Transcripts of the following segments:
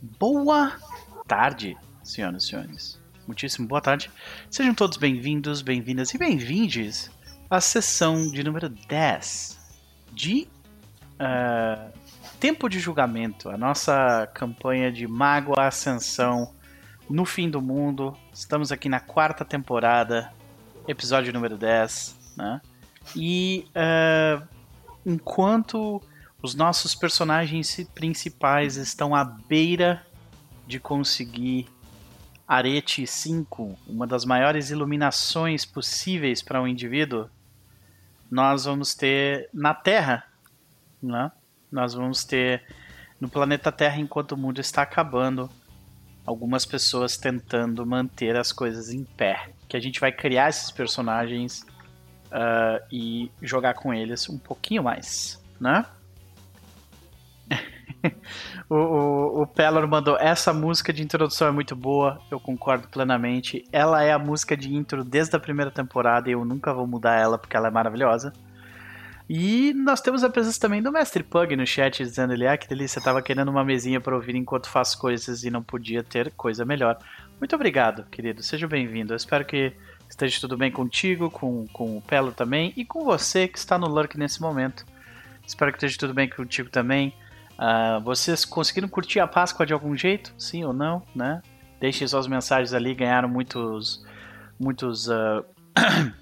Boa tarde, senhoras e senhores. Muitíssimo boa tarde. Sejam todos bem-vindos, bem-vindas e bem-vindes à sessão de número 10 de uh, Tempo de Julgamento, a nossa campanha de Mago Ascensão no fim do mundo. Estamos aqui na quarta temporada, episódio número 10, né? E uh, enquanto os nossos personagens principais estão à beira de conseguir Arete 5, uma das maiores iluminações possíveis para um indivíduo. Nós vamos ter na Terra, né? Nós vamos ter no planeta Terra, enquanto o mundo está acabando, algumas pessoas tentando manter as coisas em pé. Que a gente vai criar esses personagens uh, e jogar com eles um pouquinho mais, né? o, o, o Pelor mandou essa música de introdução é muito boa, eu concordo plenamente. Ela é a música de intro desde a primeira temporada e eu nunca vou mudar ela porque ela é maravilhosa. E nós temos a presença também do Mestre Pug no chat dizendo ele, ah, que delícia, tava querendo uma mesinha para ouvir enquanto faz coisas e não podia ter coisa melhor. Muito obrigado, querido, seja bem-vindo. Eu espero que esteja tudo bem contigo, com, com o Pelo também e com você que está no Lurk nesse momento. Espero que esteja tudo bem contigo também. Uh, vocês conseguiram curtir a Páscoa de algum jeito? Sim ou não, né? Deixem suas mensagens ali, ganharam muitos muitos uh,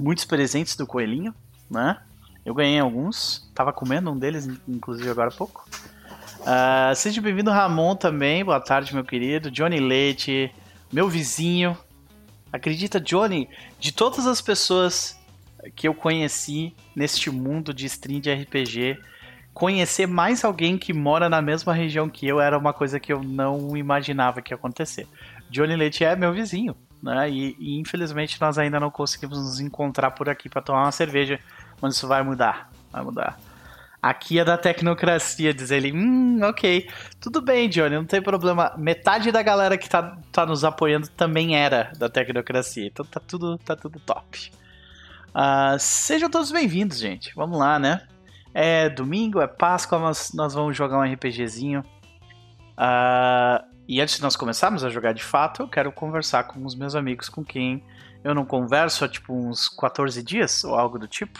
muitos presentes do coelhinho, né? Eu ganhei alguns, tava comendo um deles, inclusive agora há pouco. Uh, seja bem-vindo Ramon também, boa tarde meu querido, Johnny Leite, meu vizinho. Acredita, Johnny, de todas as pessoas que eu conheci neste mundo de stream de RPG, conhecer mais alguém que mora na mesma região que eu era uma coisa que eu não imaginava que ia acontecer. Johnny Leite é meu vizinho, né? E, e infelizmente nós ainda não conseguimos nos encontrar por aqui para tomar uma cerveja, mas isso vai mudar, vai mudar. Aqui é da tecnocracia, diz ele. Hum, ok. Tudo bem, Johnny, não tem problema. Metade da galera que tá, tá nos apoiando também era da tecnocracia. Então tá tudo, tá tudo top. Uh, sejam todos bem-vindos, gente. Vamos lá, né? É domingo, é Páscoa, mas nós vamos jogar um RPGzinho. Uh, e antes de nós começarmos a jogar de fato, eu quero conversar com os meus amigos com quem eu não converso há tipo uns 14 dias ou algo do tipo,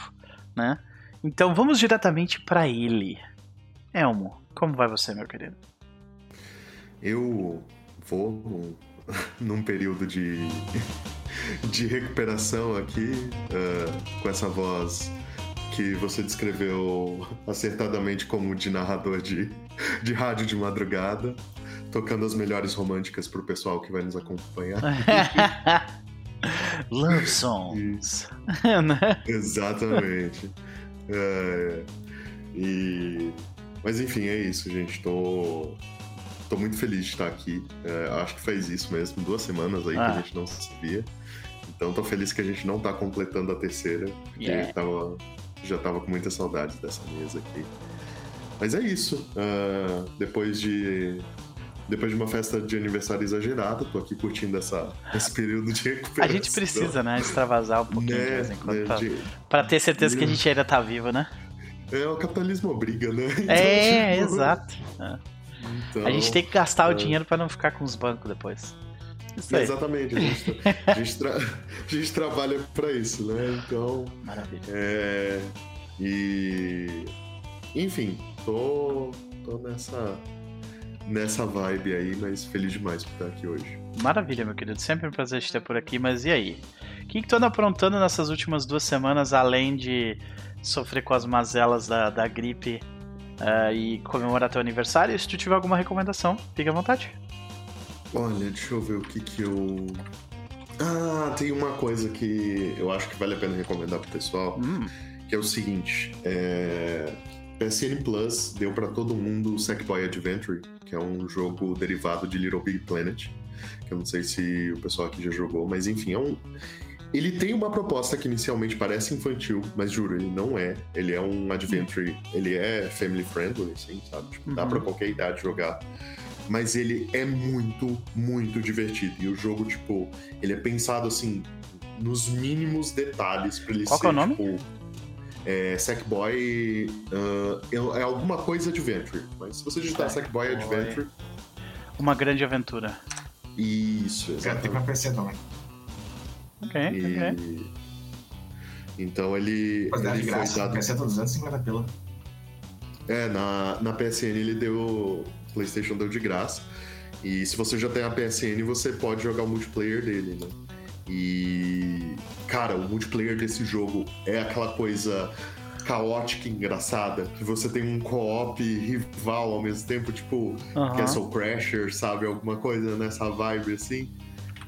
né? Então vamos diretamente para ele. Elmo, como vai você, meu querido? Eu vou num, período de, de recuperação aqui, uh, com essa voz que você descreveu acertadamente como de narrador de, de rádio de madrugada, tocando as melhores românticas pro pessoal que vai nos acompanhar. Love songs. Né? Exatamente. É, e, mas enfim, é isso, gente. Tô, tô muito feliz de estar aqui. É, acho que faz isso mesmo, duas semanas aí ah. que a ah. gente não se via. Então tô feliz que a gente não tá completando a terceira, porque yeah. tava já tava com muitas saudades dessa mesa aqui. Mas é isso. Uh, depois de depois de uma festa de aniversário exagerada, tô aqui curtindo essa, esse período de recuperação. A gente precisa, né, extravasar um pouquinho né, de vez em quando, né, pra, de... pra, ter certeza que a gente ainda tá vivo, né? É, o capitalismo obriga, né? Então, é, tipo... exato. É. Então, a gente tem que gastar é... o dinheiro para não ficar com os bancos depois. Exatamente, a gente, a, gente tra... a gente trabalha para isso, né? Então. Maravilha. É... E. Enfim, tô, tô nessa, nessa vibe aí, mas feliz demais por estar aqui hoje. Maravilha, meu querido. Sempre um prazer te ter por aqui, mas e aí? O que, que tu anda aprontando nessas últimas duas semanas, além de sofrer com as mazelas da, da gripe uh, e comemorar teu aniversário? Se tu tiver alguma recomendação, fique à vontade. Olha, deixa eu ver o que que eu. Ah, tem uma coisa que eu acho que vale a pena recomendar pro pessoal, hum. que é o seguinte: é... PSN Plus deu para todo mundo o Sackboy Adventure, que é um jogo derivado de Little Big Planet, que eu não sei se o pessoal aqui já jogou, mas enfim, é um. Ele tem uma proposta que inicialmente parece infantil, mas juro, ele não é. Ele é um adventure, ele é family friendly, assim, sabe? Tipo, uhum. dá pra qualquer idade jogar mas ele é muito, muito divertido. E o jogo, tipo, ele é pensado assim, nos mínimos detalhes pra ele Qual ser, é o nome? tipo. É, Sackboy. Uh, é alguma coisa Adventure. Mas se você digitar Sackboy, Sackboy Adventure. Uma grande aventura. Isso, exatamente. tem pra PC também. Ok, E- ok. Então ele, Mas de ele foi graça. dado. PC tá 250 pila. É, na, na PSN ele deu. PlayStation deu de graça. E se você já tem a PSN, você pode jogar o multiplayer dele, né? E. Cara, o multiplayer desse jogo é aquela coisa caótica e engraçada. Que você tem um co-op rival ao mesmo tempo, tipo. Castle Crasher, sabe? Alguma coisa nessa vibe assim.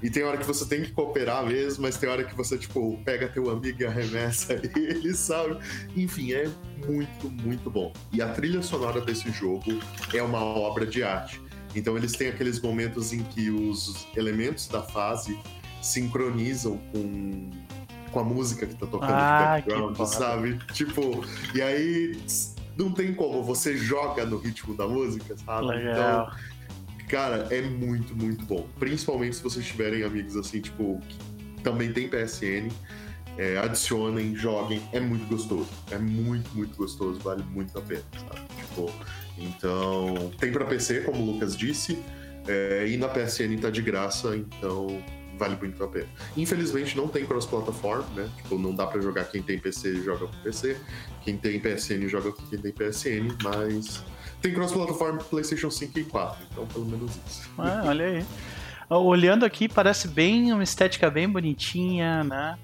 E tem hora que você tem que cooperar mesmo, mas tem hora que você, tipo, pega teu amigo e arremessa ele, sabe? Enfim, é muito, muito bom. E a trilha sonora desse jogo é uma obra de arte. Então eles têm aqueles momentos em que os elementos da fase sincronizam com, com a música que tá tocando Ah, de background, sabe? Tipo, e aí não tem como, você joga no ritmo da música, sabe? Então, Legal. Cara, é muito, muito bom. Principalmente se vocês tiverem amigos assim, tipo, que também tem PSN. é, adicionem, joguem, é muito gostoso. É muito, muito gostoso, vale muito a pena, sabe? Tipo, então, tem pra PC, como o Lucas disse, é, e na PSN tá de graça, então vale muito a pena. Infelizmente não tem cross-platform, né? Tipo, não dá pra jogar quem tem PC joga com PC, quem tem PSN joga com quem tem PSN, mas tem cross-platform PlayStation 5 e 4, então pelo menos isso. Ah, olha aí. Olhando aqui, parece bem uma estética bem bonitinha, né?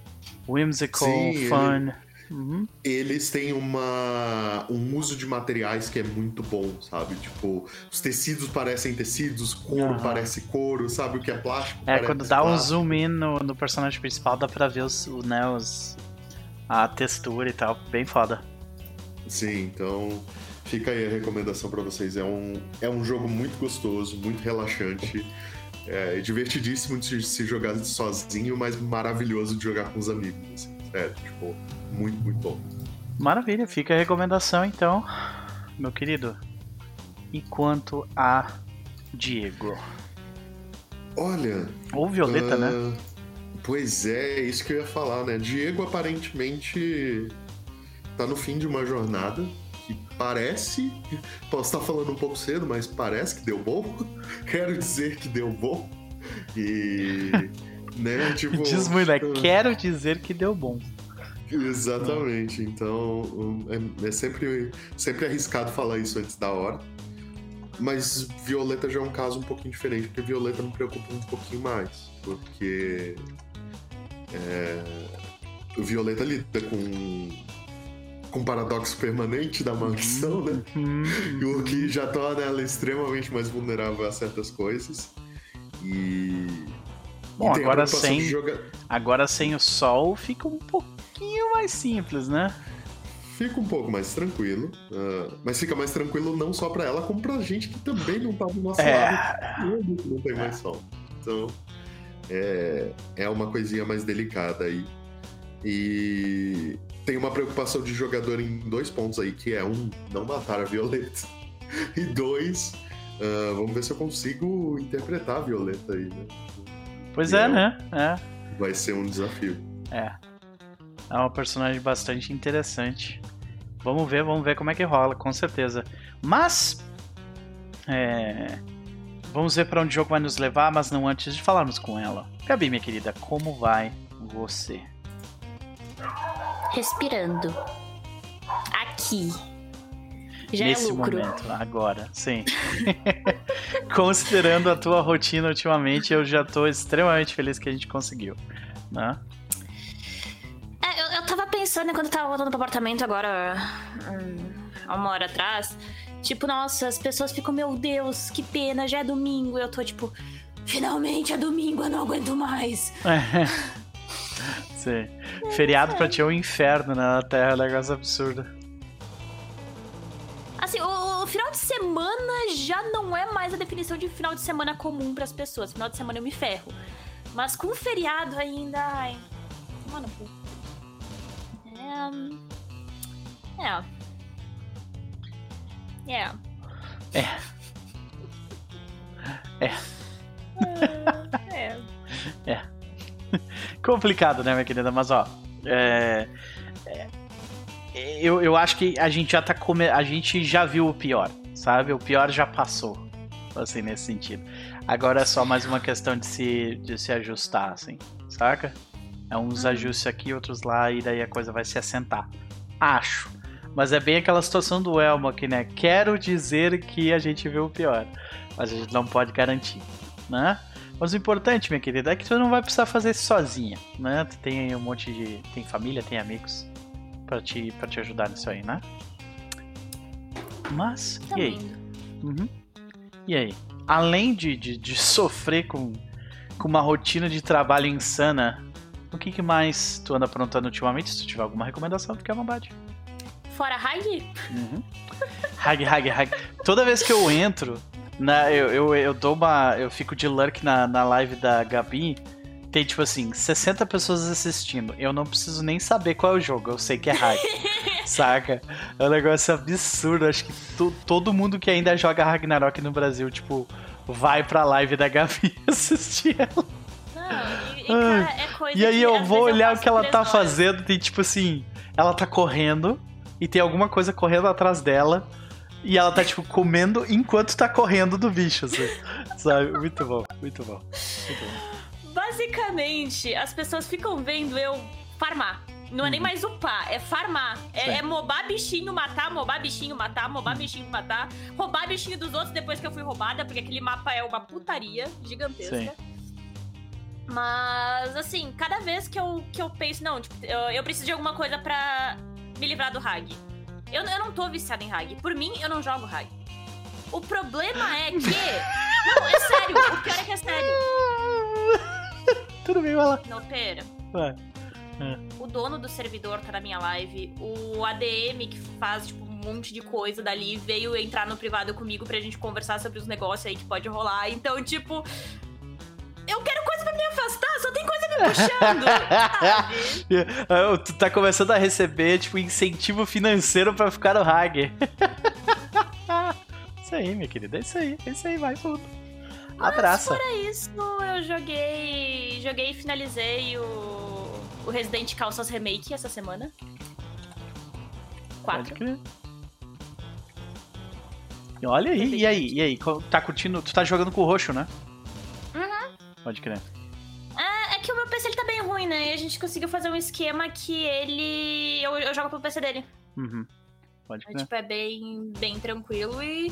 Whimsical, Sim, fun. Uhum. Eles têm uma um uso de materiais que é muito bom, sabe? Tipo, os tecidos parecem tecidos, couro Aham. parece couro, sabe? O que é plástico É, quando dá um plástico. zoom in no, no personagem principal, dá pra ver os, né, os, a textura e tal. Bem foda. Sim, então fica aí a recomendação pra vocês. É um, é um jogo muito gostoso, muito relaxante. É divertidíssimo de se- jogar sozinho, mas maravilhoso de jogar com os amigos. Assim, sério, tipo, muito, muito bom. Maravilha, fica a recomendação então, meu querido. E quanto a Diego? Olha, Ou Violeta, né? Ah, Pois é, isso que eu ia falar, né? Diego aparentemente tá no fim de uma jornada parece. Posso estar falando um pouco cedo, mas parece que deu bom. Quero dizer que deu bom. E. né, tipo. Diz muito, né? Quero dizer que deu bom. Exatamente. Então, um, é, é sempre, sempre arriscado falar isso antes da hora. Mas Violeta já é um caso um pouquinho diferente, porque Violeta me preocupa um pouquinho mais. Porque. É, o Violeta lida com. Com o paradoxo permanente da maldição, né? Uhum. O que já torna ela extremamente mais vulnerável a certas coisas. E. Bom, e agora sem- de jogar- Agora sem o sol fica um pouquinho mais simples, né? Fica um pouco mais tranquilo, ah, mas fica mais tranquilo não só pra ela, como pra gente que também não tá do nosso lado, É. que não tem mais sol. Então, é, é uma coisinha mais delicada aí. E tem uma preocupação de jogador em dois pontos aí, que é um, não matar a Violeta, e dois, ah, vamos ver se eu consigo interpretar a Violeta aí, né? Pois é, é né? É. Vai ser um desafio. É. É uma personagem bastante interessante. Vamos ver, vamos ver como é que rola, com certeza. Mas. é, Vamos ver para onde o jogo vai nos levar, mas não antes de falarmos com ela. Gabi, minha querida, como vai você? Respirando. Aqui. Já Nesse é lucro. momento, agora, sim. Considerando a tua rotina ultimamente, eu já tô extremamente feliz que a gente conseguiu. Né? É, eu, eu tava pensando quando eu tava voltando pro apartamento agora, hum, uma hora atrás. Tipo, nossa, as pessoas ficam, meu Deus, que pena, já é domingo. Eu tô tipo, finalmente é domingo, eu não aguento mais. Sim. Feriado pra ti é um inferno né, na Terra, é um negócio absurdo. Assim, o, o final de semana já não é mais a definição de final de semana comum pras pessoas. Final de semana eu me ferro. Mas com feriado ainda. Ai. Mano, pô. É. hum, É. É. É. É. é. Complicado, né, minha querida? Mas ó. É, é, eu, eu acho que a gente já tá come... A gente já viu o pior, sabe? O pior já passou. assim, nesse sentido. Agora é só mais uma questão de se, de se ajustar, assim, saca? É uns ajustes aqui, outros lá, e daí a coisa vai se assentar. Acho. Mas é bem aquela situação do Elmo aqui, né? Quero dizer que a gente viu o pior, mas a gente não pode garantir, né? Mas o importante, minha querida, é que tu não vai precisar fazer isso sozinha, né? Tu tem um monte de. tem família, tem amigos para te, pra te ajudar nisso aí, né? Mas, Tá e aí? Uhum. E aí? Além de, de, de sofrer com, com uma rotina de trabalho insana, o que, que mais tu anda aprontando ultimamente? Se tu tiver alguma recomendação, fique à vontade. Fora Hag? Uhum. Hag, hag, hag. Toda vez que eu entro, na, eu, eu, eu dou uma. Eu fico de lurk na, na live da Gabi. Tem tipo assim, 60 pessoas assistindo. Eu não preciso nem saber qual é o jogo, eu sei que é Hag. saca? É um negócio absurdo. Acho que to, todo mundo que ainda joga Ragnarok no Brasil, tipo, vai pra live da Gabi assistir ela. Não, e, e, cara, é coisa E aí que, eu vou olhar o faço que ela tá horas. fazendo, tem tipo assim, ela tá correndo e tem alguma coisa correndo atrás dela e ela tá tipo comendo enquanto tá correndo do bicho, assim, sabe? Muito bom, muito bom. Muito bom. Basicamente, as pessoas ficam vendo eu farmar. Não é nem Uhum. mais upar, é farmar. É, é mobar bichinho, matar, mobar bichinho, matar, mobar bichinho, matar. Roubar bichinho dos outros depois que eu fui roubada, porque aquele mapa é uma putaria gigantesca. Sim. Mas, assim, cada vez que eu, que eu penso, não, tipo, eu, eu preciso de alguma coisa pra me livrar do Hag. Eu, eu não tô viciada em Hag. Por mim, eu não jogo Hag. O problema é que. não, é sério. O pior é que é sério. Tudo bem, vai lá. Não, pera. Vai. O dono do servidor tá na minha live. O ADM que faz, tipo, um monte de coisa dali veio entrar no privado comigo pra gente conversar sobre os negócios aí que pode rolar. Então, tipo. Eu quero coisa pra me afastar, só tem coisa me puxando, sabe? Tu tá começando a receber, tipo, incentivo financeiro pra ficar no Hag. Isso aí, minha querida, é isso aí, é isso aí, vai tudo. Abraça. Fora isso, eu joguei. Joguei e finalizei o. O Resident Calças Remake essa semana. Quatro. olha aí, e aí, e aí? Tá curtindo? Tu tá jogando com o roxo, né? Pode crer. É, é que o meu PC ele tá bem ruim, né? E a gente conseguiu fazer um esquema que ele. Eu, eu jogo pro PC dele. Uhum. Pode É, crer. tipo, é bem, bem tranquilo e.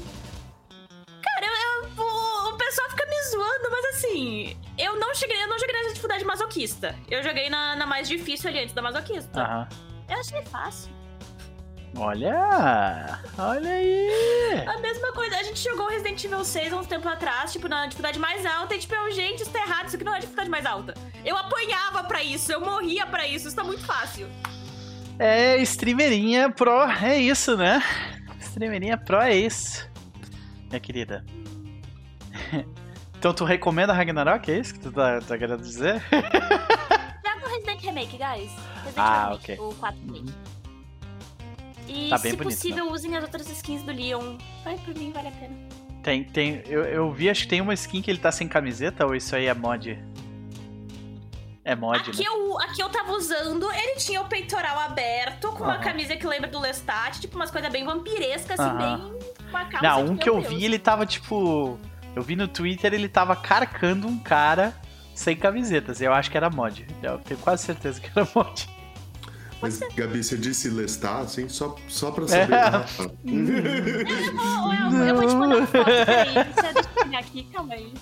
Cara, eu, eu- o, o pessoal fica me zoando, mas assim, eu não cheguei, eu não joguei nessa dificuldade masoquista. Eu joguei na, na mais difícil ali antes da masoquista. Aham. Eu achei fácil. Olha! Olha aí! A mesma coisa, a gente jogou Resident Evil 6 há uns tempo atrás, tipo, na dificuldade mais alta, e tipo, eu, gente, isso tá errado, isso aqui não é dificuldade mais alta. Eu apanhava pra isso, eu morria pra isso, isso tá muito fácil. É, streamerinha pro, é isso, né? Streamerinha pro é isso. Minha querida. Então tu recomenda Ragnarok? É isso que tu tá, tá querendo dizer? Joga o Resident Remake, guys. Resident Ah, Evil ok. Remake, o 4 Remake. E Tá se bonito, possível, usem as outras skins do Leon. Vai, por mim, vale a pena. Tem, tem. Eu, eu vi, acho que tem uma skin que ele tá sem camiseta, ou isso aí é mod? É mod, Aqui né? eu, aqui eu tava usando, ele tinha o peitoral aberto, com uma camisa que lembra do Lestat, tipo umas coisas bem vampirescas, assim, bem. Uma calça Não, um meu que eu Deus. vi, ele tava tipo. Eu vi no Twitter, ele tava carcando um cara sem camisetas. Eu acho que era mod. Eu tenho quase certeza que era mod. Mas, Pode Gabi, você disse lestar, assim, só, só pra saber. É. Rafa. Ô, eu, eu vou te mandar uma foto. Deixa eu aqui, calma aí.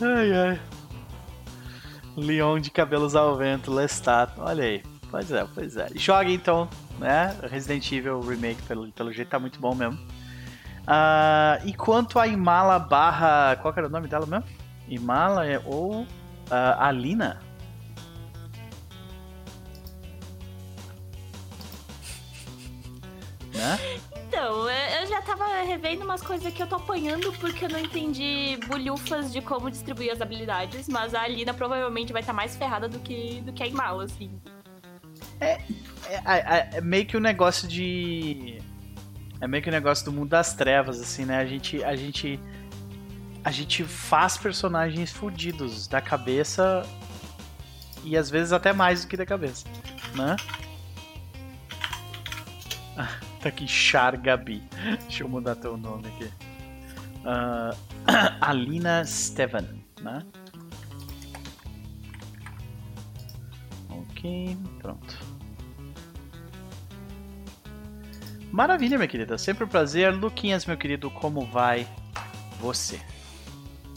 Ai, ai. Leon de cabelos ao vento, Lestat. Olha aí. Pois é, pois é. Joga então, né? Resident Evil Remake, pelo, pelo jeito tá muito bom mesmo. Ah, e quanto a Imala barra. Qual era o nome dela mesmo? Imala é ou ah, Alina? Né? Então, eu já tava revendo umas coisas que eu tô apanhando porque eu não entendi bulhufas de como distribuir as habilidades, mas a Alina provavelmente vai estar mais ferrada do que, do que a Imala, assim. É, é- é meio que um negócio de. É meio que um negócio do mundo das trevas, assim, né? A gente. A gente. A gente faz personagens fudidos da cabeça e às vezes até mais do que da cabeça, né? Tá aqui Char Gabi. Deixa eu mudar teu nome aqui. Uh, Alina Stevan, né? Ok, pronto. Maravilha, minha querida. Sempre um prazer. Luquinhas, meu querido, como vai você?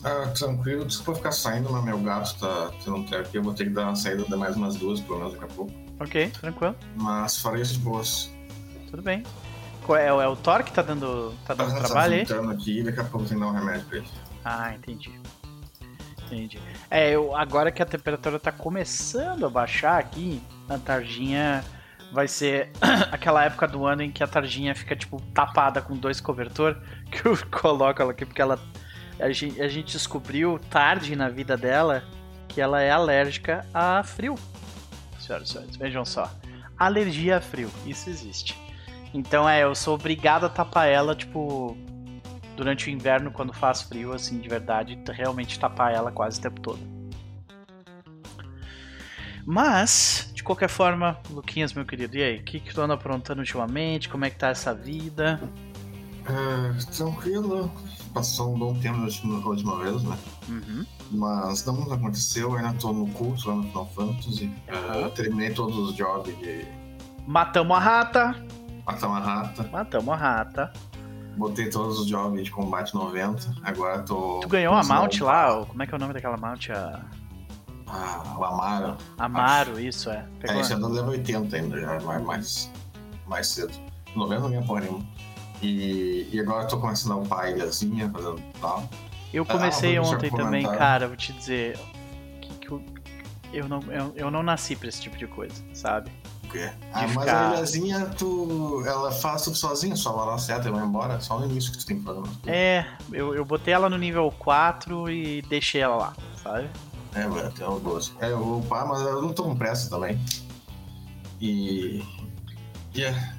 Ah, tranquilo, desculpa ficar saindo, mas meu gato tá tendo terapia. Eu vou ter que dar uma saída de mais umas duas, pelo menos daqui a pouco. Ok, tranquilo. Mas farei isso de boas. Tudo bem. É, é o Thor que tá dando, tá dando tá, trabalho aí? Tá aqui e daqui a pouco tem que dar um remédio pra ele. Ah, entendi. Entendi. É, eu, agora que a temperatura tá começando a baixar aqui, a tarjinha vai ser aquela época do ano em que a tarjinha fica, tipo, tapada com dois cobertor, que eu coloco ela aqui, porque ela. A gente, a gente descobriu tarde na vida dela que ela é alérgica a frio. Senhoras e senhores, vejam só. Alergia a frio, isso existe. Então é, eu sou obrigado a tapar ela, tipo, durante o inverno, quando faz frio, assim, de verdade, realmente tapar ela quase o tempo todo. Mas, de qualquer forma, Luquinhas, meu querido, e aí? O que, que tu anda aprontando ultimamente? Como é que tá essa vida? É, tranquilo. Passou um bom tempo da última, última vez, né? Uhum. Mas não muito aconteceu, ainda tô no culto lá no Final Fantasy. Uhum. Uh, terminei todos os jobs de. Matamos a rata! Matamos a rata. Matamos a rata. Botei todos os jobs de combate 90. Agora tô. Tu ganhou a mount lá? Como é que é o nome daquela mount? A... Ah, o Amaro. Amaro, acho. isso é. Pegou? É, isso é no level 80 ainda, já é mais, mais cedo. 90 não ganha porra nenhuma. E, e agora eu tô começando a upar a ilhazinha, fazendo tal. Eu comecei ah, ontem também, cara, vou te dizer. Que, que eu, eu, não, eu, eu não nasci pra esse tipo de coisa, sabe? Quê? Ah, mas ficar... a ilhazinha, tu, ela faz tudo sozinha, só vai lá certo e vai embora. Só no início que tu tem que fazer. É, eu, eu botei ela no nível 4 e deixei ela lá, sabe? É, vai até o 12. É, eu vou upar, mas eu não tô com pressa também. E. Yeah.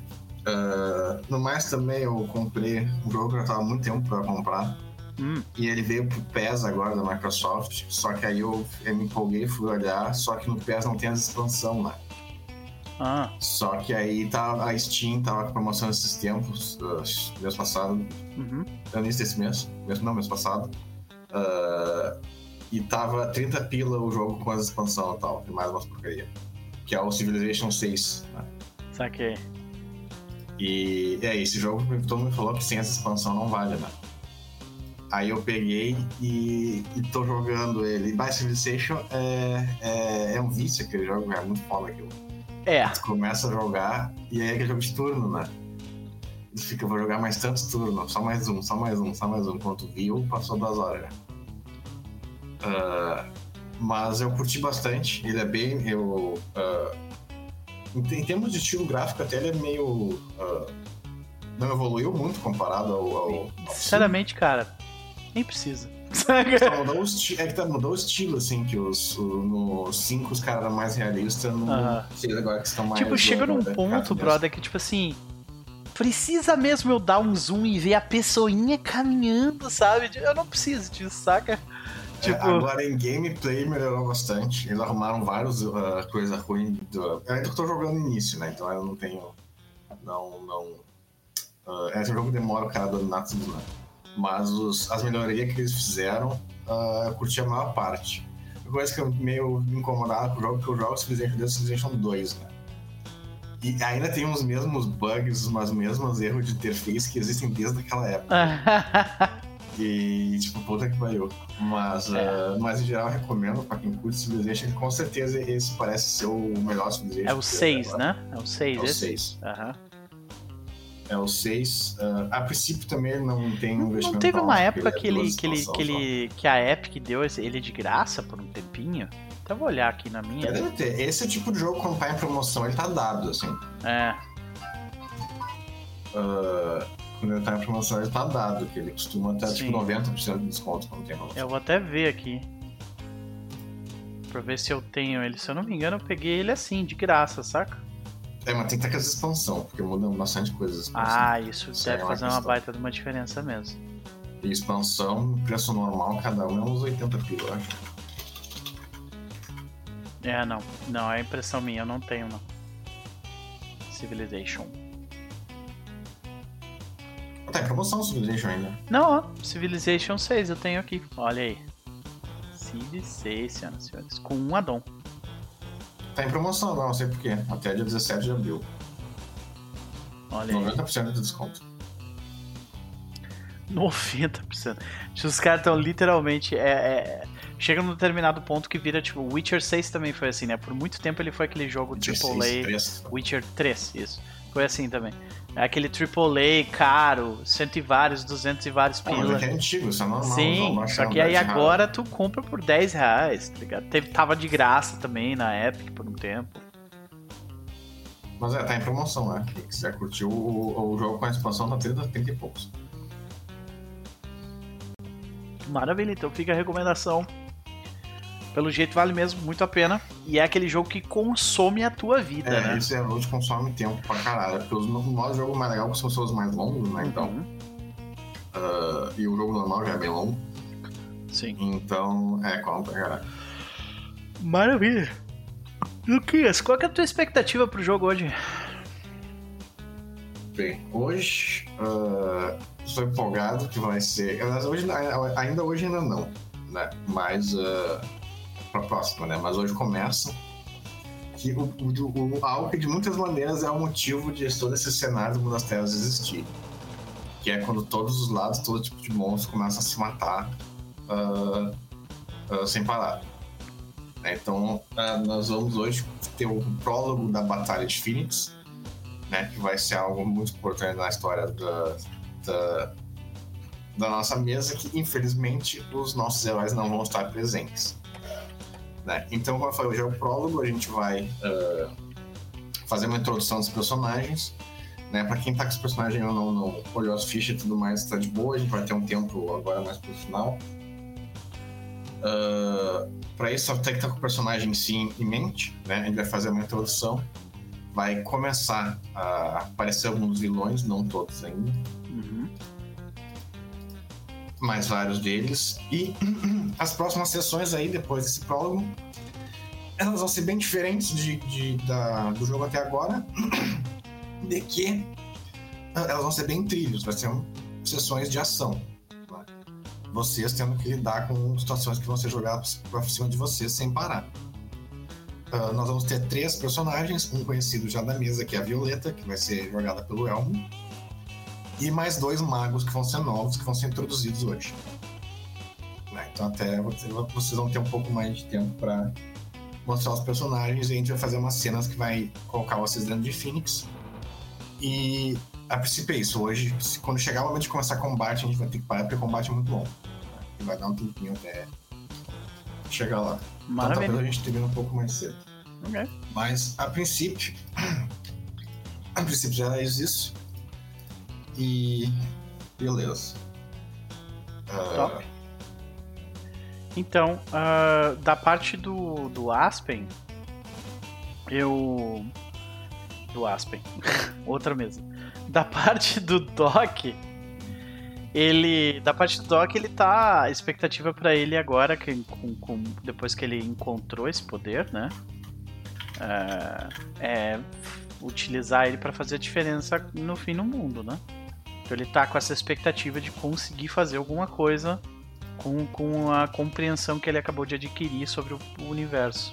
Uh, no mais também eu comprei um jogo que eu tava há muito tempo pra comprar. Hum. E ele veio pro PES agora da Microsoft. Só que aí eu, eu me empolguei, fui olhar, só que no PES não tem as expansão, né? Ah. Só que aí tá, a Steam tava com promoção esses tempos, uh, mês passado. Uhum. No início desse mês. Mês, não, mês passado. Uh, e tava 30 pila o jogo com as expansões e tal, e mais umas porcaria. Que é o Civilization 6. Né? Saquei. E é, esse jogo todo mundo falou que sem essa expansão não vale, né? Aí eu peguei e, e tô jogando ele. By Civilization é, é, é, um vício aquele jogo, é muito foda aquilo. É. Você começa a jogar e aí é aquele jogo de turno, né? Você fica, vou jogar mais tantos turnos, só mais um, só mais um, só mais um. Quando viu, passou duas horas. Uh, mas eu curti bastante. Ele é bem. Eu, uh, em, em, termos de estilo gráfico, até ele é meio. Uh, não evoluiu muito comparado ao. ao, ao Sinceramente, cara, nem precisa. Só mudou o é que tá, mudou o estilo, assim, que os, no 5 os caras eram mais realistas, no 6 agora que estão mais. Tipo, chega num ponto, brother, que tipo assim. Precisa mesmo eu dar um zoom e ver a pessoinha caminhando, sabe? Eu não preciso disso, saca? Tipo... É, agora em gameplay melhorou bastante. Eles arrumaram várias uh, coisas ruins. Do... Eu ainda tô jogando no início, né? Então eu não tenho. Não. não uh, esse jogo demora o cara dominar tudo, né? Mas os, as melhorias que eles fizeram, uh, eu curti a maior parte. A coisa que eu meio me incomodava com o jogo, que eu jogo Civilization desde Civilization 2, né? E ainda tem os mesmos bugs, os mesmos erros de interface que existem desde aquela época. E, tipo, puta que pariu. Mas, é. uh, mas em geral eu recomendo pra quem curte Civilization, com certeza esse parece ser o melhor Civilization. É o 6, né? É o 6 É o 6. Aham. É o 6. Uh, a princípio também não tem não, investimento. Não teve uma época que, ele, que, ele, que, ele, que a Epic deu ele de graça por um tempinho? Até vou olhar aqui na minha. É, deve ter. Esse tipo de jogo, quando tá em promoção, ele tá dado, assim. É. Uh, quando ele tá em promoção, ele tá dado, que ele costuma ter tipo 90% de desconto quando tem promoção. Eu vou até ver aqui. Pra ver se eu tenho ele. Se eu não me engano, eu peguei ele assim, de graça, saca? É, mas tem que ter com essa expansão, porque muda bastante coisas. Ah, isso deve é fazer uma baita de uma diferença mesmo. E expansão, preço normal, cada um é uns 80 pila, eu acho. É, não. Não, é impressão minha, eu não tenho, não. Civilization. Tá em promoção Civilization ainda. Não, ó, Civilization 6 eu tenho aqui. Olha aí. Civilization, senhores. Com um addon. Tá em promoção, não sei porquê. Até dia 17 de abril. Olha aí. 90% de desconto. 90%. Os caras estão literalmente. É, é, chega num determinado ponto que vira tipo. Witcher 6 também foi assim, né? Por muito tempo ele foi aquele jogo Witcher AAA. 6, 3. Witcher 3, isso. Foi assim também. É aquele AAA caro, cento e vários, duzentos e vários mas pila. é que é antigo, isso é normal. Sim, vão só que aí agora tu compra por 10 reais, tá ligado? Teve, tava de graça também na Epic por um tempo. Mas é, tá em promoção, né? Quem quiser curtir o, o, o jogo com a expansão tá 30, 30 e poucos. Maravilha, então fica a recomendação. Pelo jeito vale mesmo muito a pena. E é aquele jogo que consome a tua vida, É, né? esse é hoje consome tempo pra caralho. Porque os, o modo jogo mais legal são os mais longos, né? Então. Uhum. ah, e o jogo normal já é bem longo. Sim. Então, é, come pra caralho. Maravilha. Luquinhas, qual que é a tua expectativa pro jogo hoje? Bem, hoje ah, estou empolgado que vai ser. Hoje, ainda hoje ainda não, né? Mas ah, pra próxima, né? Mas hoje começa. Que o, o, o, de muitas maneiras é o motivo de todo esse cenário do Mundo das Trevas existir. Que é quando todos os lados, todo tipo de monstro começa a se matar ah, ah, sem parar. Né? Então, ah, nós vamos hoje ter o prólogo da Batalha de Phoenix, né, que vai ser algo muito importante na história da, da, da nossa mesa, que infelizmente os nossos heróis não vão estar presentes. Né? Então, como eu falei, hoje é o prólogo, a gente vai ah, fazer uma introdução dos personagens. Né? Para quem tá com os personagens ou não, não olhou as fichas e tudo mais, tá de boa, a gente vai ter um tempo agora mais pro final. para isso, só tem que estar com o personagem em si em mente, né? A gente vai fazer uma introdução vai começar a aparecer alguns vilões, não todos ainda, Mas vários deles. E as próximas sessões aí, depois desse prólogo, elas vão ser bem diferentes de, de- da- do jogo até agora, de que ah, elas vão ser bem trilhos, vai ser um- sessões de ação. Vocês tendo que lidar com situações que vão ser jogadas pra cima de vocês sem parar. Ah, nós vamos ter três personagens, um conhecido já da mesa, que é a Violeta, que vai ser jogada pelo Elmo, e mais dois magos que vão ser novos, que vão ser introduzidos hoje. Né, Então até você- vocês vão ter um pouco mais de tempo para mostrar os personagens e a gente vai fazer umas cenas que vai colocar vocês dentro de Phoenix. E a princípio é isso. Hoje, quando chegar o momento de começar combate, a gente vai ter que parar porque o combate é muito longo. né, E vai dar um tempinho até chegar lá. Então talvez Maravilha. a gente termine um pouco mais cedo. Ok. Mas a princípio. A princípio já é isso. E. Beleza. Ah, Top. Então, ah, da parte do, do Aspen, eu. Do Aspen. Outra mesa. Da parte do Doc, ele. Da parte do Doc, ele tá. A expectativa pra ele agora, que, com, com- depois que ele encontrou esse poder, né? ah, é utilizar ele pra fazer a diferença no fim no mundo, né? Então ele tá com essa expectativa de conseguir fazer alguma coisa com, com a compreensão que ele acabou de adquirir sobre o, o universo.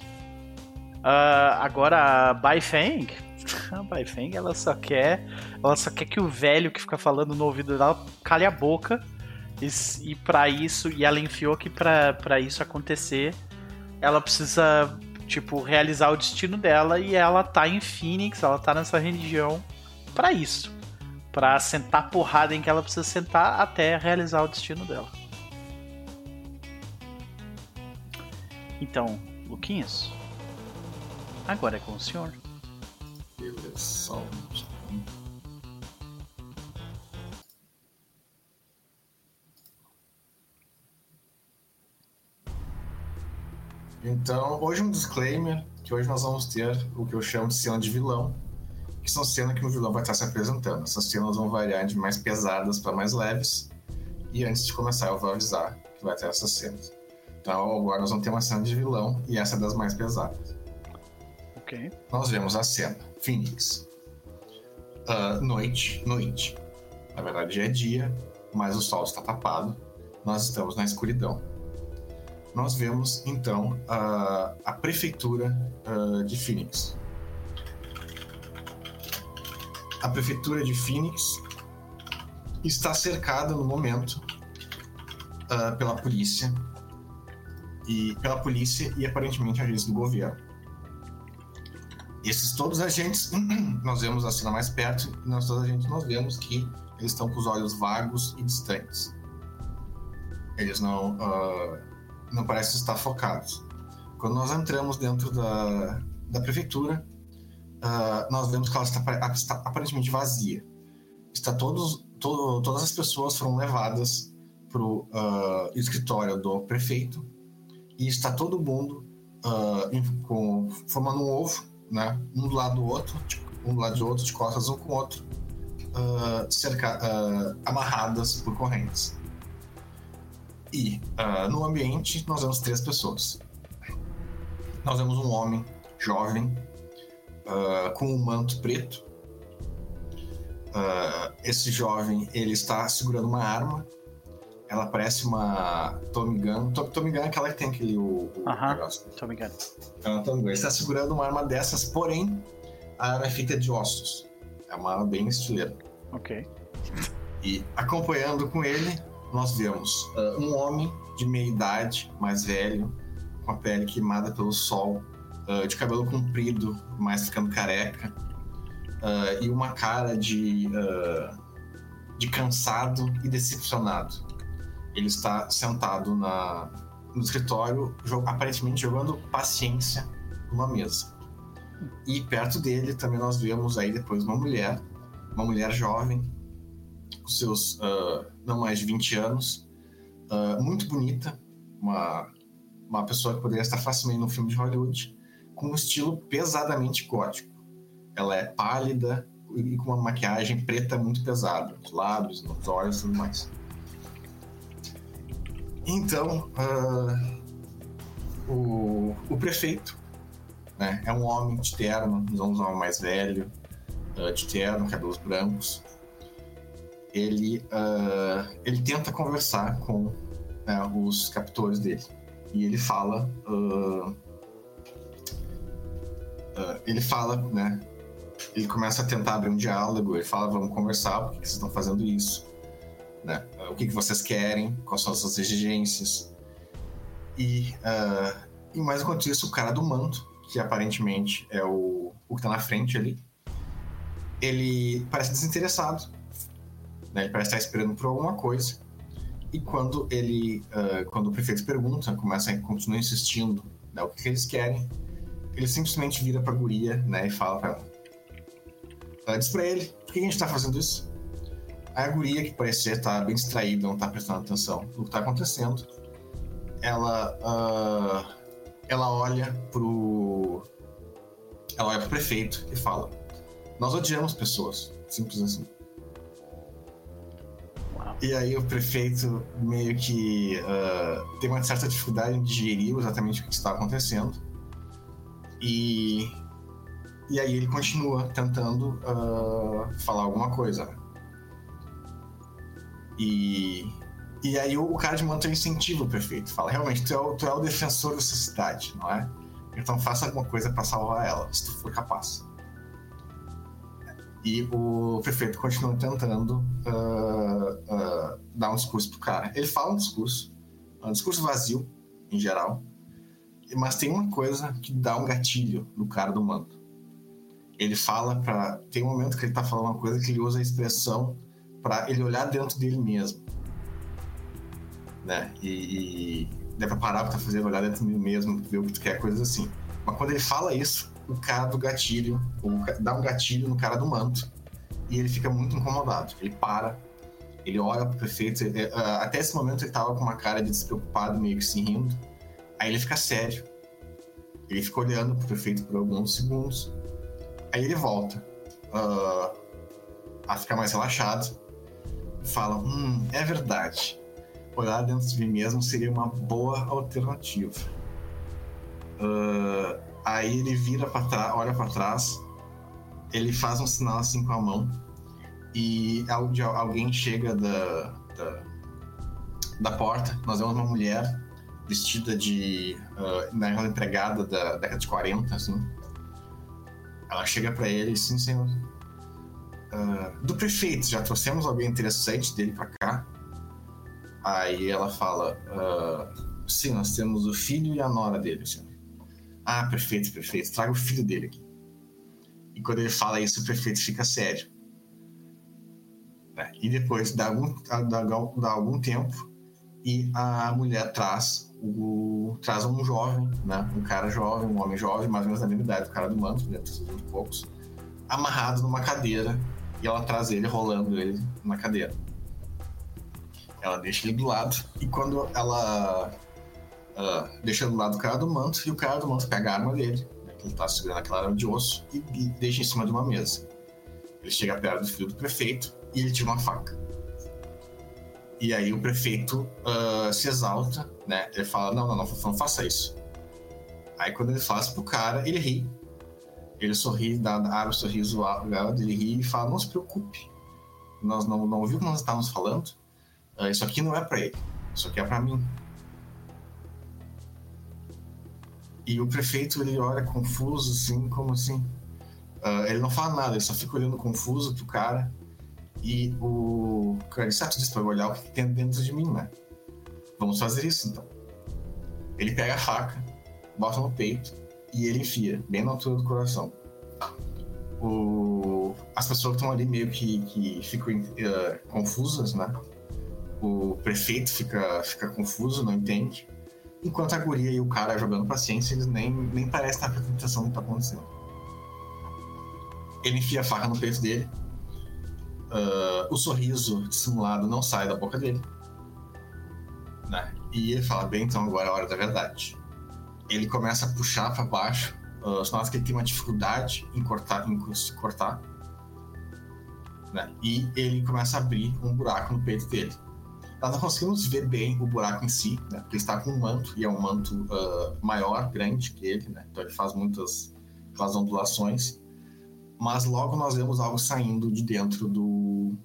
Ah, agora a Baifeng, a Baifeng ela só quer, ela só quer que o velho que fica falando no ouvido dela cale a boca e, e para isso e ela enfiou que pra isso acontecer ela precisa tipo realizar o destino dela e ela tá em Phoenix, ela tá nessa região pra isso, Pra sentar a porrada em que ela precisa sentar até realizar o destino dela. Então, Luquinhas, agora é com o senhor. beleza. Então, hoje um disclaimer, que hoje nós vamos ter o que eu chamo de cena de vilão, que são cenas que o vilão vai estar se apresentando. Essas cenas vão variar de mais pesadas para mais leves. E antes de começar, eu vou avisar que vai ter essas cenas. Então, agora nós vamos ter uma cena de vilão e essa é das mais pesadas. Ok. Nós vemos a cena. Phoenix. Ah, noite, noite. Na verdade já é dia, mas o sol está tapado. Nós estamos na escuridão. Nós vemos então a, a prefeitura uh, de Phoenix. A prefeitura de Phoenix está cercada no momento uh, pela polícia e pela polícia e aparentemente agentes do governo. Esses todos os agentes, nós vemos a cena mais perto e nós todos os agentes nós vemos que eles estão com os olhos vagos e distantes. Eles não uh, não parecem estar focados. Quando nós entramos dentro da, da prefeitura, uh, nós vemos que ela está, está aparentemente vazia. Está todos, to, todas as pessoas foram levadas para o uh, escritório do prefeito e está todo mundo uh, com, formando um ovo, né? Um do lado do outro, tipo, um do lado do outro, de costas um com o outro, uh, cerca, amarradas por correntes. E no ambiente nós vemos três pessoas. Nós vemos um homem jovem com um manto preto. esse jovem ele está segurando uma arma ela parece uma Tommy Gun. Tommy Gun é aquela que tem aquele o, o uh negócio. Tommy Gun. Uma Tommy Gun. Ele está segurando uma arma dessas, porém a arma é feita de ossos. É uma arma bem estileira. Ok. E acompanhando com ele, nós vemos uh, um homem de meia idade, mais velho, com a pele queimada pelo sol, uh, de cabelo comprido, mais ficando careca, uh, e uma cara de, de cansado e decepcionado. Ele está sentado na, no escritório, aparentemente jogando paciência numa mesa. E perto dele também nós vemos aí depois uma mulher, uma mulher jovem, com seus uh, não mais de 20 anos, uh, muito bonita, uma, uma pessoa que poderia estar facilmente no filme de Hollywood, com um estilo pesadamente gótico. Ela é pálida e com uma maquiagem preta muito pesada, nos lábios, nos olhos e tudo mais. Então, uh, o, o prefeito né, é um homem de terno, um homem mais velho, uh, de terno, cabelos brancos. Ele, uh, ele tenta conversar com né, os captores dele. E ele fala. Ele fala, né? Ele começa a tentar abrir um diálogo. Ele fala: Vamos conversar, por que vocês estão fazendo isso? Né? O que, que vocês querem, quais são as suas exigências. E, uh, e mais enquanto isso, o cara do manto, que aparentemente é o, o que está na frente ali, ele parece desinteressado. Né? Ele parece estar esperando por alguma coisa. E quando ele, uh, quando o prefeito pergunta, começa a continua insistindo né, o que, que eles querem, ele simplesmente vira para a guria né, e fala para ela. Ela diz para ele: por que a gente está fazendo isso? A guria, que parecia estar bem distraída, não está prestando atenção no que está acontecendo, ela, uh, ela olha pro. Ela olha pro prefeito e fala: Nós odiamos pessoas. Simples assim. E aí o prefeito meio que uh, tem uma certa dificuldade em digerir exatamente o que está acontecendo. E, e aí ele continua tentando uh, falar alguma coisa. E, e aí o, cara de manto incentiva o prefeito. Fala, realmente, tu é, o, tu é o defensor dessa cidade, não é? Então faça alguma coisa para salvar ela, se tu for capaz. E o prefeito continua tentando uh, uh, dar um discurso pro cara. Ele fala um discurso, um discurso vazio, em geral, mas tem uma coisa que dá um gatilho no cara do manto. Ele fala para Tem um momento que ele tá falando uma coisa que ele usa a expressão para ele olhar dentro dele mesmo. Né? E, e deve parar pra tá fazendo, olhar dentro dele mesmo, ver o que tu quer, coisas assim. Mas quando ele fala isso, o cara do gatilho, dá um gatilho no cara do manto e ele fica muito incomodado. Ele para, ele olha pro prefeito. Ele, uh, até esse momento ele tava com uma cara de despreocupado, meio que se rindo. Aí ele fica sério. Ele fica olhando pro prefeito por alguns segundos. Aí ele volta uh, a ficar mais relaxado falam: hum, é verdade. Olhar dentro de mim mesmo seria uma boa alternativa. Uh, aí ele vira para trás, olha para trás, ele faz um sinal assim com a mão e alguém chega da, da, da porta. Nós vemos uma mulher vestida de. Uh, na empregada da década de 40, assim. Ela chega para ele, sim, senhor. Uh, do prefeito, já trouxemos alguém interessante dele para cá. Aí ela fala: uh, Sim, nós temos o filho e a nora dele, senhor. Ah, prefeito, prefeito, traga o filho dele aqui. E quando ele fala isso, o prefeito fica sério. Né? E depois dá algum, dá, dá algum tempo e a mulher traz o, traz um jovem, né? um cara jovem, um homem jovem, mais ou menos da mesma idade, o cara do manto, deve sido muito poucos, amarrado numa cadeira e ela traz ele rolando ele na cadeira. Ela deixa ele do lado e quando ela uh, deixa do lado o cara do manto e o cara do manto pega a arma dele, né, que ele tá segurando aquela arma de osso, e, e deixa em cima de uma mesa. Ele chega perto do filho do prefeito e ele tira uma faca. E aí o prefeito uh, se exalta, né? Ele fala: não, não, não, não faça isso. Aí quando ele faz pro cara, ele ri. Ele sorri, dá, abre o sorriso ele ri e fala: não se preocupe. Nós não, não ouvimos o que nós estávamos falando. Uh, isso aqui não é para ele. Isso aqui é para mim. E o prefeito ele olha confuso, assim, como assim? Uh, ele não fala nada, ele só fica olhando confuso pro cara. E o tu disse pra olhar o que tem dentro de mim, né? Vamos fazer isso então. Ele pega a faca, bota no peito e ele enfia, bem na altura do coração. O... As pessoas estão ali meio que, que ficam uh, confusas, né? O prefeito fica, fica confuso, não entende. Enquanto a guria e o cara jogando paciência, eles nem, nem parecem estar prestando atenção no que está acontecendo. Ele enfia a faca no peito dele, uh, o sorriso dissimulado não sai da boca dele. Né? E ele fala: Bem, então agora é a hora da verdade. Ele começa a puxar para baixo. Uh, nota que ele tem uma dificuldade em cortar, em cortar. Né? E ele começa a abrir um buraco no peito dele. Nós não conseguimos ver bem o buraco em si, né? porque ele está com um manto, e é um manto uh, maior, grande que ele, né? então ele faz muitas aquelas ondulações mas logo nós vemos algo saindo de dentro do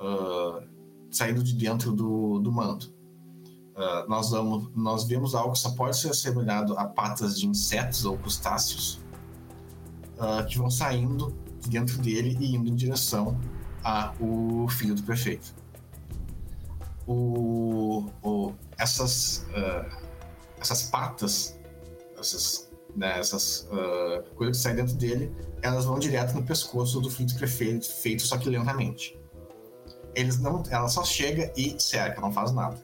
uh, saindo de dentro do, do manto. Uh, nós, vamos, nós vemos algo que só pode ser assemelhado a patas de insetos ou crustáceos uh, que vão saindo de dentro dele e indo em direção ao filho do prefeito. O, o, essas, essas patas, essas, né, essas coisas que saem dentro dele, elas vão direto no pescoço do filho prefeito, feito só que lentamente. Eles não, ela só chega e cerca, não faz nada.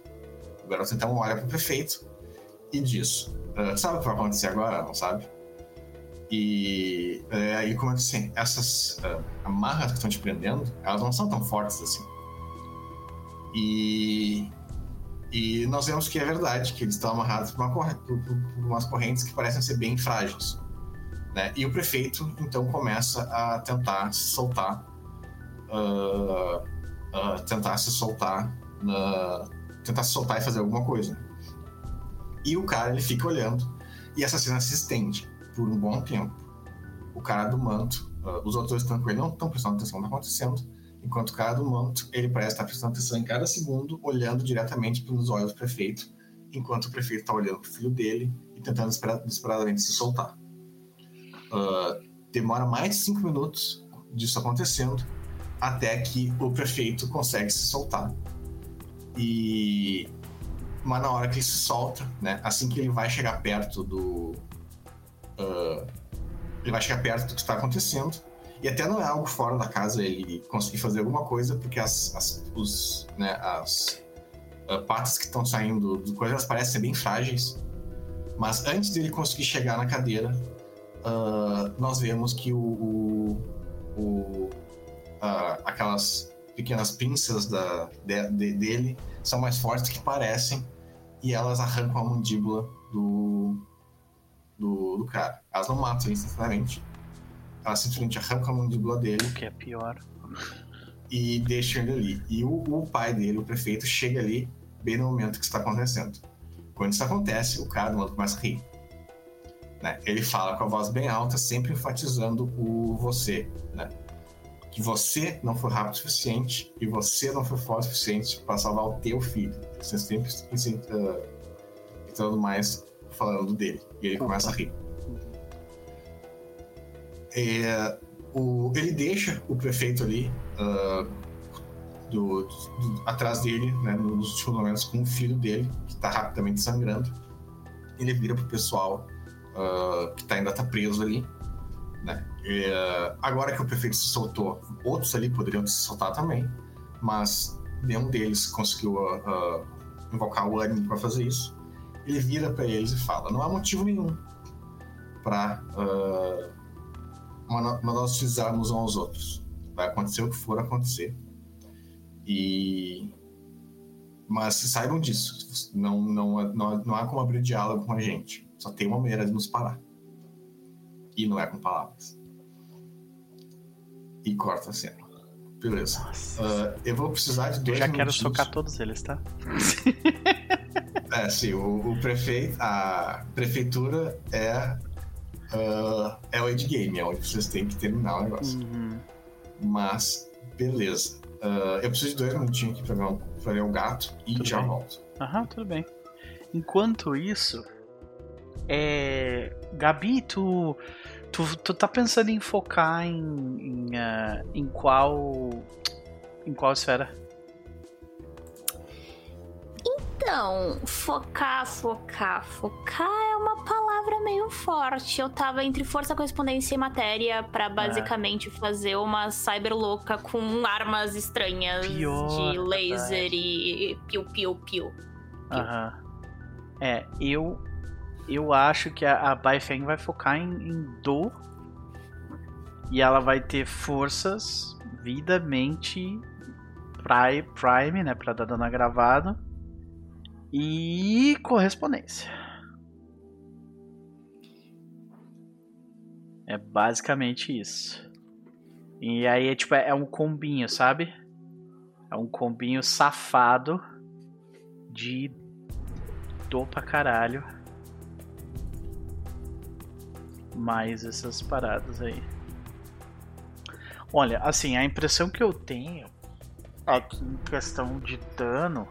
O garoto então olha pro prefeito e diz: uh, Sabe o que vai acontecer agora? Não sabe? E uh, aí como assim, essas uh, amarras que estão te prendendo, elas não são tão fortes assim. E, e nós vemos que é verdade, que eles estão amarrados por, uma, por, por umas correntes que parecem ser bem frágeis. Né? E o prefeito, então, começa a tentar se soltar, uh, uh, tentar se soltar, uh, tentar se soltar e fazer alguma coisa. E o cara, ele fica olhando, e essa cena se estende por um bom tempo. O cara do manto, os outros estão com ele, não estão prestando atenção no que está acontecendo, enquanto do manto, ele parece estar prestando atenção em cada segundo, olhando diretamente pelos olhos do prefeito, enquanto o prefeito está olhando para o filho dele e tentando desesperadamente se soltar. Uh, demora mais de cinco minutos disso acontecendo até que o prefeito consegue se soltar. E mas na hora que ele se solta, né, assim que ele vai chegar perto do uh, ele vai chegar perto do que está acontecendo e até não é algo fora da casa ele conseguir fazer alguma coisa porque as, as os né, as uh, patas que estão saindo do coisa elas parecem ser bem frágeis mas antes dele conseguir chegar na cadeira uh, nós vemos que o, o, o uh, aquelas pequenas pinças da, de, de, dele são mais fortes que parecem e elas arrancam a mandíbula do, do, do cara. Elas não matam instantaneamente. Elas simplesmente arrancam a mandíbula dele. O que é pior. E deixam ele ali. E o, o pai dele, o prefeito, chega ali bem no momento que está acontecendo. Quando isso acontece, o cara do outro começa a rir. Né? Ele fala com a voz bem alta, sempre enfatizando o você, né? que você não foi rápido o suficiente e você não foi forte o suficiente para salvar o teu filho. Você sempre uh, entrando mais falando dele. E ele começa a rir. É, o, ele deixa o prefeito ali uh, do, do, atrás dele, né, nos últimos momentos, com o filho dele, que está rapidamente sangrando. Ele vira pro pessoal uh, que tá, ainda está preso ali. Né? E, uh, agora que o prefeito se soltou, outros ali poderiam se soltar também, mas nenhum deles conseguiu invocar o ânimo para fazer isso. Ele vira para eles e fala: Não há motivo nenhum para nós utilizarmos uns aos outros. Vai acontecer o que for acontecer. E mas saibam disso. Não, não, não, não há como abrir diálogo com a gente. Só tem uma maneira de nos parar. E não é com palavras. E corta a cena. Beleza. Uh, eu vou precisar de dois Eu já quero socar todos eles, tá? é, sim. O, o prefeito... A prefeitura é... Uh, é o endgame. É onde vocês têm que terminar o negócio. Uhum. Mas, beleza. Uh, eu preciso de dois minutinhos aqui pra ver um, pra ver um gato e Tudo já bem. volto. Aham, tudo bem. Enquanto isso, é... Gabi, tu, tu, tu tá pensando em focar em, em, ah, em qual. Em qual esfera? Então, focar, focar, focar é uma palavra meio forte. Eu tava entre força, correspondência e matéria pra basicamente fazer uma cyber louca com armas estranhas Pior, de laser e piu-piu-piu. Aham. É, eu. Eu acho que a, a Baifeng vai focar em, em dor. E ela vai ter forças, vida, mente, pri- Prime, né? Pra dar dano gravado. E correspondência. É basicamente isso. E aí é tipo, é um combinho, sabe? É um combinho safado de dor pra caralho. Mais essas paradas aí. Olha, assim, a impressão que eu tenho é que em questão de dano,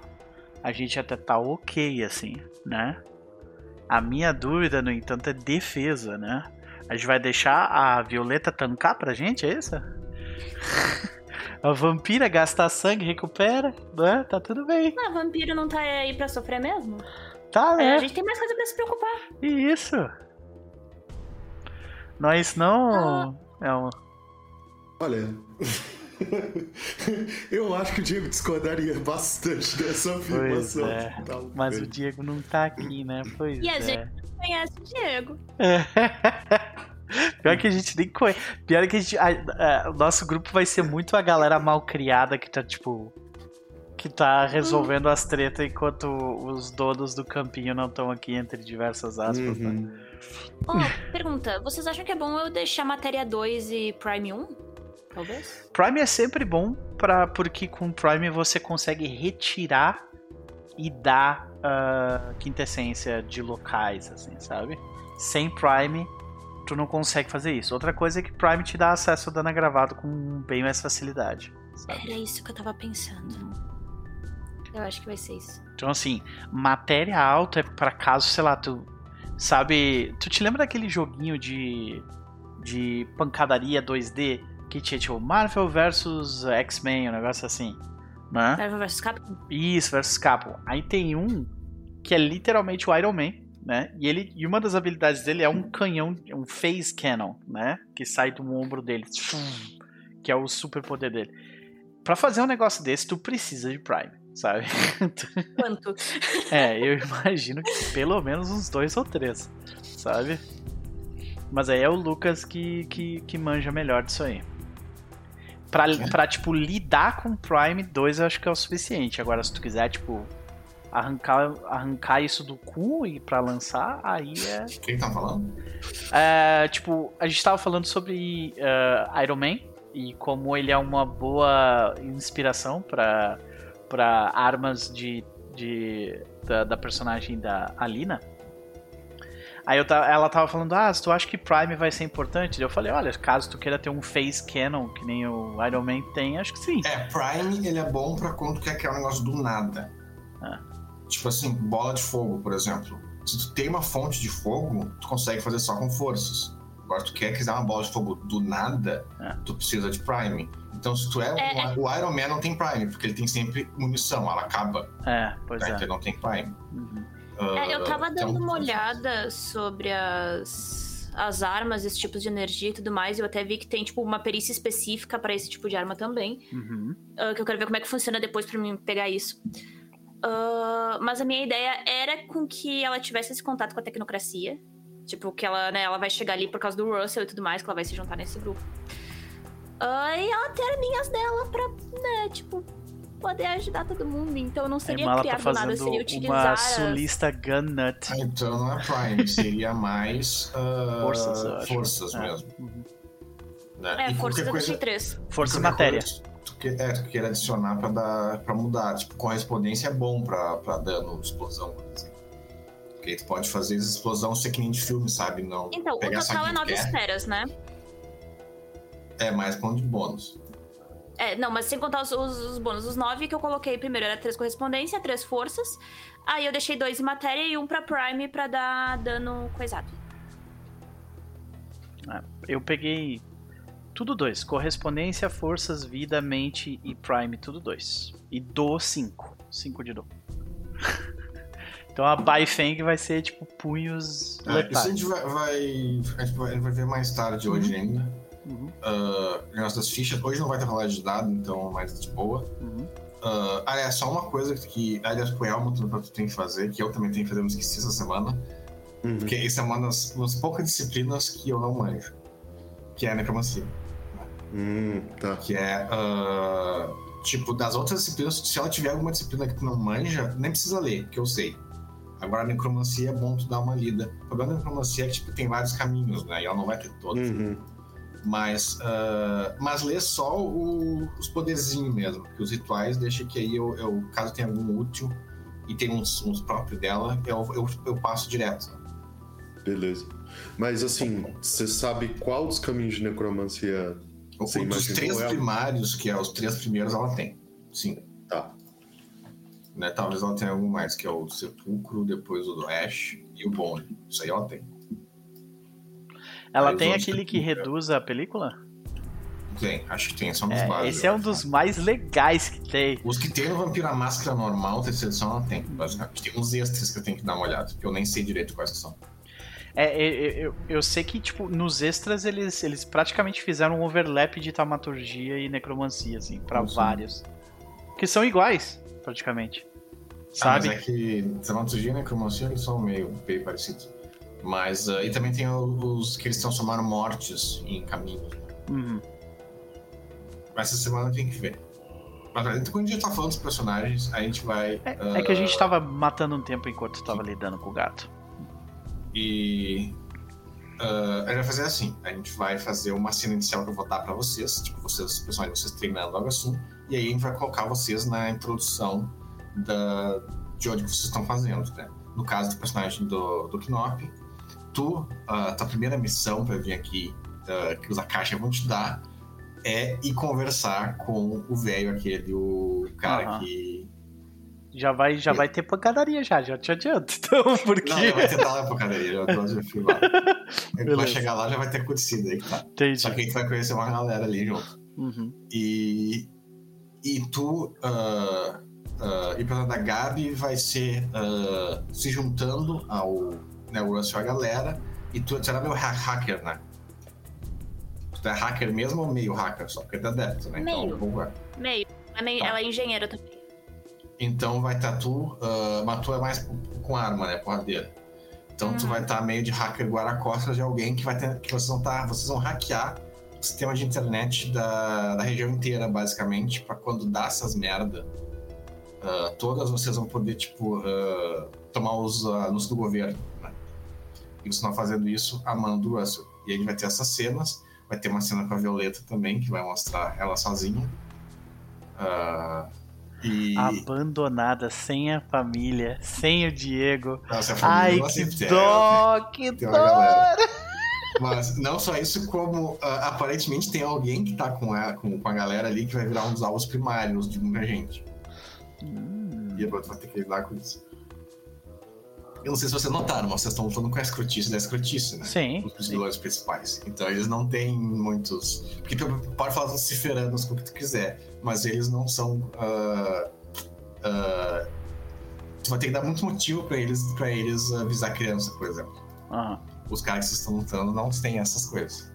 a gente até tá ok, assim, né? A minha dúvida, no entanto, é defesa, né? A gente vai deixar a Violeta tancar pra gente, é isso? a vampira gastar sangue, recupera, né? Tá tudo bem. Ah, vampiro não tá aí pra sofrer mesmo? Tá, É, né? a gente tem mais coisa pra se preocupar. Isso. Nós não. É um... Olha. eu acho que o Diego discordaria bastante dessa afirmação. é. Talvez. Mas o Diego não tá aqui, né? Pois E a é. gente conhece o Diego. Pior que a gente nem conhece. Pior que a gente. a- a- o nosso grupo vai ser muito a galera mal criada que tá, tipo. Que tá resolvendo as tretas enquanto os donos do campinho não estão aqui, entre diversas aspas, né? Uhum. Ó, pergunta, vocês acham que é bom eu deixar matéria 2 e Prime 1? Talvez? Prime é sempre bom pra, porque com Prime você consegue retirar e dar ah, quintessência de locais, assim, sabe? Sem Prime, tu não consegue fazer isso. Outra coisa é que Prime te dá acesso a dano gravado com bem mais facilidade. sabe? Era isso que eu tava pensando. Eu acho que vai ser isso. Então, assim, matéria alta é pra caso, sei lá, tu sabe. Tu te lembra daquele joguinho de, de pancadaria 2D que tinha tipo Marvel vs X-Men, um negócio assim, né? Marvel vs Capcom? Isso, versus Capcom. Aí tem um que é literalmente o Iron Man, né? E ele e uma das habilidades dele é um canhão, um phase cannon, né? Que sai do ombro dele, que é o super poder dele. Pra fazer um negócio desse, tu precisa de Prime, sabe? Quanto? É, eu imagino que pelo menos uns dois ou três, sabe? Mas aí é o Lucas que, que, que manja melhor disso aí. Pra, pra, tipo, lidar com Prime 2 eu acho que é o suficiente. Agora, se tu quiser, tipo, arrancar, arrancar isso do cu e pra lançar, aí é. Quem tá falando? É, tipo, a gente tava falando sobre eh, Iron Man e como ele é uma boa inspiração pra para armas de, de da, da personagem da Alina. Aí eu ela tava falando, ah, se tu acha que Prime vai ser importante? Eu falei, olha, caso tu queira ter um face canon, que nem o Iron Man tem, acho que sim. É, Prime ele é bom pra quando tu quer criar um negócio do nada. Ah. Tipo assim, bola de fogo, por exemplo. Se tu tem uma fonte de fogo, tu consegue fazer só com forças. Agora, tu quer criar uma bola de fogo do nada, ah. tu precisa de Prime. Então, se tu é, é, o, o Iron Man não tem Prime, porque ele tem sempre munição, ela acaba. É, pois tá? é. Então ele não tem Prime. Uhum. Uh, é, eu tava dando então, uma olhada sobre as, as armas, esses tipos de energia e tudo mais. Eu até vi que tem, tipo, uma perícia específica para esse tipo de arma também. Uhum. Uh, que eu quero ver como é que funciona depois para mim pegar isso. Uh, mas a minha ideia era com que ela tivesse esse contato com a tecnocracia. Tipo, que ela, né, ela vai chegar ali por causa do Russell e tudo mais, que ela vai se juntar nesse grupo. E ela ter arminhas dela pra, né, tipo, poder ajudar todo mundo. Então não seria é, criar tá nada, seria utilizar. Uma sulista gun nut. Ah, então não é Prime, seria mais. Uh, forças, eu. Forças é. mesmo. Uhum. Né? É, e forças coisa, eu 3. Força matéria. Tu, que, é, tu quer adicionar pra, dar, pra mudar. Tipo, correspondência é bom pra, pra dano, explosão, por exemplo. Porque tu pode fazer explosão ser que nem de filme, sabe? Não então, o total é 9 esferas, né? É, mais ponto de bônus. É, não, mas sem contar os, os, os bônus. Os 9 que eu coloquei primeiro era 3 correspondência, 3 forças. Aí eu deixei 2 em matéria e um pra Prime pra dar dano coisado. É, eu peguei tudo dois. Correspondência, forças, vida, mente e Prime, tudo dois. E do 5. 5 de do. então a Bai Feng vai ser tipo punhos. É, isso a gente vai, vai, a gente vai, vai ver mais tarde hoje uhum. ainda. Uhum. Uh, negócio das fichas. Hoje não vai ter rolagem de dado, então mais de boa. Uhum. Uh, aliás, só uma coisa que, aliás, pro Elmo, tu, tu tem que fazer, que eu também tenho que fazer, eu esqueci essa semana. Uhum. Porque isso é uma das, das, poucas disciplinas que eu não manjo. Que é a necromancia. Hum, tá. Que é. Uh, tipo, das outras disciplinas, se ela tiver alguma disciplina que tu não manja, nem precisa ler, que eu sei. Agora, a necromancia é bom tu dar uma lida. O problema da necromancia é que tipo, tem vários caminhos, né? E ela não vai ter todos. Uhum. Mas, uh, mas lê só o, os poderzinhos mesmo, porque os rituais deixa que aí eu, eu caso tenha algum útil e tem uns, uns próprios dela, eu, eu, eu passo direto. Beleza. Mas assim, você sabe qual dos caminhos de necromancia você o, Dos três ela? primários, que é os três primeiros, ela tem. Sim. Tá. Né, talvez ela tenha algum mais, que é o sepulcro, depois o do Ash e o Bone. Isso aí ela tem. Ela tem aquele que reduz a película? Tem, acho que tem, são dos é, básicos. Esse é um dos mais legais que tem. Os que tem no Vampiro a Máscara normal, terceira edição, ela tem, basicamente. Tem uns extras que eu tenho que dar uma olhada, que eu nem sei direito quais são. É, eu, eu, eu, sei que, tipo, nos extras eles, eles praticamente fizeram um overlap de taumaturgia e necromancia, assim, pra vários. Que são iguais, praticamente. Sabe? Ah, mas é que taumaturgia e necromancia eles são meio, meio parecidos. Mas. Uh, e também tem os que eles transformaram mortes em caminho. Uhum. Essa semana tem que ver. Mas quando a gente tá falando dos personagens, a gente vai. É, uh, é que a gente tava matando um tempo enquanto tava lidando com o gato. E. Uh, a gente vai fazer assim: a gente vai fazer uma cena inicial que eu vou dar pra vocês, tipo, vocês, personagens, vocês treinando logo assim, e aí a gente vai colocar vocês na introdução da, de onde vocês estão fazendo, né? No caso do personagem do, do Knop, tu, uh, tua primeira missão para vir aqui, uh, que os Akasha vão te dar, é ir conversar com o velho aquele, o cara uhum. que. Já vai, já é. vai ter pancadaria já, já te adianto. Então, porque... Não, já vai ter lá a pancadaria, já, já fui lá. vai chegar lá, já vai ter acontecido aí, tá? Entendi. Só que a gente vai conhecer uma galera ali junto. Uhum. E, e tu, uh, uh, e pela da Gabi, vai ser uh, se juntando ao né, o Russell a galera, e tu, tu era meio hacker, né? Tu é hacker mesmo ou meio hacker só? Porque tá dentro, né? Meio. Então, vou... Meio. Tá. Ela é engenheira também. Então vai estar tá tu, uh, mas tu é mais com arma, né? Porradeira. Então uhum. tu vai estar tá meio de hacker guarda-costas de alguém que vai ter. que vocês vão tá, vocês vão hackear o sistema de internet da, da região inteira, basicamente, para quando dá essas merda. Uh, todas vocês vão poder, tipo, uh, tomar os anúncios do governo e você não fazendo isso amando o Russell. E a gente vai ter essas cenas, vai ter uma cena com a Violeta também, que vai mostrar ela sozinha. Uh, E... Abandonada, sem a família, sem o Diego. Nossa, a família Ai, que dó, que dó! Mas não só isso, como uh, aparentemente tem alguém que tá com a, com, com, a galera ali que vai virar um dos alvos primários de muita gente. Hum. E a vai ter que lidar com isso. Eu não sei se vocês notaram, mas vocês estão lutando com a escrotice da escrotice, né? Sim. Os vilões principais. Então eles não têm muitos. Porque pode falar dos ciferanos com o que tu quiser, mas eles não são. Uh, uh, tu vai ter que dar muito motivo pra eles, pra eles avisar a criança, por exemplo. Uhum. Os caras que estão lutando não têm essas coisas.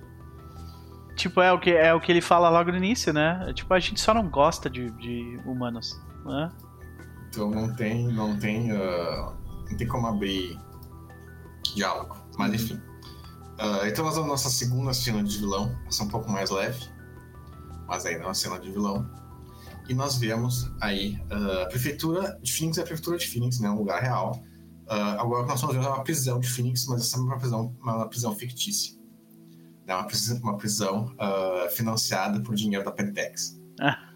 Tipo, é o que, é o que ele fala logo no início, né? Tipo, a gente só não gosta de, de humanos, né? Então não tem. Não tem. Uh não tem como abrir diálogo. Mas enfim. Uh, então nós vamos na nossa segunda cena de vilão. Essa é um pouco mais leve. Mas ainda é uma cena de vilão. E nós vemos aí uh, a prefeitura de Phoenix é a prefeitura de Phoenix, né? Um lugar real. Uh, agora o que nós estamos vendo é uma prisão de Phoenix, mas essa é uma prisão, uma prisão fictícia. É uma prisão, uma prisão financiada por dinheiro da Pentex. Ah.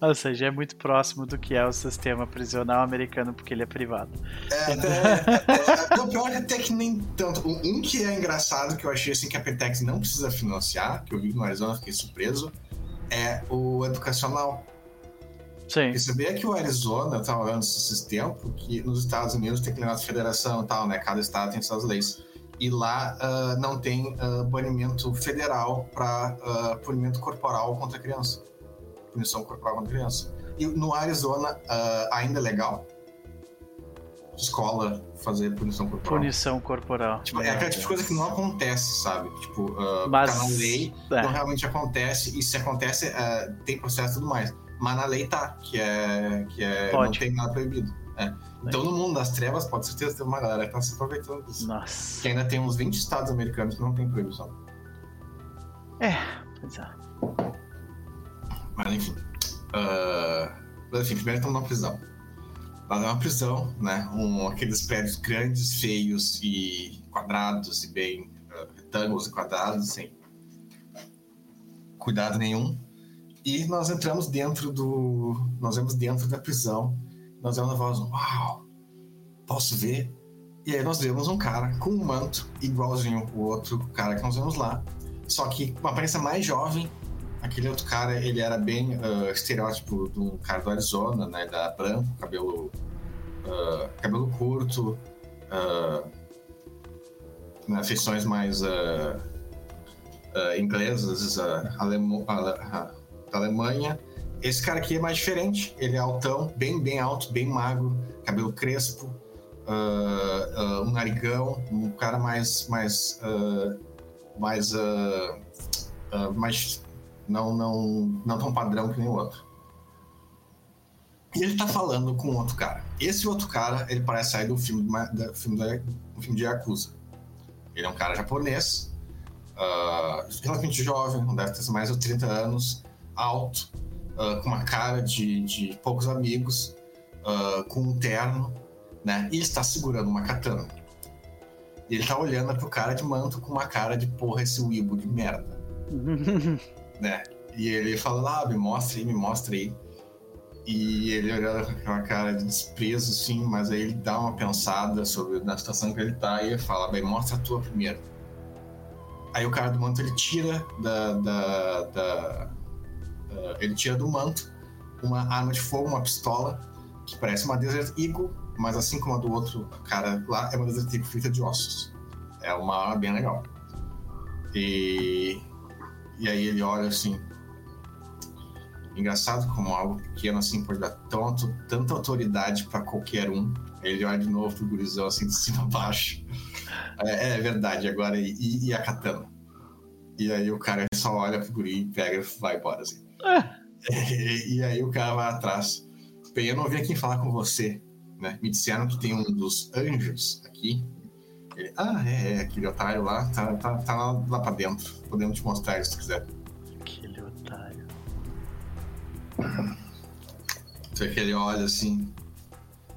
Ou seja, é muito próximo do que é o sistema prisional americano, porque ele é privado. É, é, é, o pior é até que nem tanto. Um que é engraçado, que eu achei assim que a Pentex não precisa financiar, que eu vi no Arizona, fiquei surpreso, é o educacional. Sim. Você vê que o Arizona, eu tava olhando esses tempos, que nos Estados Unidos tem que de federação e tal, né? Cada estado tem suas leis. E lá uh, não tem uh, banimento federal para uh, punimento corporal contra criança punição corporal contra criança. E no Arizona uh, ainda é legal escola fazer punição corporal. Punição corporal. Tipo, é aquela tipo de coisa que não acontece, sabe? Tipo, uh, Mas, tá na lei, é. não realmente acontece, e se acontece, uh, tem processo e tudo mais. Mas na lei tá, que é. Que é não tem nada proibido. É. Então, no mundo das trevas, pode certeza ter uma galera que tá se aproveitando disso. Nossa. Que ainda tem uns 20 estados americanos que não tem proibição. É, pois é. Mas enfim. Uh, mas enfim, primeiro estamos na prisão. Lá é uma prisão, né? Um, aqueles prédios grandes, feios e quadrados e bem uh, retângulos e quadrados, sem cuidado nenhum. E nós entramos dentro do. Nós vemos dentro da prisão. Nós vemos a voz, uau! Posso ver? E aí nós vemos um cara com um manto igualzinho o outro cara que nós vemos lá. Só que com uma aparência mais jovem Aquele outro cara, ele era bem uh, estereótipo do cara do Arizona, né? Da branco, cabelo, uh, cabelo curto, uh, né, feições mais uh, inglesas, alemo, da Alemanha. Esse cara aqui é mais diferente, ele é altão, bem, bem alto, bem magro, cabelo crespo, um narigão, um cara mais, mais, mais, mais não, não, não tão padrão que nem o outro. E ele tá falando com outro cara. Esse outro cara, ele parece sair do filme, do filme, do filme de Yakuza. Ele é um cara japonês, uh, relativamente jovem, não deve ter mais de 30 anos, alto, uh, com uma cara de, de poucos amigos, uh, com um terno, né? E ele está segurando uma katana. E ele tá olhando pro cara de manto com uma cara de porra, esse Weibo de merda. né? E ele fala, ah, me mostra aí, me mostra aí. E ele olha com aquela cara de desprezo, assim, mas aí ele dá uma pensada sobre na situação que ele tá e fala, bem, mostra a tua primeiro. Aí o cara do manto ele tira da. da, da uh, ele tira do manto uma arma de fogo, uma pistola, que parece uma Desert Eagle, mas assim como a do outro cara lá, é uma Desert Eagle feita de ossos. É uma arma bem legal. E e aí ele olha assim. Engraçado como algo pequeno assim pode dar tanto, tanta autoridade para qualquer um. Ele olha de novo pro gurizão assim de cima a baixo. É, é verdade, agora e, e, a katana? E aí o cara só olha pro guri, pega e vai embora assim. e, e aí o cara vai atrás. Bem, eu não vim aqui falar com você, né? Me disseram que tem um dos anjos aqui ele, ah, é, é, aquele otário lá, tá, tá, tá lá, lá pra dentro. Podemos te mostrar se tu quiser. Aquele otário. Você que ele olha assim,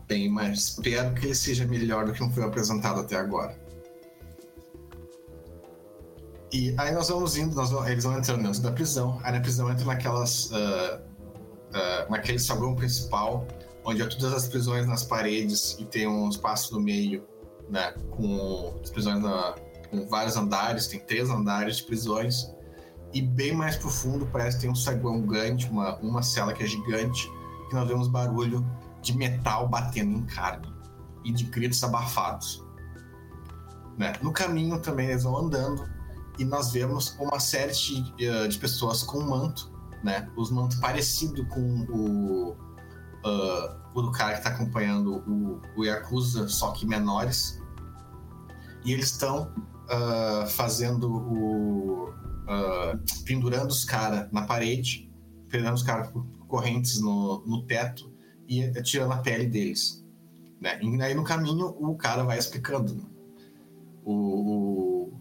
bem, mas espero que ele seja melhor do que não foi apresentado até agora. E aí nós vamos indo, nós vamos, eles vão entrando dentro da prisão. Aí na prisão entra naquelas. Uh, uh, naquele saguão principal, onde há todas as prisões nas paredes e tem um espaço no meio, né, com as prisões na, com vários andares, tem três andares de prisões. E bem mais profundo parece que tem um saguão grande, uma, uma cela que é gigante, que nós vemos barulho de metal batendo em carne e de gritos abafados. Né? No caminho também eles vão andando e nós vemos uma série de, eh, de pessoas com manto, né? Os mantos parecido com o, uh, o do cara que está acompanhando o, o Yakuza, só que menores. E eles estão uh, fazendo o. Uh, pendurando os caras na parede, pendurando os caras por correntes no, no teto e tirando a pele deles. Né? E aí no caminho o cara vai explicando. Né? O, o,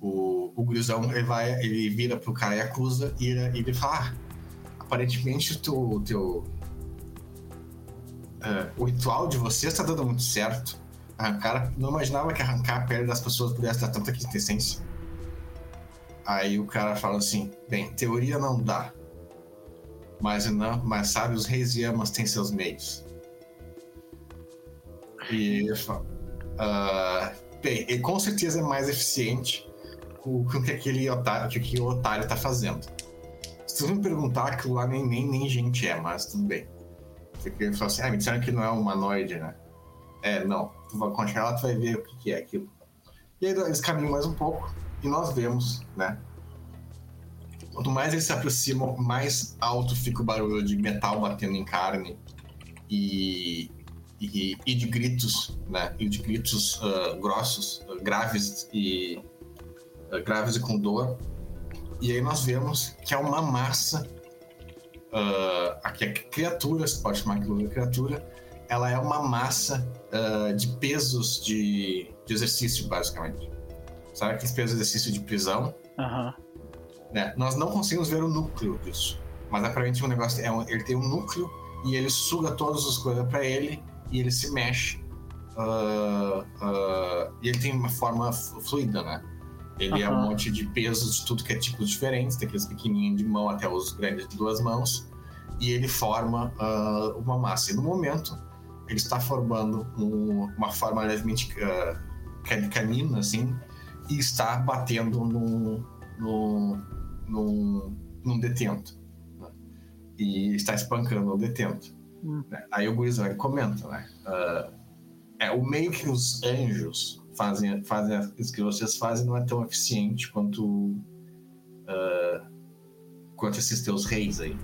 o, o Grisão ele, vai, ele vira pro cara e acusa e ele, fala: ah, aparentemente o teu, teu uh, o ritual de vocês está dando muito certo. Arrancar, não imaginava que arrancar a pele das pessoas pudesse dar tanta quintessência. Aí o cara fala assim: bem, teoria não dá. Mas não, mas sabe, os reis e amas têm seus meios. E ele fala, uh, bem, ele com certeza é mais eficiente com, o que aquele otário, que, otário tá fazendo. Se tu me perguntar, aquilo lá nem, nem, nem gente é, mas tudo bem. Porque ele fala assim, ah, me disseram que não é um humanoide, né? É, não. Tu vai continuar, tu vai ver o que, que é aquilo. E aí eles caminham mais um pouco e nós vemos, né? Quanto mais eles se aproximam, mais alto fica o barulho de metal batendo em carne e, e, e de gritos, né? E de gritos uh, grossos, uh, graves e uh, graves e com dor. E aí nós vemos que é uma massa uh, aqui a criatura, você pode chamar aquilo de criatura, ela é uma massa uh, de pesos de, de, exercício, basicamente. Sabe aqueles pesos de exercício de prisão? Uhum. Né? Nós não conseguimos ver o núcleo disso, mas aparentemente o negócio é um, ele tem um núcleo e ele suga todas as coisas para ele e ele se mexe. Uh, uh, e ele tem uma forma fluida, né? Ele uhum. é um monte de pesos de tudo que é tipos diferentes, daqueles pequenininhos de mão até os grandes de duas mãos, e ele forma uh, uma massa. E no momento, ele está formando um, uma forma levemente uh, canina, assim, e está batendo num, num, num, num detento. Né? E está espancando o detento. Hum. Aí o Guizão comenta, né? Uh, é o meio que os anjos fazem, fazem isso que vocês fazem não é tão eficiente quanto uh, quanto esses teus reis aí.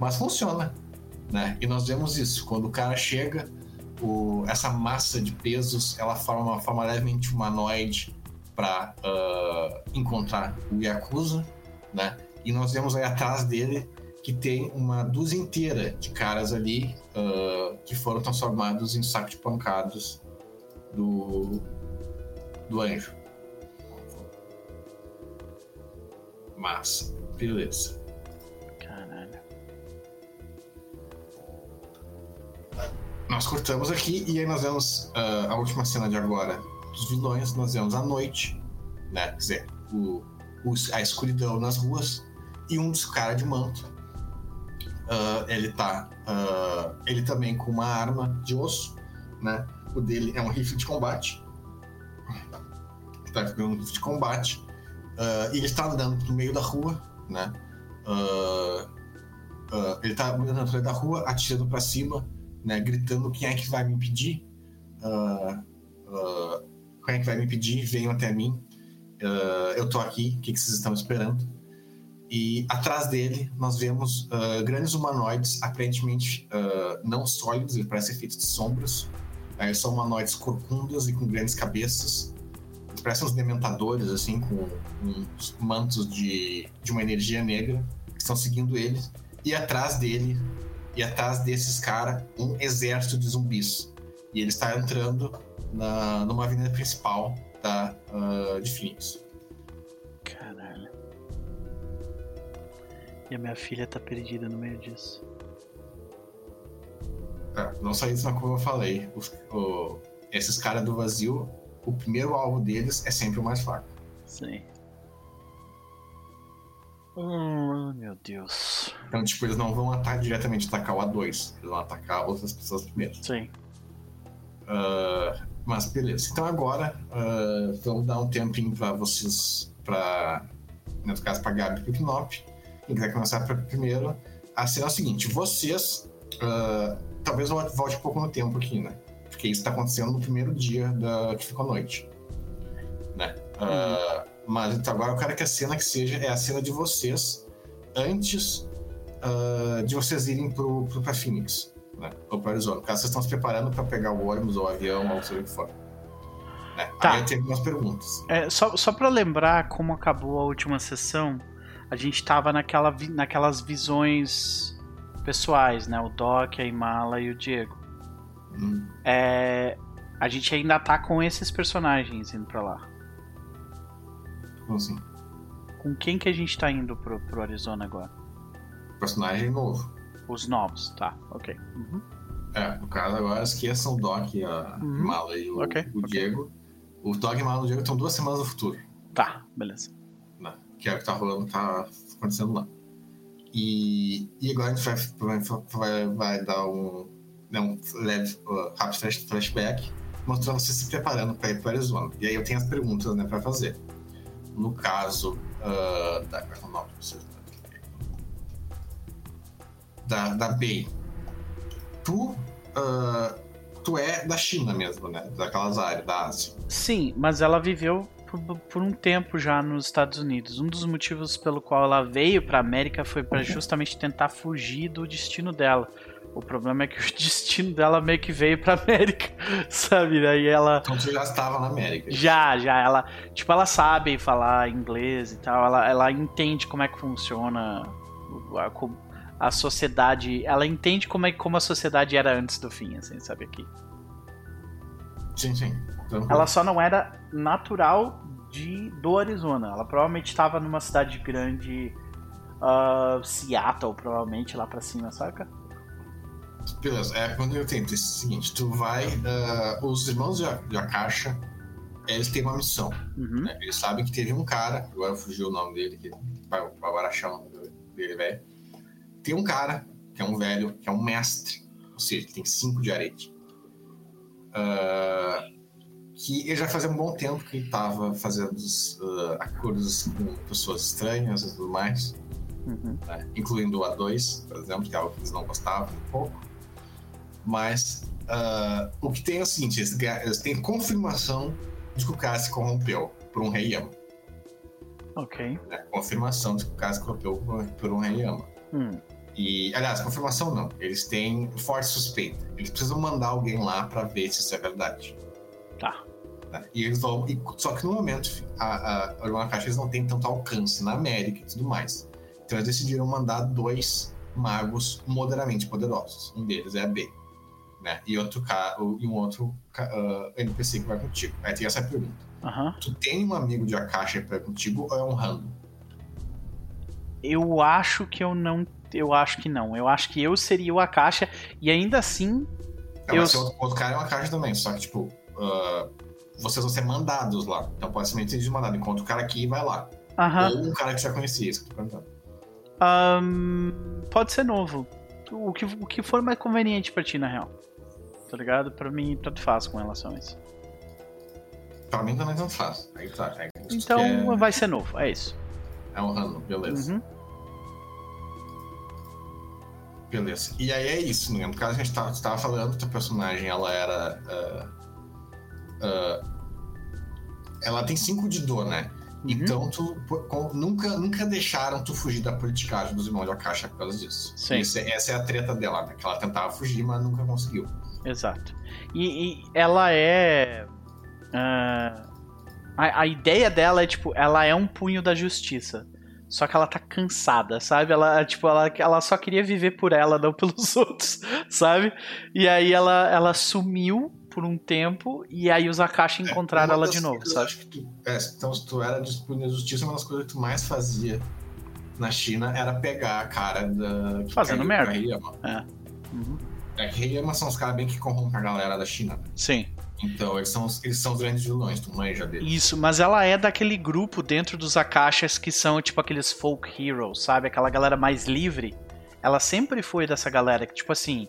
Mas funciona, né? E nós vemos isso quando o cara chega, o, essa massa de pesos ela forma uma forma levemente humanoide para uh, ah, encontrar o Yakuza, né? E nós vemos aí atrás dele que tem uma dúzia inteira de caras ali uh, que foram transformados em saco de pancadas do, do anjo. Massa. Beleza. Nós cortamos aqui e aí nós vemos uh, a última cena de agora dos vilões. Nós vemos a noite, né? Quer dizer, o, o a escuridão nas ruas e um dos caras de manto. Uh, ele tá. Uh, ele também com uma arma de osso, né? O dele é um rifle de combate. Tá ficando um rifle de combate. E ele está andando no meio da rua, né? Ele está andando no meio da rua, atirando para cima, né? Gritando: Quem é que vai me impedir? quem é que vai me impedir? Venham até mim. eu tô aqui, o que, que vocês estão esperando? E atrás dele nós vemos grandes humanoides, aparentemente não sólidos, ele parece feitos de sombras, Aí são humanoides corcundas e com grandes cabeças. Parecem uns dementadores, assim, com uns mantos de, de uma energia negra, que estão seguindo ele. E atrás dele, e atrás desses caras, um exército de zumbis. E ele está entrando na, numa avenida principal da, uh, de Phoenix. Caralho. E a minha filha tá perdida no meio disso. É, não só isso, mas como eu falei, os, o, esses caras do vazio, o primeiro alvo deles é sempre o mais fraco. Sim. Oh, meu Deus. Então, tipo, eles não vão atacar diretamente atacar o A2. Eles vão atacar outras pessoas primeiro. Sim. Uh, mas beleza. Então agora uh, vamos dar um tempinho pra vocês. Pra. No caso, pra Gabi e Knop. Quem quiser começar pra primeiro. A cena é o seguinte: vocês. Uh, talvez eu volte um pouco no tempo aqui, né? Porque isso tá acontecendo no primeiro dia da, que ficou noite. Né? Uh, mas então agora eu quero que a cena que seja é a cena de vocês antes uh, de vocês irem pro, pro, pra Phoenix, né? Ou pra Arizona. Caso vocês estão se preparando para pegar o ônibus ou o avião ou seja o que for. Né? Tá. Aí tenho algumas perguntas. É, só, só pra lembrar como acabou a última sessão, a gente tava naquela, naquelas visões pessoais, né? O Doc, a Imala e o Diego. Hum, É, a gente ainda tá com esses personagens indo pra lá. Assim? Com quem que a gente tá indo pro, pro Arizona agora? Personagem novo. Os novos, tá, ok. Uhum. É, no caso agora esqueçam o Doc, a Uhum. Mala e o, Ok, o ok. Diego. O Doc e Mala e o Diego estão duas semanas no futuro. Tá, beleza. né? Que é o que tá rolando, tá acontecendo lá. E, e agora a gente vai, vai, vai, dar um, né, um leve, uh, rápido flash- flashback mostrando você se preparando para ir para Arizona. E aí eu tenho as perguntas né, para fazer. No caso uh, da, qual é de vocês? da, da Bay. Tu, uh, tu é da China mesmo, né? Daquelas áreas, da Ásia. Sim, mas ela viveu por, por um tempo já nos Estados Unidos. Um dos motivos pelo qual ela veio pra América foi pra justamente tentar fugir do destino dela. O problema é que o destino dela meio que veio pra América, sabe? Daí ela Então tu já estava na América. já, já, ela, tipo, ela sabe falar inglês e tal, ela, ela entende como é que funciona a, a sociedade, ela entende como é como a sociedade era antes do fim, assim, sabe aqui. Sim, sim. Tranquilo. Ela só não era natural de do Arizona. Ela provavelmente estava numa cidade grande, ah, Seattle, provavelmente lá pra cima, saca? Beleza, é quando eu tento é o seguinte, tu vai. ah, os irmãos de, A- de Akasha, eles têm uma missão. Uhum. né? Eles sabem que teve um cara, agora fugiu o nome dele, que vai agora nome dele, velho. Tem um cara, que é um velho, que é um mestre, ou seja, que tem cinco de arete. Ah, que ele já fazia um bom tempo que ele tava fazendo ah, acordos com pessoas estranhas e tudo mais Uhum. né? incluindo o A2, por exemplo, que é algo que eles não gostavam um pouco. Mas ah, o que tem é o seguinte: eles, têm confirmação de que o cara se corrompeu por um rei Yama. Ok. Né? Confirmação de que o cara se corrompeu por, um rei Yama. Hum. E, aliás, confirmação não. Eles têm forte suspeita. Eles precisam mandar alguém lá para ver se isso é verdade. Tá. né? E eles vão. e- só que no momento, a, a Urbana Caixa eles não têm tanto alcance na América e tudo mais. Então eles decidiram mandar dois magos moderadamente poderosos. Um deles é a B. Né? E, outro, ca- o- e um outro ca- ah, NPC que vai contigo. Aí tem essa pergunta. Aham. Tu tem um amigo de Akasha que vai contigo ou é um random? Eu acho que eu não. Eu acho que não. Eu acho que eu seria o Akasha e ainda assim. É, Eu- mas outro, outro cara é uma caixa também, só que, tipo, ah, vocês vão ser mandados lá. Então pode ser meio mandado. Encontra o cara aqui e vai lá. Aham. Ou um cara que já conhecia, isso que eu tô perguntando. Ahn, pode ser novo. O que, o que for mais conveniente pra ti, na real. Tá ligado? Pra mim, tanto faz com relação a isso. Pra mim também tanto faz. Aí tá. Aí, Então quer- vai ser novo, é isso. É um random, beleza. Uhum. Beleza. E aí é isso, né? No caso, a gente tava, tava falando que a personagem, ela era. ah, ah, ela tem 5 de dor, né? Uhum. Então, tu com- nunca, nunca deixaram tu fugir da politicagem dos irmãos de Akasha por causa disso. Sim. Esse- essa é a treta dela, né? Que ela tentava fugir, mas nunca conseguiu. Exato. E, e ela é. ah, a, a ideia dela é, tipo, ela é um punho da justiça. Só que ela tá cansada, sabe? Ela, tipo, ela, ela só queria viver por ela, não pelos outros, sabe? E aí ela, ela sumiu por um tempo e aí os Akashi encontraram Uma ela de novo, sabe? acho que tu, é, então, se tu era disponível à justiça, uma das coisas que tu mais fazia na China era pegar a cara da. Fazendo merda. Heiyama. Uhum. É que Heiyama são os caras bem que corrompem a galera da China. né? Sim. Então, eles são, eles são os grandes vilões, tu manja deles. Isso, mas ela é daquele grupo dentro dos Akashas que são tipo aqueles folk heroes, sabe? Aquela galera mais livre. Ela sempre foi dessa galera que, tipo assim,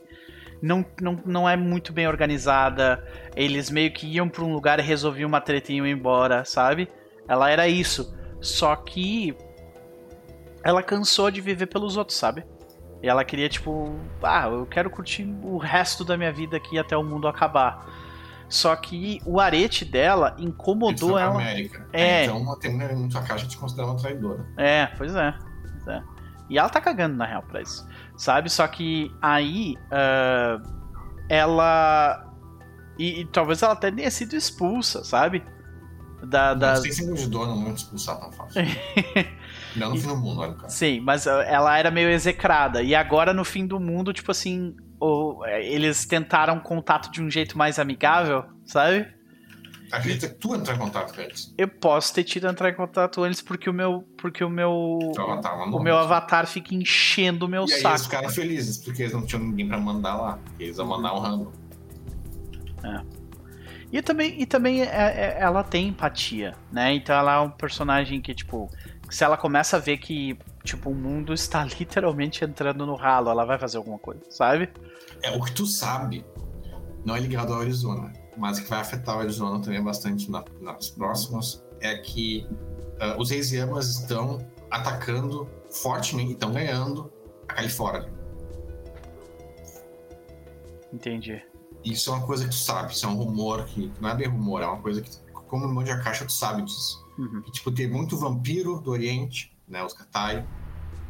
não, não, não é muito bem organizada. Eles meio que iam pra um lugar e resolviam uma treta e iam embora, sabe? Ela era isso. Só que ela cansou de viver pelos outros, sabe? E ela queria, tipo, ah, eu quero curtir o resto da minha vida aqui até o mundo acabar. Só que o arete dela incomodou ela. América. É. Então, tem muito a caixa te considera uma traidora. É, pois é, pois é. E ela tá cagando, na real, pra isso. Sabe? Só que aí. Uh, ela. E, e, talvez ela até tenha sido expulsa, sabe? Da, da... Não sei se ajudou não muito expulsar tão fácil. no fim do mundo, olha, cara. Sim, mas ela era meio execrada. E agora, no fim do mundo, tipo assim, ou, é, eles tentaram contato de um jeito mais amigável, sabe? Acredita que tu entrar em contato com eles? Eu posso ter tido entrar em contato antes porque o meu. Porque o meu. Avatar o meu avatar fica enchendo o meu e saco. E eles ficaram felizes, porque eles não tinham ninguém pra mandar lá. Eles iam mandar um random. É. E também, e também é, é, ela tem empatia, né? Então ela é um personagem que, tipo, se ela começa a ver que, tipo, o mundo está literalmente entrando no ralo, ela vai fazer alguma coisa, sabe? É, o que tu sabe não é ligado ao Arizona, mas que vai afetar o Arizona também bastante na, nas próximas, é que uh, os Reis Yamas estão atacando fortemente, estão ganhando a Califórnia. Entendi. Isso é uma coisa que tu sabe, isso é um rumor que não é bem rumor, é uma coisa que, como no Monte Caixa, tu sabe disso. Uhum. Que, tipo, tem muito vampiro do Oriente, né, os Katai,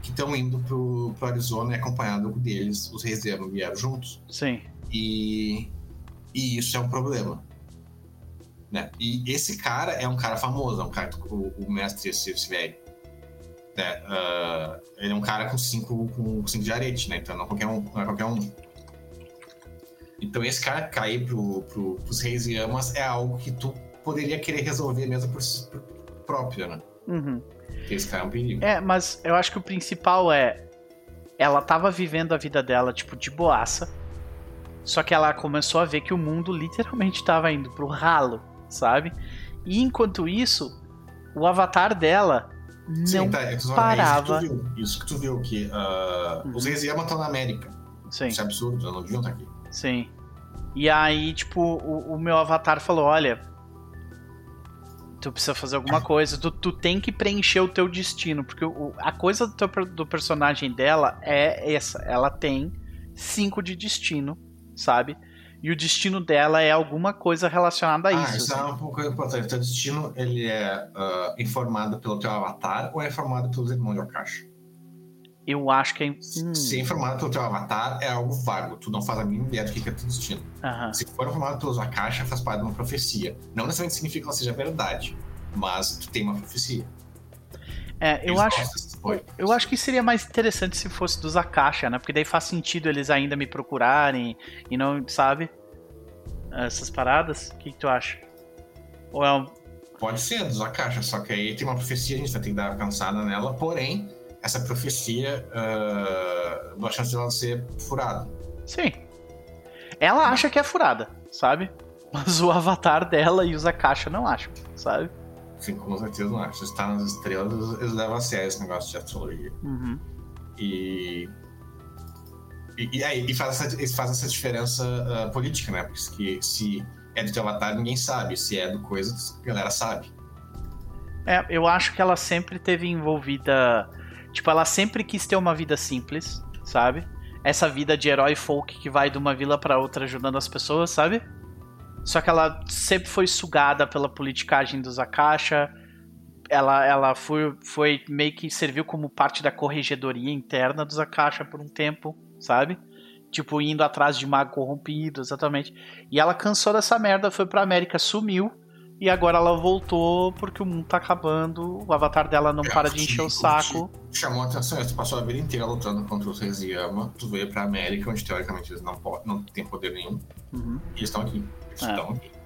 que estão indo pro, pro Arizona e acompanhado deles, os reis vieram juntos. Sim. E, e isso é um problema. Né? E esse cara é um cara famoso, é um cara, o, o mestre esse, esse velho. Né? Uh, ele é um cara com cinco, com cinco de arete, né? Então não, qualquer um, não é qualquer um. Então esse cara cair pro, pro, pros reis e amas é algo que tu poderia querer resolver mesmo por, por próprio, né? Uhum. Porque esse cara é um perigo. É, mas eu acho que o principal é. Ela tava vivendo a vida dela, tipo, de boaça. Só que ela começou a ver que o mundo literalmente tava indo pro ralo, sabe? E enquanto isso, o avatar dela Sim, não tá, é parava. Isso que tu viu, isso que, tu viu que uh, uhum. os Eziyama estão na América. Sim. Isso é absurdo, não deviam estar aqui. Sim. E aí, tipo, o, o meu avatar falou: olha, tu precisa fazer alguma coisa, tu, tu tem que preencher o teu destino, porque o, a coisa do, teu, do personagem dela é essa, ela tem cinco de destino, sabe? E o destino dela é alguma coisa relacionada a ah, isso. Isso assim. é um pouco importante. O teu destino, ele é uh, informado pelo teu avatar ou é informado pelos irmãos de? Eu acho que é. Hum. Se informado pelo teu avatar, é algo vago. Tu não faz a mínima ideia do que é teu destino. Uhum. Se for informado pelos Akasha, faz parte de uma profecia. Não necessariamente significa que ela seja verdade, mas tu tem uma profecia. É, eu acho, eu acho que seria mais interessante se fosse dos Akasha, né? Porque daí faz sentido eles ainda me procurarem e não, sabe? Essas paradas. O que, que tu acha? Ou é um... Pode ser dos Akasha, só que aí tem uma profecia, a gente vai ter que dar uma cansada nela, porém, essa profecia, uh, a chance de ela ser furada. Sim. Ela acha que é furada, sabe? Mas o avatar dela e os Akasha não acham, sabe? Sim, com certeza não acho. Está nas estrelas, eles levam a sério esse negócio de astrologia. Uhum. E, e. E, aí, e faz essa, faz essa diferença uh, política, né? Porque se é do teu avatar, ninguém sabe. Se é do coisa, a galera sabe. É, eu acho que ela sempre teve envolvida. Tipo, ela sempre quis ter uma vida simples, sabe? Essa vida de herói folk que vai de uma vila para outra ajudando as pessoas, sabe? Só que ela sempre foi sugada pela politicagem dos Akasha. Ela, ela foi, foi meio que serviu como parte da corregedoria interna dos Akasha por um tempo, sabe? Tipo, indo atrás de mago corrompido, exatamente. E ela cansou dessa merda, foi pra América, sumiu. E agora ela voltou porque o mundo tá acabando, o avatar dela não é, para de encher o saco. Chamou a atenção, tu passou a vida inteira lutando contra os reis Yama, tu veio pra América, onde teoricamente eles não, não têm poder nenhum, uhum. e eles estão aqui. É.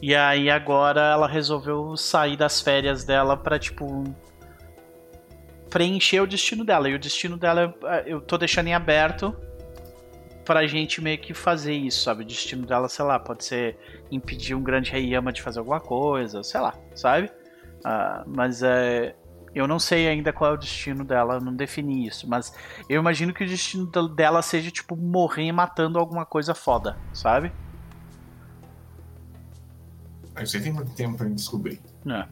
E aí agora ela resolveu sair das férias dela pra, tipo. preencher o destino dela. E o destino dela eu tô deixando em aberto. Pra gente meio que fazer isso, sabe? O destino dela, sei lá, pode ser impedir um grande rei Yama de fazer alguma coisa, sei lá, sabe? Uh, mas é. Eu não sei ainda qual é o destino dela, não defini isso, mas eu imagino que o destino dela seja, tipo, morrer matando alguma coisa foda, sabe? Aí tem muito tempo pra descobrir. É.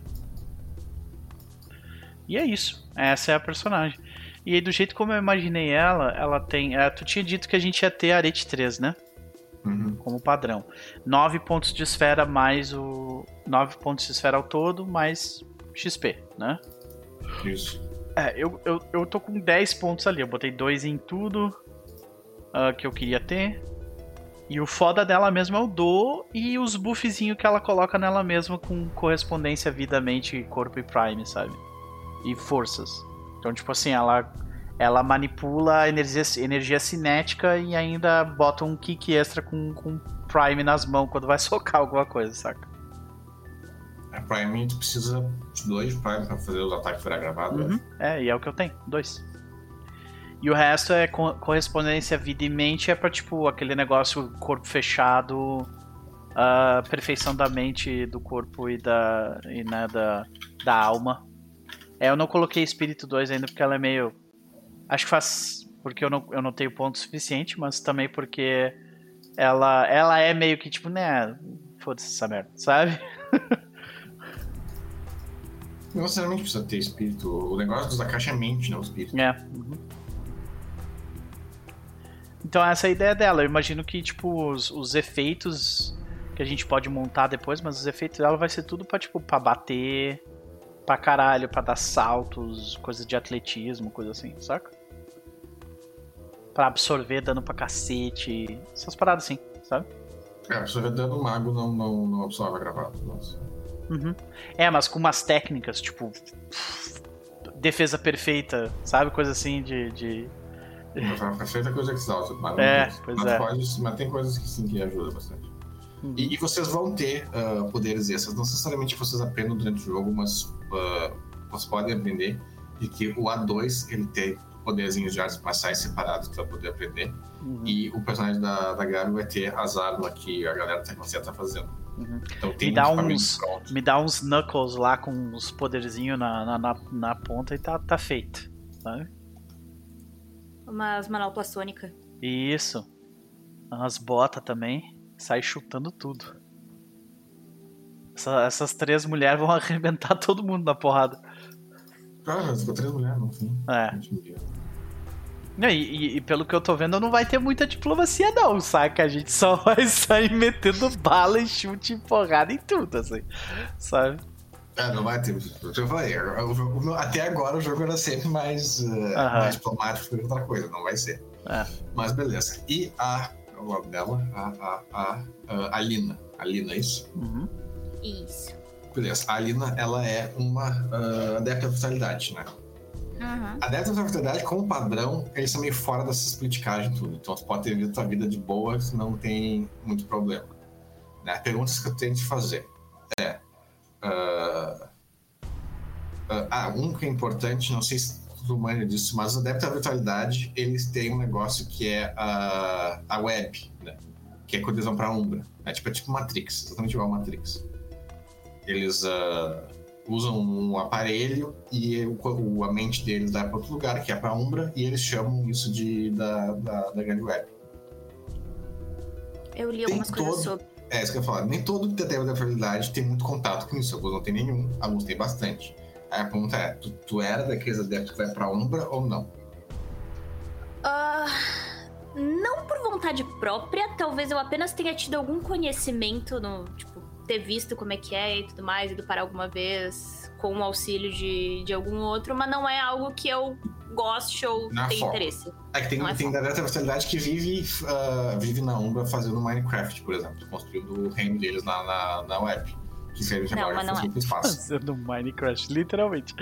E é isso. Essa é a personagem. E aí, do jeito como eu imaginei ela, ela tem. É, tu tinha dito que a gente ia ter Arete 3, né? Uhum. Como padrão. 9 pontos de esfera mais o. 9 pontos de esfera ao todo, mais XP, né? Isso. É, eu, eu, eu tô com 10 pontos ali. Eu botei 2 em tudo uh, que eu queria ter. E o foda dela mesmo é o Do e os buffzinhos que ela coloca nela mesma com correspondência vida, mente, corpo e prime, sabe? E forças. Então, tipo assim, ela ela manipula a energia, energia cinética e ainda bota um kick extra com, com Prime nas mãos quando vai socar alguma coisa, saca? A Prime a gente precisa de dois Prime pra fazer os ataques virar gravado. Uhum. É, e é o que eu tenho, dois. E o resto é correspondência vida e mente, é pra tipo aquele negócio corpo fechado, a perfeição da mente, do corpo e da, e, né, da, da alma. É, eu não coloquei Espírito 2 ainda porque ela é meio. Acho que faz. Porque eu não, eu não tenho ponto suficiente, mas também porque ela, ela é meio que tipo, né? Foda-se essa merda, sabe? Não necessariamente precisa ter espírito. O negócio da caixa é mente, não o espírito. É. Uhum. Então essa é a ideia dela. Eu imagino que, tipo, os, os efeitos que a gente pode montar depois, mas os efeitos dela vai ser tudo pra, tipo, pra bater, pra caralho, pra dar saltos, coisas de atletismo, coisa assim, saca? Pra absorver dano pra cacete, essas paradas assim, sabe? É, absorver dano mago não, não, não absorve gravado, nossa. Uhum. É, mas com umas técnicas, tipo. Defesa perfeita, sabe? Coisa assim de. de... Perfeita coisa que salta. Mas, é, pois mas, é. Pode, mas tem coisas que sim que ajudam bastante. Uhum. E, e, vocês vão ter uh, poderes extras, não necessariamente vocês aprendam durante o jogo, mas uh, vocês podem aprender de que o A2 ele tem poderzinhos de artes marciais separados para poder aprender. Uhum. E o personagem da, da Gabi vai ter as armas que a galera tá, você tá fazendo. Uhum. Então, me, dá uns, me dá uns Knuckles lá com os poderzinhos na, na, na, ponta e tá, tá feito. Sabe? Umas manopla sônica. Isso. Umas botas também sai chutando tudo. Essa, essas três mulheres vão arrebentar todo mundo na porrada. Cara, ficou três mulheres no fim. É. E, e, pelo que eu tô vendo, não vai ter muita diplomacia, não, saca? A gente só vai sair metendo bala e chute e porrada em tudo, assim, sabe? É, não vai ter. Eu falei, até agora o jogo era sempre mais, uh, mais diplomático que outra coisa, não vai ser. É. Mas beleza. E a o nome dela? A, a, a, a Alina. Alina, é isso? Uhum. Isso. Beleza. A Alina, ela é uma uh, adepta da brutalidade, né? Uhum. Adepta da brutalidade, como padrão, eles são meio fora dessas politicagens tudo. Então você pode ter vivido sua vida de boa, não tem muito problema. Né? Perguntas que eu tenho de fazer é... Uh, uh, ah, um que é importante, não sei se do manja disso, mas os adeptos à virtualidade, eles têm um negócio que é a, a web, né? Que é quando eles vão pra Umbra. É tipo, é tipo Matrix, exatamente igual a Matrix. Eles uh, usam um aparelho e o, a mente deles vai para outro lugar, que é pra Umbra, e eles chamam isso de, da, da, da grande web. Eu li algumas tem coisas todo... sobre. É, isso que eu ia falar. Nem todo detective da virtualidade tem muito contato com isso. Alguns não tem nenhum, alguns tem bastante. Aí a pergunta é: tu, tu era daqueles adeptos que vai pra Umbra ou não? Uh, não por vontade própria, talvez eu apenas tenha tido algum conhecimento no, tipo, ter visto como é que é e tudo mais, ido para alguma vez com o auxílio de, de algum outro, mas não é algo que eu goste ou na tenha interesse. É que tem, é tem da personalidade que vive, uh, vive na Umbra fazendo Minecraft, por exemplo, construindo o reino deles na, na, na web que serve de não, mas não é. espaço. Fazendo Minecraft, literalmente.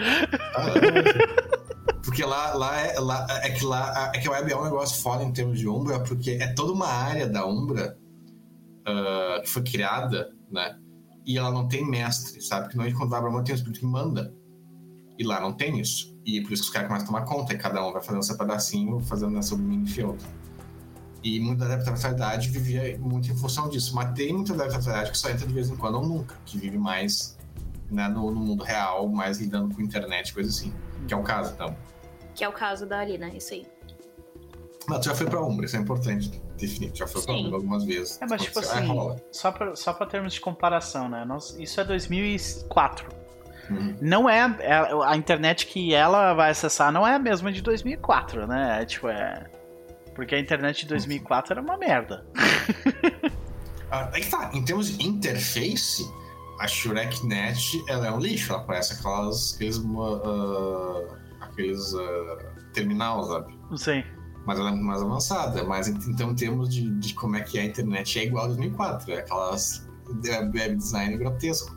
Ah, porque lá, lá, é, lá é que lá é que a web é um negócio foda em termos de Umbra, porque é toda uma área da Umbra uh, que foi criada, né? E ela não tem mestre, sabe? Que é quando vai pra tem um espírito que manda. E lá não tem isso. E por isso que os caras começam a tomar conta, e cada um vai fazendo seu pedacinho, fazendo seu mini field. E muita adaptabilidade vivia muito em função disso. Mas tem muita adaptabilidade que só entra de vez em quando ou nunca, que vive mais né, no, no, mundo real, mais lidando com internet, coisa assim. Que é o caso, então. Que é o caso da Alina, isso aí. Mas tu já foi pra Umbra, isso é importante definir. Tu já foi Sim. pra Umbra algumas vezes. É, mas tipo assim, só pra, só pra termos de comparação, né? Nós, isso é 2004. Uhum. Não é, é, A internet que ela vai acessar não é a mesma de 2004, né? É, tipo, é. Porque a internet de 2004 era uma merda. ah, é que tá, em termos de interface, a ShurekNet ela é um lixo, ela parece aquelas, aqueles, uh, aqueles uh, terminal, sabe? Sim. Mas ela é mais avançada. Mas então, em termos de, de como é que é a internet, é igual a 2004. É aquelas web design grotesco,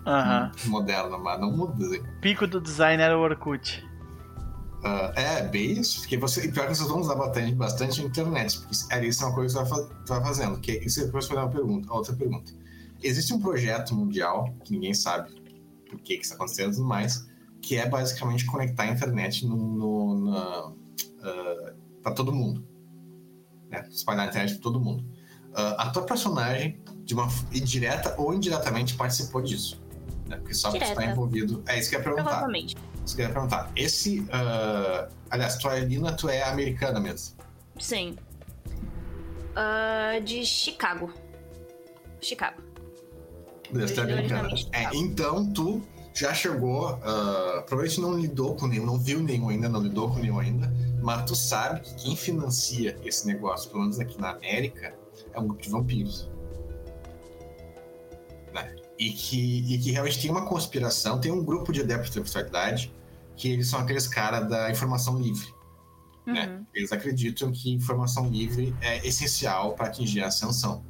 moderno, mas não muda. Assim. Pico do design era o Orkut. Uh, é, bem isso. Porque você, pior que vocês vão usar bastante, bastante a internet. Porque era isso é uma coisa que você vai fazendo. Que isso depois foi uma pergunta, outra pergunta. Existe um projeto mundial, que ninguém sabe por que está acontecendo e tudo mais, que é basicamente conectar a internet no, no uh, ah, para todo mundo. Né? Espalhar a internet para todo mundo. Uh, a tua personagem, de uma direta ou indiretamente, participou disso. Né? Porque só que está envolvido. É isso que eu ia perguntar. Provavelmente. Isso que eu ia perguntar. Esse. Uh, aliás, tu é Lina, tu é americana mesmo. Sim. Uh, de Chicago. Chicago. Beleza, tu é americana. É, então tu já chegou. Uh, provavelmente não lidou com nenhum, não viu nenhum ainda, não lidou com nenhum ainda. Mas tu sabe que quem financia esse negócio, pelo menos aqui na América, é um grupo de vampiros. Né? E, que, e que realmente tem uma conspiração, tem um grupo de adeptos da sexualidade que eles são aqueles caras da informação livre. Né? Uhum. Né? Eles acreditam que informação livre é essencial para atingir a ascensão.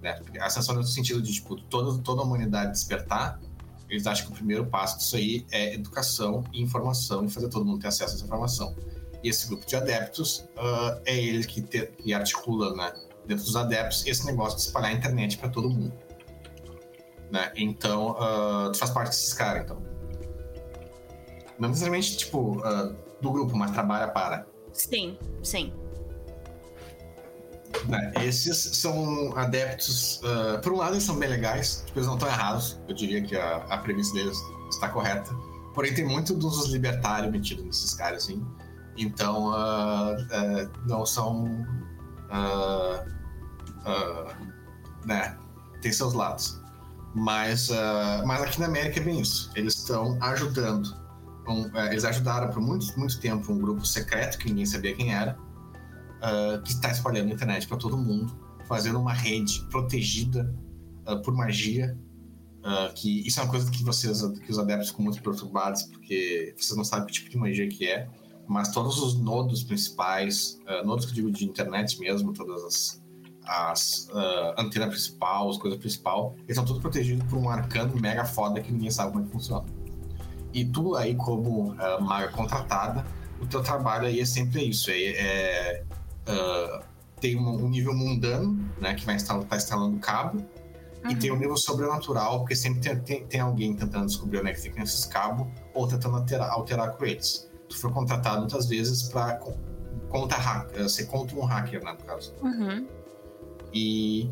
Né? A ascensão no sentido de tipo, toda, toda a humanidade despertar, eles acham que o primeiro passo disso aí é educação e informação e fazer todo mundo ter acesso a essa informação. E esse grupo de adeptos uh, é ele que, te, que articula, né, dentro dos adeptos, esse negócio de espalhar a internet para todo mundo. Né? Então, uh, tu faz parte desses caras, então. Não necessariamente, tipo, uh, do grupo, mas trabalha para. Sim, sim. Né? Esses são adeptos. Uh, por um lado, eles são bem legais, tipo, eles não estão errados. Eu diria que a, a premissa deles está correta. Porém, tem muito dos libertários metidos nesses caras, assim. Então, uh, uh, não são. Uh, né? Tem seus lados. Mas, mas aqui na América é bem isso. Eles estão ajudando. Um, eles ajudaram por muito, muito tempo um grupo secreto que ninguém sabia quem era, que está espalhando a internet para todo mundo, fazendo uma rede protegida por magia. que isso é uma coisa que vocês, que os adeptos ficam muito perturbados, porque vocês não sabem que tipo de magia que é mas todos os nodos principais, uh, nodos que eu digo de internet mesmo, todas as, as uh, antenas principal, as coisas principal, eles são todos protegidos por um arcano mega foda que ninguém sabe como é que funciona. E tu aí, como uh, maga contratada, o teu trabalho aí é sempre isso, é, é tem um, um, nível mundano, né, que vai estar tá instalando cabo, uhum. e tem um nível sobrenatural, porque sempre tem, tem, tem alguém tentando descobrir onde é que fica esses cabos, ou tentando alterar, alterar com eles tu foi contratado muitas vezes para contra hacker, ser contra um hacker, né, no caso. Uhum. E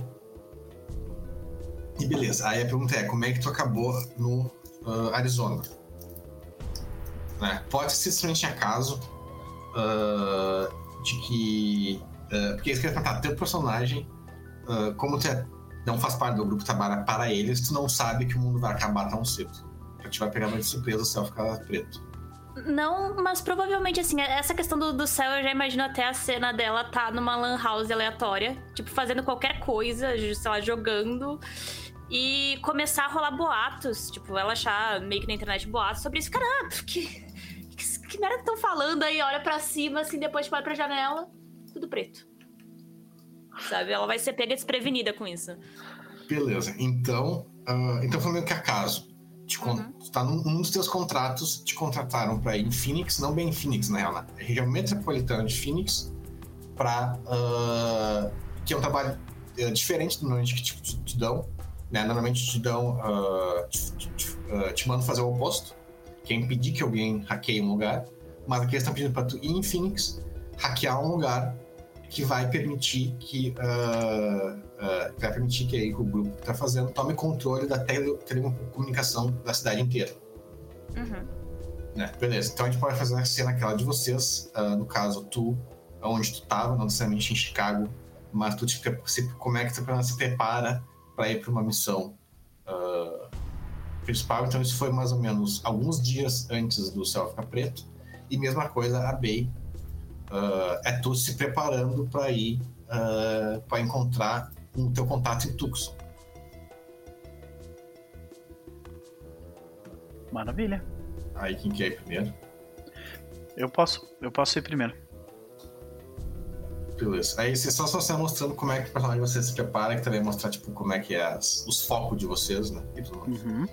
e beleza. Aí a pergunta é, como é que tu acabou no uh, Arizona? Né? Pode ser simplesmente acaso uh, de que. Uh, porque isso que eu ia perguntar, teu personagem, como tu é, não faz parte do grupo trabalha para eles, tu não sabe que o mundo vai acabar tão cedo. A gente vai pegar uma de surpresa o céu ficar preto. Não, mas provavelmente, assim, essa questão do, do céu, eu já imagino até a cena dela tá numa lan house aleatória, tipo, fazendo qualquer coisa, sei lá, jogando. E começar a rolar boatos, tipo, ela achar meio que na internet boatos sobre isso. Caramba, que, que, que merda estão falando aí? Olha para cima, assim, depois tipo, olha pra janela, tudo preto. Sabe? Ela vai ser pega desprevenida com isso. Beleza, então. Uh, então meio que acaso te uhum. tá num, num, dos teus contratos, te contrataram para ir em Phoenix, não bem em Phoenix, na real, na região metropolitana de Phoenix, para uh, ah, que é um trabalho uh, diferente do normalmente que te, te, te dão, né? Normalmente te dão, uh, te, te, te, mandam fazer o oposto, que é impedir que alguém hackeie um lugar, mas aqui eles estão pedindo para tu ir em Phoenix, hackear um lugar que vai permitir que, uh, uh, vai permitir que aí o grupo que está fazendo tome controle da tele, telecomunicação da cidade inteira. Uhum. Né? Beleza, então a gente pode fazer a cena aquela de vocês, uh, no caso, tu, onde tu estava, não necessariamente em Chicago, mas tu te, se, como é que tu se prepara para ir para uma missão principal. Então isso foi mais ou menos alguns dias antes do céu ficar preto. E mesma coisa a Bay. é tu se preparando para ir para encontrar o um teu contato em Tucson. Maravilha. Aí quem quer ir primeiro? Eu posso, eu posso ir primeiro. Beleza. Aí você só você mostrando como é que o personagem você se prepara, que também mostrar tipo como é que é as, os focos de vocês, né? E tudo mais. Uhum.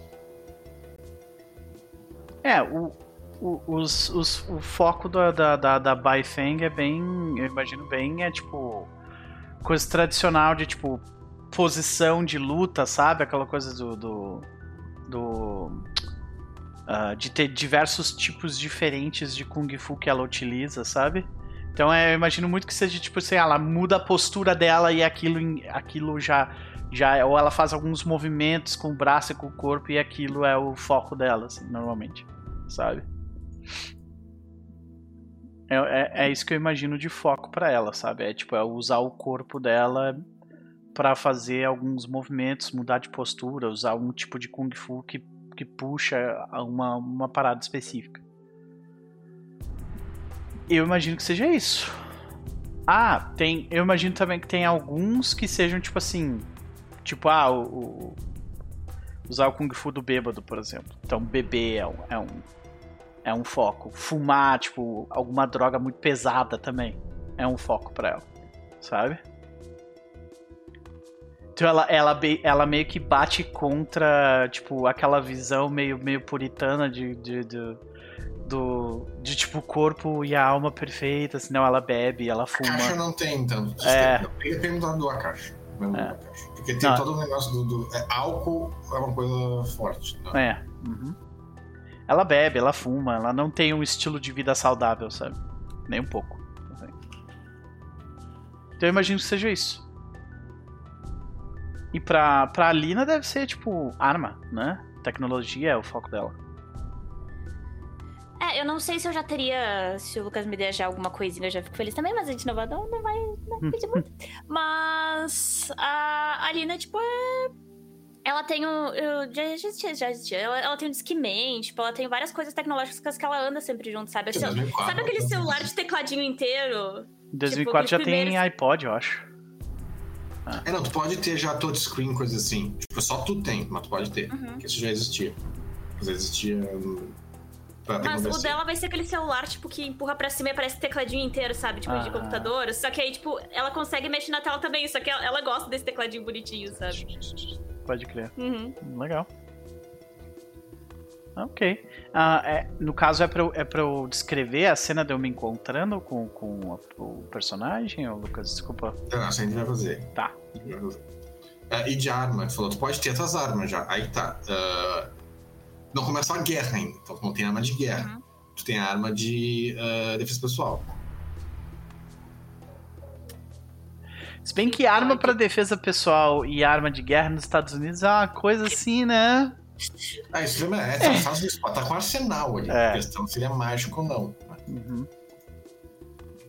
É, o, o, os, os, o foco da, da, da, da Baifeng é bem. Eu imagino bem, é tipo. Coisa tradicional de tipo. Posição de luta, sabe? Aquela coisa do. do, do uh, de ter diversos tipos diferentes de Kung Fu que ela utiliza, sabe? Então é, eu imagino muito que seja tipo assim, ela muda a postura dela e aquilo, aquilo já, já. Ou ela faz alguns movimentos com o braço e com o corpo e aquilo é o foco dela, assim, normalmente. Sabe? É, é, é, isso que eu imagino de foco para ela, sabe? É tipo, é usar o corpo dela para fazer alguns movimentos, mudar de postura, usar um tipo de Kung Fu que, que puxa uma, uma parada específica. Eu imagino que seja isso. Ah, tem. Eu imagino também que tem alguns que sejam tipo assim. Tipo, ah, o, o usar o Kung Fu do bêbado, por exemplo. Então, beber é um, é um, é um foco. Fumar, tipo, alguma droga muito pesada também é um foco para ela, sabe? Então ela, ela, ela meio que bate contra, tipo, aquela visão meio, meio puritana de, de, de do de tipo o corpo e a alma perfeita, senão ela bebe, ela fuma. A caixa não tem tanto. É. Depende do a caixa. É. Porque tem não. todo o negócio do, do é, álcool é uma coisa forte. Né? É. Uhum. Ela bebe, ela fuma, ela não tem um estilo de vida saudável, sabe? Nem um pouco. Então eu imagino que seja isso. E pra, pra Alina deve ser tipo arma, né? Tecnologia é o foco dela. É, eu não sei se eu já teria. Se o Lucas me der já alguma coisinha, eu já fico feliz também, mas a gente não vai, não, não vai não pedir muito. Mas a Alina, tipo, é. Ela tem um. Eu, já existia, já existia. Ela, ela tem um Discman, tipo, ela tem várias coisas tecnológicas que ela anda sempre junto, sabe? Assim, 2004, sabe aquele celular de tecladinho inteiro? Em 2004 tipo, já primeiros... tem iPod, eu acho. Ah. É, não, tu pode ter já touchscreen, coisa assim. Tipo, só tu tem, mas tu pode ter. Uhum. Porque isso já existia. Já existia. Mas o dela vai ser aquele celular, tipo, que empurra pra cima e parece tecladinho inteiro, sabe? Tipo, ah. de computador. Só que aí, tipo, ela consegue mexer na tela também. Só que ela, ela gosta desse tecladinho bonitinho, sabe? Pode crer. Uhum. Legal. Ok. Uh, é, no caso, é pra, eu, é pra eu descrever a cena de eu me encontrando com, com o personagem, ou Lucas? Desculpa. Não, a gente vai fazer. Tá. Vai fazer. Uh, e de arma, tu falou, tu pode ter tuas armas já. Aí tá. Uh, não começou a guerra ainda, então tu não tem arma de guerra. Uhum. Tu tem arma de uh, defesa pessoal. Se bem que arma para defesa pessoal e arma de guerra nos Estados Unidos é uma coisa assim, né? Ah, isso é, é, é. fácil isso. Tá com arsenal ali. É. A questão seria mágico ou não. Uhum.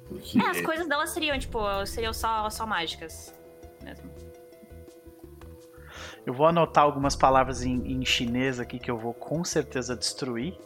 Porque... É, as coisas dela seriam, tipo, seriam só, só mágicas mesmo. Eu vou anotar algumas palavras em, em chinês aqui que eu vou com certeza destruir.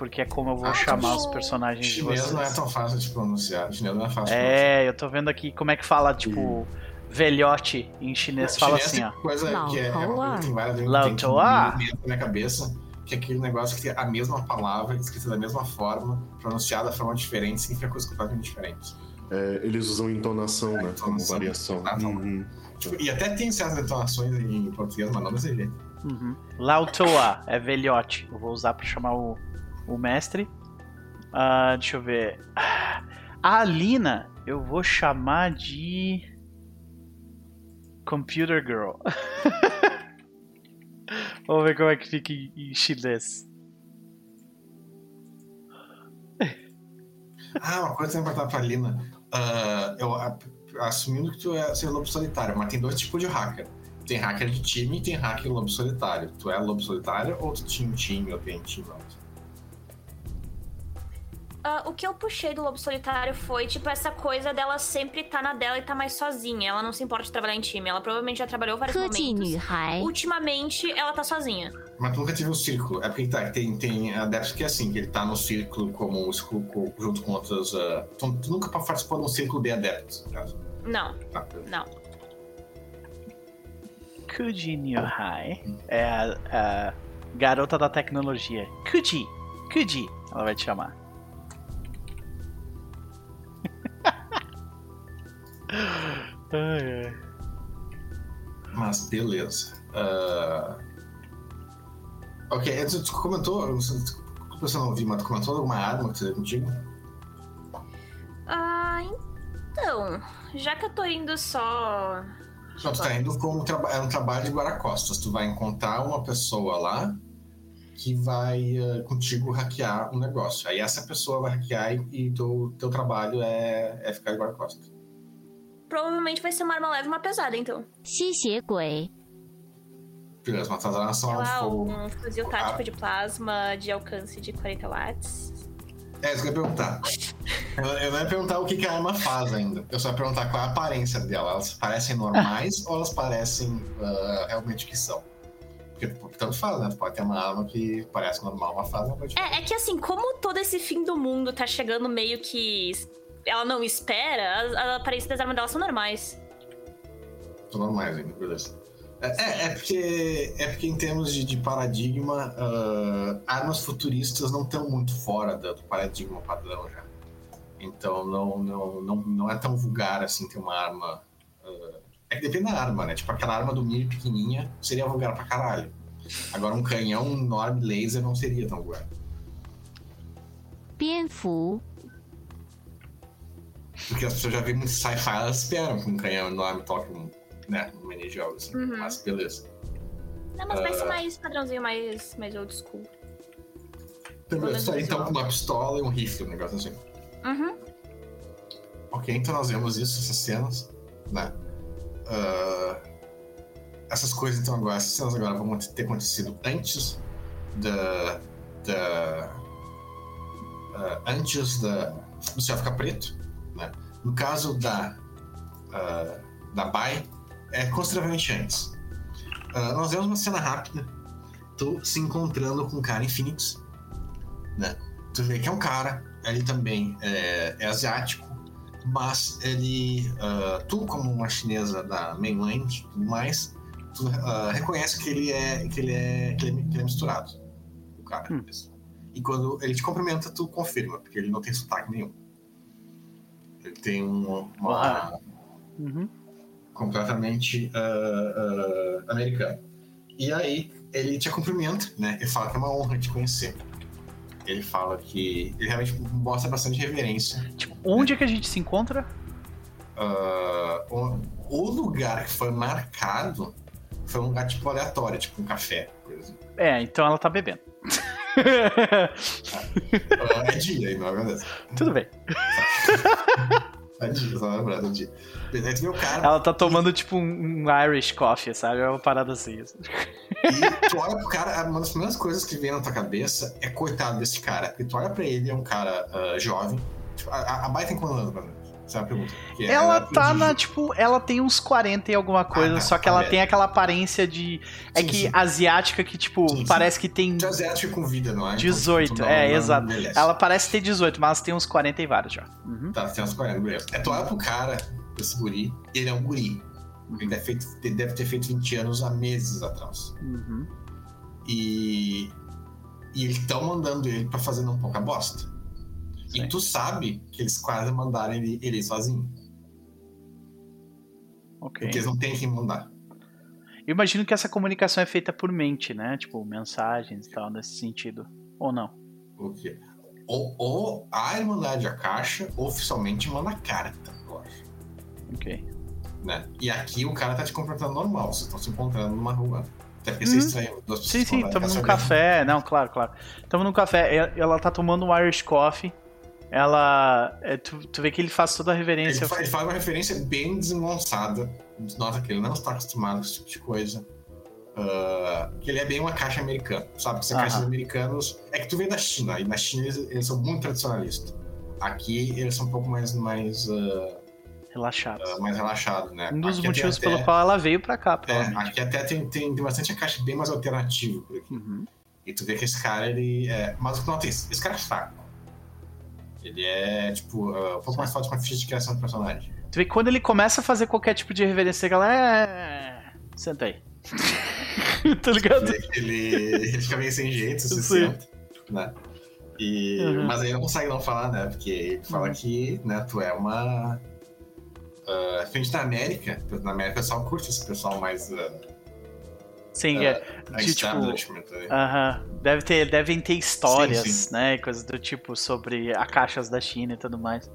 Porque é como eu vou ah, chamar os personagens de vocês. Chinês não é tão fácil de pronunciar. Chinês não é fácil É, eu tô vendo aqui como é que fala, tipo, velhote em chinês. Fala assim, ó. coisa que é, é tem várias línguas na minha cabeça. Que é aquele negócio que tem a mesma palavra, escrita da mesma forma, pronunciada de forma diferente, significa coisas completamente diferentes. É, eles usam entonação, é, né? Entonação, como variação. Uhum. Tipo, e até tem certas entonações em português, mas não desse jeito. Uhum. Lautoa é velhote. Eu vou usar pra chamar o, o mestre. Uh, deixa eu ver. A Alina, eu vou chamar de. Computer Girl. Vamos ver como é que fica em chinês. Ah, uma coisa que eu perguntar pra Alina. Uh, eu, assumindo que tu é ser lobo solitário, mas tem dois tipos de hacker. Tem hacker de time e tem hacker lobo solitário. Tu é lobo solitário ou tu tinha um time ou tem time alto? Uh, o que eu puxei do Lobo Solitário foi, tipo, essa coisa dela sempre tá na dela e tá mais sozinha. Ela não se importa de trabalhar em time. Ela provavelmente já trabalhou vários momentos. Ultimamente, ela tá sozinha. Mas tu nunca teve um círculo. É porque tá, tem, tem adeptos que é assim, que ele tá no círculo como junto com outras... Uh... Tu, tu, nunca participou de um círculo de adeptos, no caso? Não. Tá. Não. Kuji High é a, a garota da tecnologia. Kuji! Kuji! Ela vai te chamar. Mas beleza. Uh... Ok, tu comentou. Você não ouviu, mas tu comentou alguma arma que você contigo? Ah, então. Já que eu tô indo só. Não, tu tá indo como é um trabalho de guarda-costas. Tu vai encontrar uma pessoa lá que vai uh, contigo hackear um negócio. Aí essa pessoa vai hackear e, e teu, teu trabalho é, é ficar de guarda-costas. Provavelmente vai ser uma arma leve e uma pesada, então. Xixi-gui. Beleza, mas as são ah, um fuzil tático ah. de plasma de alcance de 40 watts. É, isso que eu ia perguntar. eu, eu não ia perguntar o que, que a arma faz ainda. Eu só ia perguntar qual é a aparência dela. Elas parecem normais ou elas parecem uh, realmente que são? Porque tanto faz, né? Pode ter uma arma que parece normal, uma fase pode é, é que assim, como todo esse fim do mundo tá chegando meio que. Ela não espera, as, as aparências das armas dela são normais. São normais ainda, beleza. É, é, é, porque, é porque em termos de, de paradigma, uh, armas futuristas não estão muito fora do, do paradigma padrão já. Então não, não, não, não é tão vulgar assim ter uma arma uh, é que depende da arma, né? Tipo, aquela arma do Mir pequenininha seria vulgar pra caralho. Agora, um canhão enorme laser não seria tão vulgar. Pienfu. Porque as pessoas já veem muito sci-fi, elas esperam que um canhão enorme toque um, né, um mini jogo, assim. Uhum. Mas beleza. Não, mas uh... vai ser ah. mais padrãozinho, mais, mais old school. Beleza, então com uma pistola e um rifle, um negócio assim. Uhum. Ok, então nós vemos isso, essas cenas, né? Uh, essas coisas, então, agora, essas cenas agora vão ter acontecido antes da. da uh, antes da, do céu ficar preto. No caso da. Uh, da Bai, é consideravelmente antes. nós vemos uma cena rápida. Tu se encontrando com um cara em Phoenix. Né? Tu vê que é um cara, ele também é, é asiático mas ele, uh, tu como uma chinesa da mainland e tudo mais, tu uh, reconhece que ele é que ele é que ele, que ele é misturado, o cara. Hum. E quando ele te cumprimenta, tu confirma, porque ele não tem sotaque nenhum. Ele tem uma, uma uhum. completamente uh, americano. E aí ele te cumprimenta, né? Ele fala que é uma honra te conhecer ele fala que ele realmente mostra bastante reverência. Tipo, onde é que a gente se encontra? Uh, o, o, lugar que foi marcado foi um lugar tipo aleatório, tipo um café, por exemplo. É, então ela tá bebendo. é dia aí, não é verdade? Tudo bem. É dia, só lembrando, é dia. Meu cara, ela tá tomando tipo um, Irish coffee, sabe? É uma parada assim. E tu olha pro cara, uma das primeiras coisas que vem na tua cabeça é coitado desse cara. Porque tu olha pra ele, é um cara uh, jovem. Tipo, a, a Bai tem quantos anos, mano? Essa é a pergunta. É, ela, ela tá na, tipo, ela tem uns 40 e alguma coisa, ah, tá, só que ela é. tem aquela aparência de. É sim, que sim. asiática que, tipo, sim, parece que tem. De asiática com vida, não é? 18, então, tipo, é, não, exato. Não ela parece ter 18, mas tem uns 40 e vários já. Uhum. Tá, tem uns 40, beleza. É tu olha pro cara, esse guri, ele é um guri. Ele deve, feito, ele deve ter feito 20 anos há meses atrás. Uhum. E. E eles estão mandando ele pra fazer um pouca bosta. Sim. E tu sabe que eles quase mandaram ele, ele sozinho. Ok. Porque eles não têm quem mandar. Eu imagino que essa comunicação é feita por mente, né? Tipo, mensagens e tal, nesse sentido. Ou não? O quê? Ou, ou a Irmandade a Caixa oficialmente manda carta, eu acho. Ok. Né? E aqui o cara tá te cumprimentando normal, vocês estão se encontrando numa rua. Até porque uhum. estranho. Duas sim, sim, estamos num café. Não, claro, claro. Estamos num café. Ela tá tomando um Irish Coffee ela. É, tu, tu vê que ele faz toda a reverência. Ele, fa- ele faz uma referência bem desengonçada. Nota que ele não está acostumado com esse tipo de coisa. Ah, que ele é bem uma caixa americana, sabe? Aham. caixas americanos. É que tu vem da China, e na China eles, eles são muito tradicionalistas. Aqui eles são um pouco mais, mais, ah, Relaxado. ah, mais relaxados, né? Um dos Aqui motivos até- pelo qual ela veio pra cá, É, aqui até tem, tem, tem bastante a caixa bem mais alternativa por aqui. Uhum. E tu vê que esse cara, ele é. Mas o que nota é isso? Esse cara é fraco. Ele é, tipo, ah, um pouco mais forte com a ficha de criação do personagem. Tu vê que quando ele começa a fazer qualquer tipo de reverência, ela é. Senta aí. tá ligado? Ele, ele fica meio sem jeito, se senta, né? E, Uhum. Mas aí não consegue não falar, né? Porque ele fala Uhum. que né, tu é uma. Uh, frente na América, na América o pessoal curte esse pessoal mais uh, Sim, É, é. De, tipo, né? Aham. Deve ter, devem ter histórias, Sim, sim. né? Coisas do tipo sobre a caixas da China e tudo mais.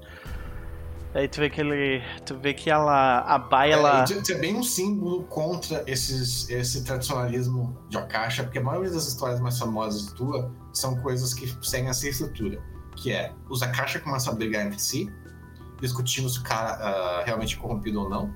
Aí tu vê que ele. Tu vê que ela. A Bai, ela. É, isso- isso é bem um símbolo contra esses, esse tradicionalismo de Akasha, porque a maioria das histórias mais famosas tua são coisas que seguem essa estrutura, que é os Akasha começam a brigar entre si, discutindo se o cara ah, realmente é corrompido ou não,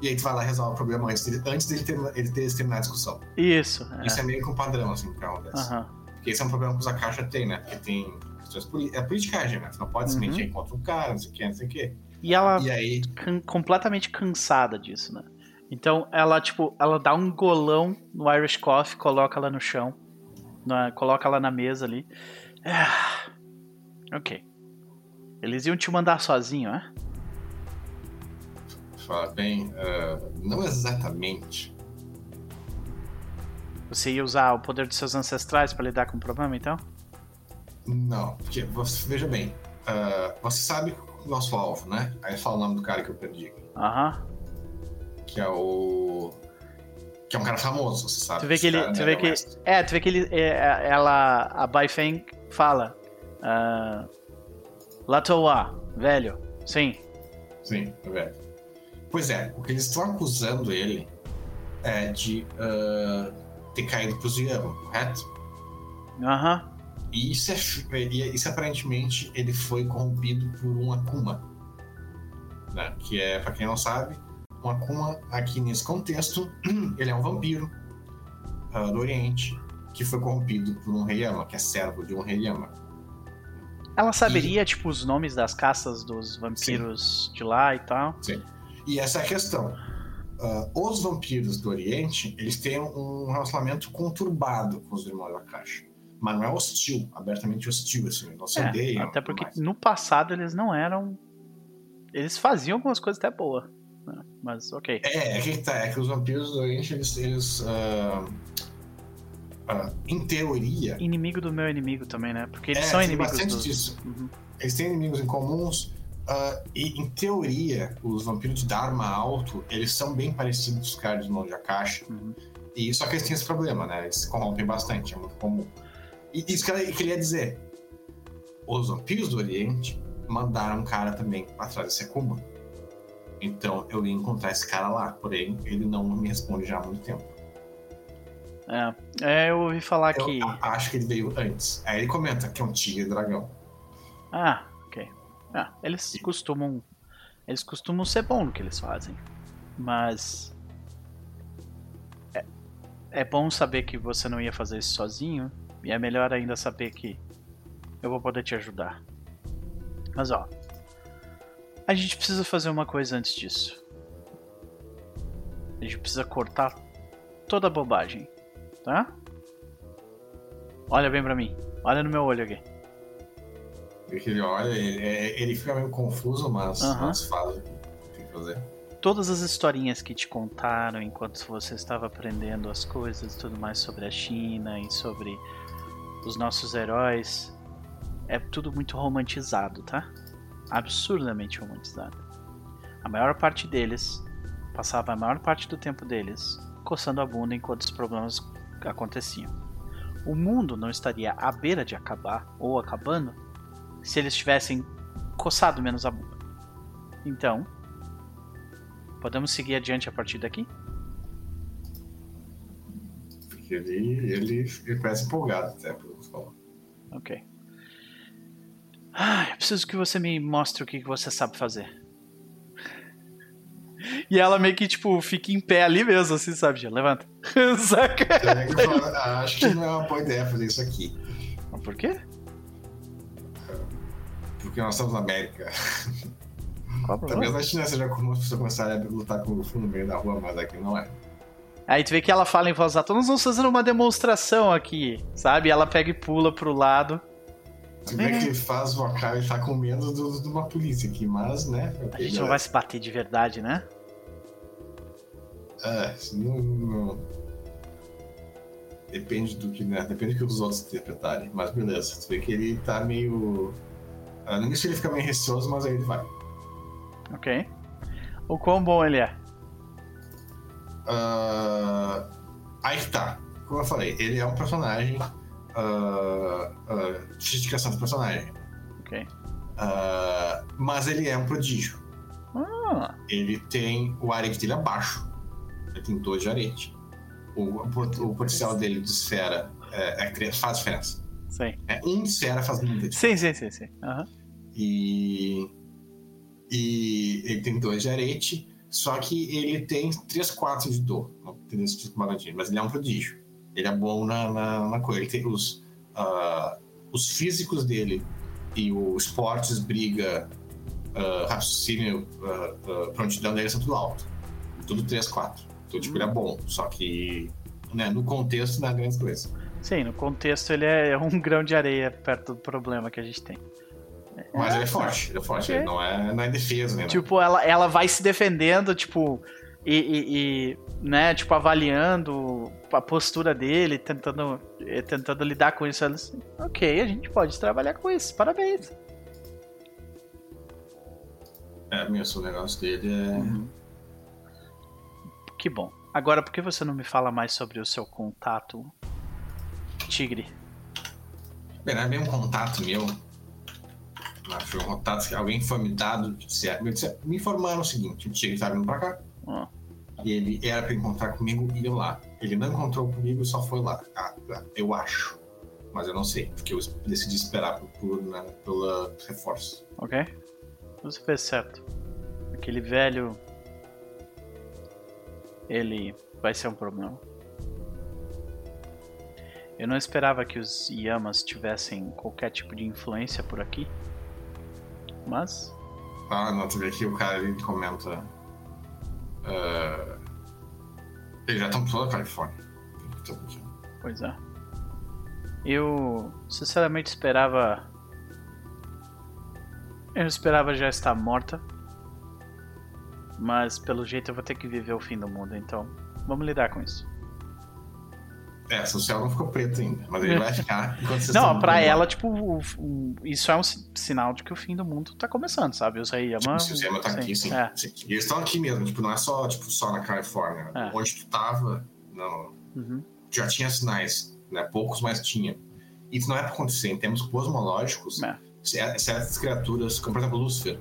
e aí tu vai lá e resolve o problema antes dele, antes dele, terminar, ele ter, terminar a discussão. Isso. é. Isso é meio que um padrão, assim, que acontece. Aham. Porque esse é um problema que os Akasha têm, né? Porque tem questões é politicagem, né? Tu não pode Uhum. simplesmente ir contra um cara, não sei o que, não sei o que. E ela E aí, can- completamente cansada disso, né? Então ela, tipo, ela dá um golão no Irish Coffee, coloca ela no chão, na- coloca ela na mesa ali. Ah, ok. Eles iam te mandar sozinho, né? Fala bem, ah, não exatamente. Você ia usar o poder dos seus ancestrais pra lidar com o problema, então? Não, porque você, veja bem, ah, você sabe o nosso alvo, né? Aí fala o nome do cara que eu perdi, Aham. que é o. que é um cara famoso, você sabe. Tu vê que ele- tu né, vê é que-. É, tu vê que ele, é, ela, a Bai Feng fala. ah, Latoa, velho. Sim. Sim, velho. Pois é, o que eles estão acusando ele é de ah, ter caído pro Ziano, correto? Aham. E isso, é, e isso aparentemente ele foi corrompido por um Akuma. Né? Que é, pra quem não sabe, um Akuma aqui nesse contexto, ele é um vampiro ah, do Oriente que foi corrompido por um rei Yama, que é servo de um rei Yama. Ela saberia, tipo, os nomes das caças dos vampiros de lá e tal. E essa é a questão. Ah, os vampiros do Oriente, eles têm um relacionamento conturbado com os irmãos da Caixa. Mas não é hostil, abertamente hostil, assim, eles não se É, odeiam. até porque mais. no passado eles não eram. Eles faziam algumas coisas até boas. né? Mas ok. É, é que tá, é que os vampiros do Oriente, eles, eles ah, ah, em teoria, Inimigo do meu inimigo também, né? Porque eles É, são inimigos bastante dos. disso. Uhum. eles têm inimigos em comuns, ah, e em teoria, os vampiros de Dharma alto, eles são bem parecidos com os caras de mão de Akasha, Uhum. e só que eles têm esse problema, né? Eles se corrompem bastante, é muito comum. E isso que eu queria dizer, os vampiros do Oriente mandaram um cara também atrás desse Akuma. Então eu ia encontrar esse cara lá, porém ele não me responde já há muito tempo. É. é, eu ouvi falar Eu que. acho que ele veio antes. Aí ele comenta que é um tigre dragão. Ah. Ah, eles costumam. Eles costumam ser bons no que eles fazem. Mas. É, é bom saber que você não ia fazer isso sozinho. E é melhor ainda saber que eu vou poder te ajudar. Mas ó. A gente precisa fazer uma coisa antes disso. A gente precisa cortar toda a bobagem. Tá? Olha bem pra mim. Olha no meu olho aqui. Ele olha, ele, é- ele fica meio confuso, mas, Aham. mas fala o que fazer. todas as historinhas que te contaram enquanto você estava aprendendo as coisas e tudo mais sobre a China e sobre os nossos heróis, é tudo muito romantizado, tá? Absurdamente romantizado. A maior parte deles passava a maior parte do tempo deles coçando a bunda enquanto os problemas aconteciam. O mundo não estaria à beira de acabar ou acabando se eles tivessem coçado menos a bunda. Então, Podemos seguir adiante a partir daqui? Porque ele, ele, ele parece empolgado até, pelo que falou. Ok. Ah, eu preciso que você me mostre o que você sabe fazer. E ela meio que, tipo, fica em pé ali mesmo, assim, sabe? Já levanta. Saca? Ah, acho que não é uma boa ideia fazer isso aqui. Por quê? Porque nós estamos na América. Talvez na China seja comum as pessoas começarem a lutar com o fundo no meio da rua, mas aqui não é. Aí tu vê que ela fala em voz alta, nós vamos fazer uma demonstração aqui, sabe? Ela pega e pula pro lado. Tu vê que ele faz vocal e tá com medo do- de uma polícia aqui, mas, né? A gente não vai se bater de verdade, né? É, não, não- Depende do que, né? Depende do que os outros interpretarem. Mas beleza. Tu vê que ele tá meio. Ah, no início ele fica meio receoso, mas aí ele vai. Ok. O quão bom ele é? Ah, aí que tá. Como eu falei, ele é um personagem. difícil de criação do personagem. Ok. Ah, mas ele é um prodígio. Ah, Ele tem o arete dele abaixo. Ele tem dois de arete. O, o potencial dele de esfera é, é faz diferença. Sei. É, um de esfera faz muita diferença. Sim, sim, sim, sim. Aham. E, e ele tem dois de arete, só que ele tem 3, 4 de dor. Tipo mas ele é um prodígio. Ele é bom na, na, na coisa. Ele tem os, ah, os físicos dele e o esportes, briga, ah, raciocínio, ah, ah, prontidão dele são tudo alto. Tudo 3, 4. Então, tipo, ele é bom. Só que né, no contexto não é grande coisa. Sim, no contexto ele é um grão de areia perto do problema que a gente tem. Mas ele é forte, ele é forte. Ele não é, não é defesa, né? Tipo, ela, ela vai se defendendo, tipo, e, e- e, né, tipo, avaliando a postura dele, tentando, eh, tentando lidar com isso. Ela assim, ok, a gente pode trabalhar com isso, parabéns. É, meu, o negócio dele é. Que bom. Agora, por que você não me fala mais sobre o seu contato, Tigre? É bem um contato meu. Mas foi um contato que alguém foi me dado. disse- Me, disse- me informaram o seguinte: o Tigre estava vindo pra cá. Ah. E ele era pra encontrar comigo e ir lá. Ele não encontrou comigo e só foi lá. Ah, tá. eu acho. Mas eu não sei, porque eu decidi esperar por, por, né, pela reforço. Ok? Você fez certo. Aquele velho. Ele vai ser um problema. Eu não esperava que os Yamas tivessem qualquer tipo de influência por aqui. Mas. Ah, não, tu vê que o cara ele comenta. ah, eles já toda a Califórnia. Pois é. Eu sinceramente esperava. Eu esperava já estar morta. Mas pelo jeito eu vou ter que viver o fim do mundo, então vamos lidar com isso. É, o céu não ficou preto ainda, mas ele vai ficar enquanto vocês Não, pra ela, tipo, o- o- isso é um si- sinal de que o fim do mundo tá começando, sabe? Os Yamas. Se o Zema tá aqui, sim. É. sim. E eles estão aqui mesmo, tipo, não é só, tipo, só na Califórnia. É. Onde tu tava, não, Uhum. já tinha sinais, né? Poucos, mas tinha. Isso não é pra acontecer. Em termos cosmológicos, É. cer- certas criaturas, como por exemplo Lúcifer.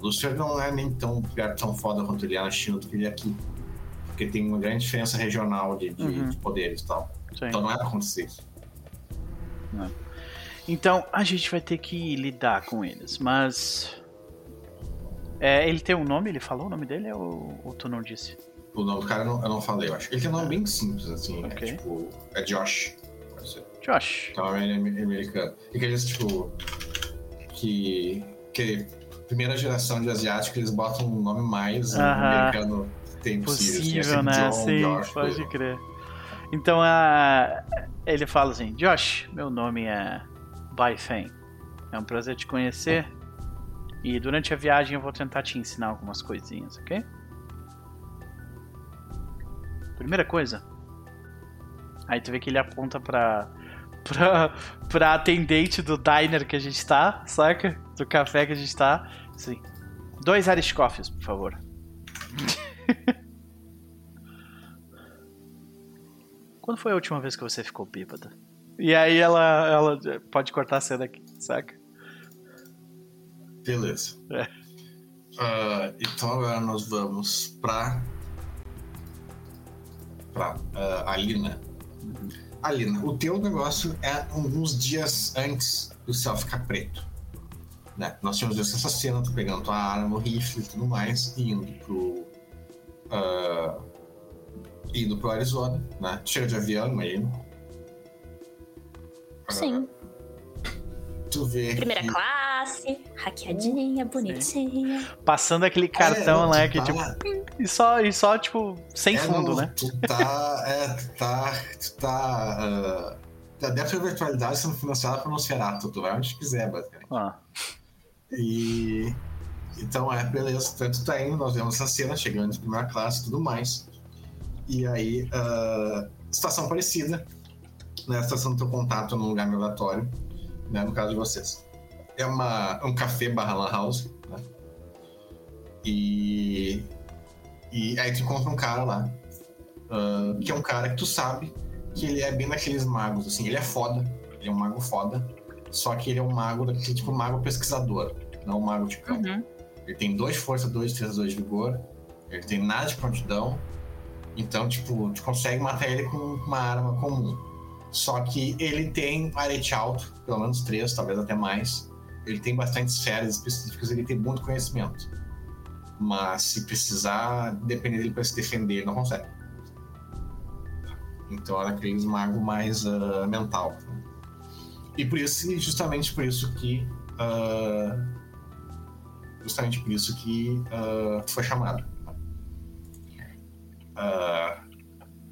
Lúcifer não é nem tão, tão foda quanto ele é na China do que ele é aqui. Porque tem uma grande diferença regional de, de, Uhum. de poderes e tal. Sim. Então não é pra acontecer isso. Então a gente vai ter que lidar com eles, mas. É, ele tem um nome? Ele falou o nome dele ou, ou tu não disse? O nome do cara eu não, eu não falei, eu acho. Ele tem um nome bem simples, assim. Ok. É tipo. É Josh. Josh. Que é um nome am- americano. E que eles, tipo. Que. Que primeira geração de asiático, eles botam um nome mais Aham. americano que tem possível. assim, Possível, assim, né? John, Sim, Josh, pode crer. Então a... ele fala assim: Josh, meu nome é Bai Feng. É um prazer te conhecer. E durante a viagem eu vou tentar te ensinar algumas coisinhas, ok? Primeira coisa. Aí tu vê que ele aponta pra. pra, pra atendente do diner que a gente tá, saca? Do café que a gente tá. Sim. Dois Irish Coffees, por favor. Quando foi a última vez que você ficou bêbada? E aí ela, ela pode cortar a cena aqui, saca? Beleza. É. Ah, então agora nós vamos pra. pra ah, Alina. Alina, o teu negócio é alguns dias antes do céu ficar preto. né? Nós tínhamos visto essa cena, tu pegando tua arma, o rifle e tudo mais, e indo pro. Uh, indo pro Arizona, né? Chega de avião, imagina. Sim. Tu vê. Primeira que... classe, hackeadinha, bonitinha. Passando aquele cartão É, lá que, tá- tipo. E só, e só, tipo, sem É, fundo, não, né? Tu tá. É, tu tá. Tu tá. Uh, a Depth Virtualidade sendo financiada por Nosferatu, tu vai onde quiser, basicamente. Ó, E. Então, é, beleza. Tanto tá indo, nós vemos essa cena chegando de primeira classe e tudo mais. E aí, ah, situação parecida, né? A situação do teu contato num lugar migratório, né? No caso de vocês. É uma, um café barra lan house, né? E. E aí tu encontra um cara lá, ah, que é um cara que tu sabe que ele é bem daqueles magos, assim, ele é foda, ele é um mago foda, só que ele é um mago daquele tipo mago pesquisador, não um mago de campo. Uhum. Ele tem dois de força, dois de defesa, dois de vigor. Ele tem nada de prontidão. Então, tipo, tu consegue matar ele com uma arma comum. Só que ele tem arete alto, pelo menos três, talvez até mais. Ele tem bastante esferas específicas, ele tem muito conhecimento. Mas se precisar depender dele para se defender, ele não consegue. Então é aqueles magos mais ah, mental. E por isso, justamente por isso que ah, justamente por isso que tu foi chamado. Ah,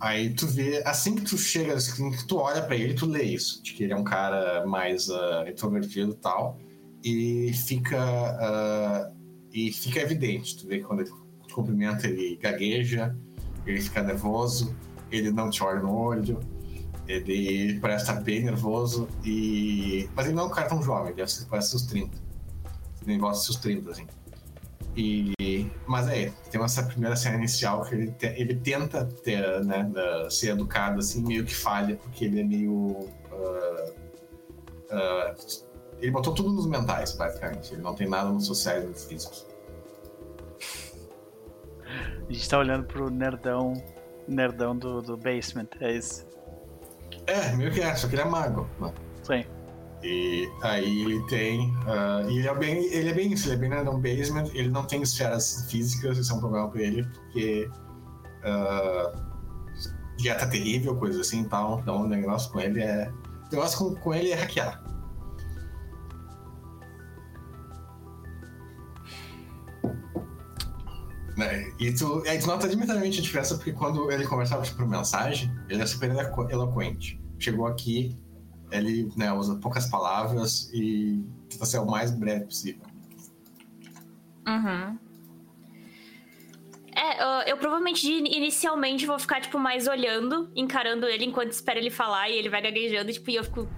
aí tu vê, assim que tu chega, assim que tu olha pra ele, tu lê isso, de que ele é um cara mais ah, introvertido e tal, e fica ah, e fica evidente. Tu vê que quando ele te cumprimenta, ele gagueja, ele fica nervoso, ele não te olha no olho. Ele parece estar bem nervoso e. Mas ele não é um cara tão jovem, ele parece seus 30 negócio seus 30, assim. E, mas é, tem essa primeira cena inicial que ele, te- ele tenta ter, né, da- ser educado, assim, meio que falha, porque ele é meio. ah, ah, ele botou tudo nos mentais, basicamente. Ele não tem nada nos sociais e nos físicos. a gente tá olhando pro nerdão. Nerdão do, do basement, é isso. É, meio que é, só que ele é mago. Né? Sim. E aí ele tem. ah, e ele é bem. Ele é bem isso, ele é bem nerdão basement, ele não tem esferas físicas, isso é um problema pra ele, porque. ah, dieta terrível, coisa assim e tal. Então o negócio com ele é. O negócio com, com ele é hackear. Né? E tu, aí tu nota imediatamente a diferença porque quando ele conversava por mensagem, ele é super eloqu- eloquente. Chegou aqui, ele né, usa poucas palavras e tenta ser o mais breve possível. Uhum. É, eu, eu provavelmente inicialmente vou ficar, tipo, mais olhando, encarando ele enquanto espero ele falar e ele vai gaguejando, tipo, e eu fico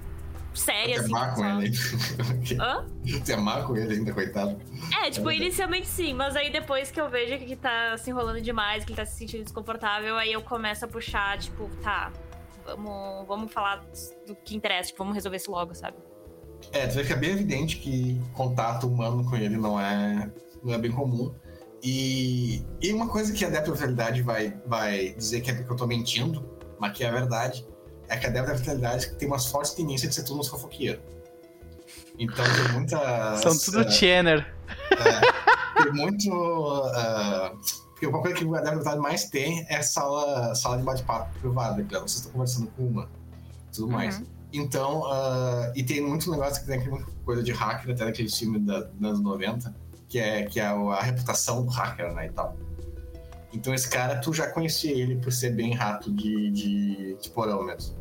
séria, Você assim. amar com ele. Hã? Você amar com ele ainda, coitado. É, tipo, É. inicialmente sim, mas aí depois que eu vejo que tá se enrolando demais, que ele tá se sentindo desconfortável, aí eu começo a puxar, tipo, tá, vamos, vamos falar do que interessa, tipo, vamos resolver isso logo, sabe? É, tu vê que é bem evidente que contato humano com ele não é, não é bem comum. E, e uma coisa que a Adepto da Vitalidade vai, vai dizer que é porque eu tô mentindo, mas que é a verdade, é que a Adepto da Vitalidade tem uma forte tendência de ser tudo uns fofoqueiros. Então tem muita. São tudo Tiener. tem muito. ah, porque uma coisa que o Vitalidade mais tem é sala, sala de bate-papo privada, que vocês estão conversando com uma tudo mais. Uhum. Então, ah, e tem muito negócio que tem aquela coisa de hacker, até naquele filme da, dos anos 90, que é, que é a reputação do hacker, né, e tal. Então esse cara, tu já conhecia ele por ser bem rato de, de, de porão mesmo.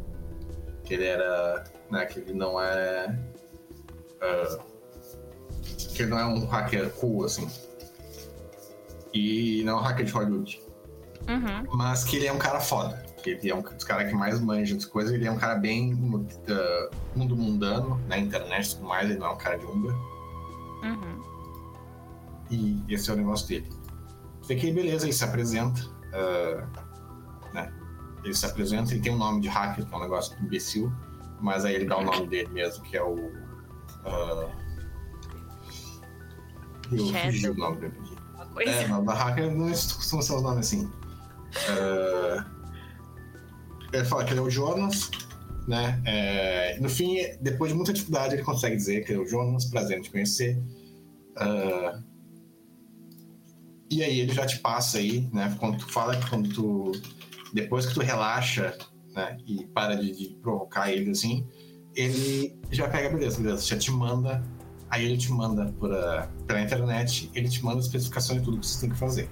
Que ele era, né, que ele não é... ah, que ele não é um hacker cool, assim. E não hacker de Hollywood Uhum. mas que ele é um cara foda. Ele é um dos caras que mais manja das coisas. Ele é um cara bem uh, mundo mundano, na internet e tudo mais. Ele não é um cara de Umbra. Uhum. E esse é o negócio dele. Vê que beleza, ele se apresenta. uh, né? Ele se apresenta, ele tem um nome de hacker, que é um negócio imbecil. Mas aí ele dá o nome dele mesmo, que é o. uh, eu fugi o nome dele coisa. É, da hacker não costuma ser os nomes assim. É... Ele fala que ele é o Jonas né? É, no fim, depois de muita dificuldade, ele consegue dizer que é o Jonas, prazer em te conhecer. Uh, e aí ele já te passa aí, né? Quando tu fala que quando tu. Depois que tu relaxa, né? E para de, de provocar ele assim, ele já pega, beleza, beleza, já te manda. Aí ele te manda por, uh, pela internet, ele te manda as especificações de tudo que você tem que fazer.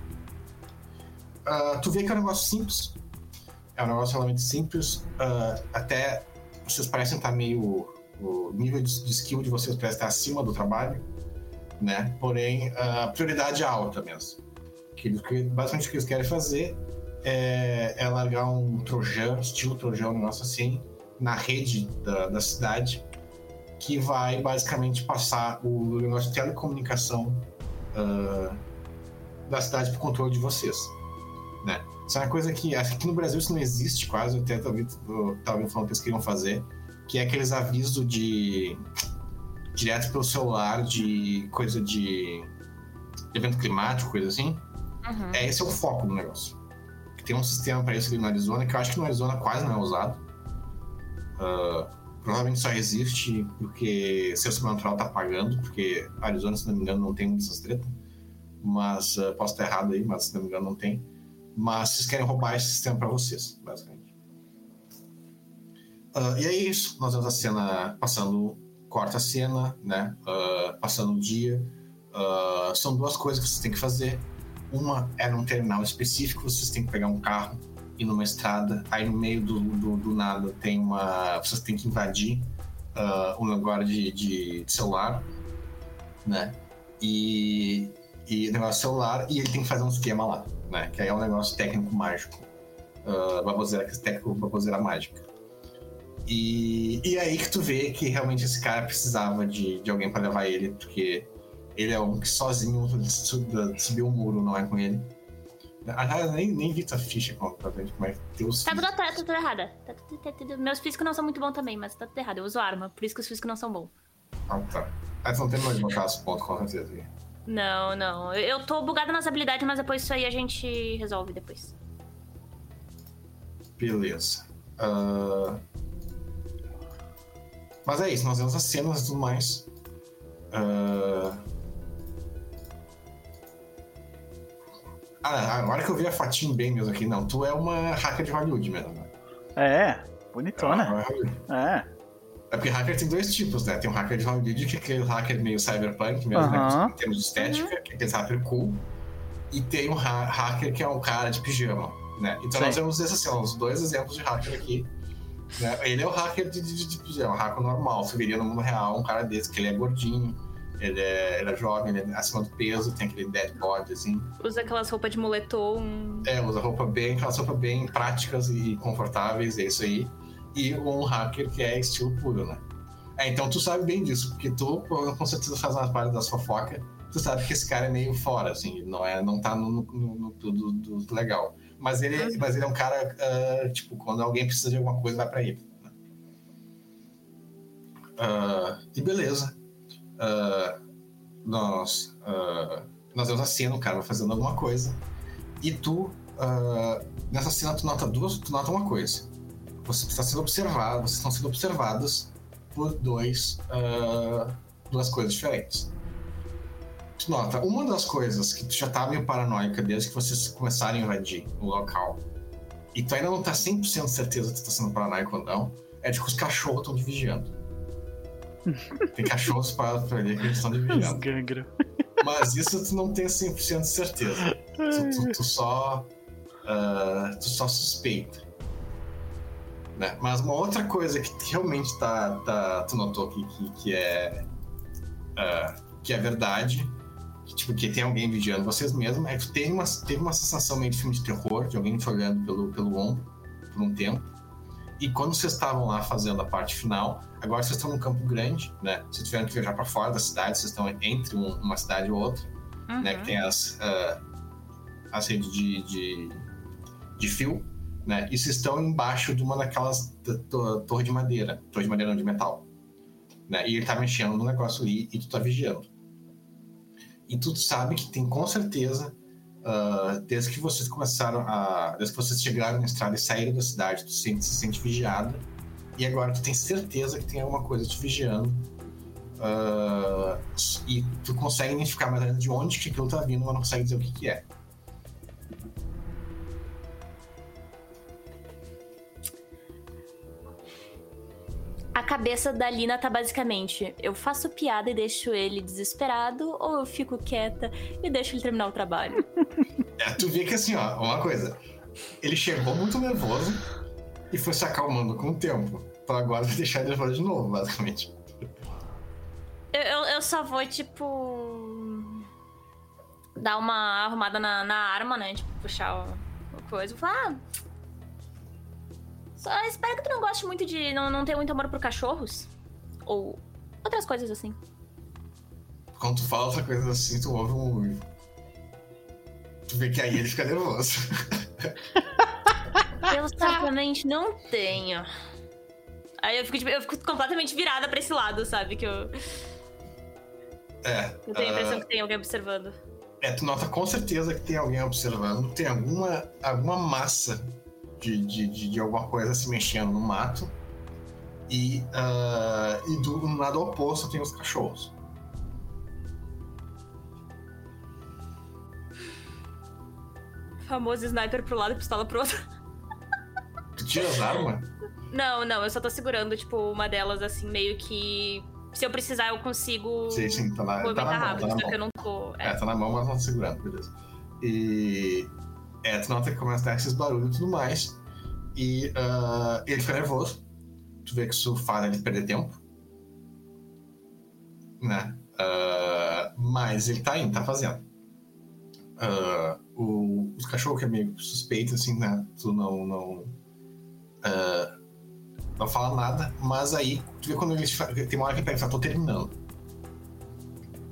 Uh, tu vê que é um negócio simples. É um negócio realmente simples. Uh, até vocês parecem estar meio. O nível de, de skill de vocês parece estar acima do trabalho, né? Porém, a prioridade é alta mesmo. Que, que, basicamente o que eles querem fazer é, é largar um trojan, estilo trojan, um negócio assim, na rede da, da cidade, que vai basicamente passar o negócio de telecomunicação uh, da cidade para o controle de vocês, né? Isso é uma coisa que aqui no Brasil isso não existe quase, eu até estava falando que eles queriam fazer, que é aqueles avisos de direto pelo celular de coisa de evento climático, coisa assim. Uhum. É, esse é o foco do negócio. Tem um sistema para isso ali no Arizona, que eu acho que no Arizona quase não é usado. Uh, provavelmente só existe porque seu sistema natural tá pagando, porque Arizona, se não me engano, não tem essas tretas. Mas uh, posso estar errado aí, mas se não me engano, não tem. Mas vocês querem roubar esse sistema para vocês, basicamente. Uh, e é isso. Nós vemos a cena passando, corta a cena, né? Uh, passando o dia. Uh, são duas coisas que vocês têm que fazer. Uma é num terminal específico, vocês têm que pegar um carro e numa estrada. Aí no meio do, do, do nada tem uma. Vocês têm que invadir um lugar de, de, de celular, né? E, e negócio celular, e ele tem que fazer um esquema lá né? Que aí é um negócio técnico mágico. Uh, baboseira, técnico baboseira mágica. E, e aí que tu vê que realmente esse cara precisava de, de alguém para levar ele, porque ele é um que sozinho subiu o muro, não é com ele. Ah, nem, nem vi tua ficha que tem os Tá tudo, tá, tudo errado. Tá tudo, tá tudo, meus físicos não são muito bons também, mas tá tudo errado. Eu uso arma, por isso que os físicos não são bons. Ah, tá. Tu não tem mais de botar os pontos, com certeza. Não, não. Eu tô bugada nas habilidades, mas depois isso aí a gente resolve depois. Beleza. Uh... Mas é isso, nós vemos as cenas e tudo mais. Uh... Ah, agora que eu vi a bem mesmo aqui, não, tu é uma hacker de Hollywood mesmo, né? É, bonitona. É. é. É porque hacker tem dois tipos, né? Tem um hacker de Hollywood, que é aquele hacker meio cyberpunk mesmo, né? Em termos de estética, que é aquele hacker cool. E tem um ha hacker que é um cara de pijama, né? Então Sim. nós temos esses, assim, os dois exemplos de hacker aqui. Né? Ele é o hacker de, de, de pijama, um hacker normal. Você veria no mundo real um cara desse, que ele é gordinho, ele é, ele é jovem, ele é acima do peso, tem aquele dead body, assim. Usa aquelas roupas de moletom. É, usa roupa bem, aquelas roupas bem práticas e confortáveis, é isso aí e um hacker que é estilo puro, né? É, então tu sabe bem disso, porque tu com certeza faz uma parte da fofoca, tu sabe que esse cara é meio fora, assim, não, é, não tá no, no, no tudo do legal. Mas ele, uhum. mas ele é um cara, uh, tipo, quando alguém precisa de alguma coisa, vai pra ele. Né? Uh, e beleza. Uh, nós, nós vemos a cena, o cara fazendo alguma coisa. E tu, nessa cena, tu nota duas, tu nota uma coisa você está sendo observado, vocês estão sendo observados por dois, uh, duas coisas diferentes. Tu nota, uma das coisas que tu já tá meio paranoica desde que vocês começaram a invadir o local, e tu ainda não tá 100% certeza que tu tá sendo paranoico ou não, é de que os cachorros estão te vigiando. Tem cachorros para pra ele que eles estão vigiando. Mas isso tu não tem 100% de certeza. Tu, tu, tu só. Uh, tu só suspeita. Né? Mas uma outra coisa que realmente tá, tá, tu notou que, que, que é uh, que é verdade, que, tipo, que tem alguém vigiando vocês mesmos, é que teve uma, teve uma sensação meio de filme de terror, de alguém te olhando pelo, pelo ombro por um tempo. E quando vocês estavam lá fazendo a parte final, agora vocês estão num campo grande, né? Vocês tiveram que viajar para fora da cidade, vocês estão entre um, uma cidade e outra, uhum. né? Que tem as, uh, as redes de, de, de fio né? E vocês estão embaixo de uma daquelas torre de madeira, torre de madeira não, de metal, né? E ele tá mexendo no negócio ali e tu tá vigiando. E tu sabe que tem com certeza, uh, desde que vocês começaram a, desde que vocês chegaram na estrada e saíram da cidade, tu sente, se sente vigiado E agora tu tem certeza que tem alguma coisa te vigiando. Uh, e tu consegue identificar mais ou menos de onde que aquilo tá vindo, mas não consegue dizer o que, que é. A cabeça da Lina tá basicamente: eu faço piada e deixo ele desesperado, ou eu fico quieta e deixo ele terminar o trabalho. É, tu vê que assim, ó, uma coisa. Ele chegou muito nervoso e foi se acalmando com o tempo. Pra agora deixar ele nervoso de novo, basicamente. Eu, eu, eu, só vou, tipo. dar uma arrumada na, na arma, né? Tipo, puxar o, o coisa. Falar, ah, só espero que tu não goste muito de. Não, não ter muito amor por cachorros. Ou outras coisas assim. Quando tu fala outra coisa assim, tu ouve um. Tu vê que aí ele fica nervoso. Eu certamente não tenho. Aí eu fico, tipo, eu fico completamente virada pra esse lado, sabe? Que eu. É. Eu tenho a impressão uh... que tem alguém observando. É, tu nota com certeza que tem alguém observando. Tem alguma, alguma massa de, de, de, de alguma coisa se mexendo no mato. E, uh, e do lado oposto tem os cachorros. Famoso sniper pro lado e pistola pro outro. Tu tira as armas? Não, não, eu só tô segurando, tipo, uma delas assim, meio que. Se eu precisar, eu consigo. Sim, sim, tá na, tá na mão. Rápido, tá na mão. eu não tô. É. é. tá na mão, mas não segurando, beleza. E. É, tu nota que começa a dar esses barulhos e tudo mais. E uh, ele fica nervoso. Tu vê que isso faz ele perder tempo. Né? Uh, mas ele tá indo, tá fazendo. Uh, o, os cachorros que é meio suspeito, assim, né? Tu não. não não fala nada, mas aí tu vê quando ele tem uma hora que ele fala, tô terminando.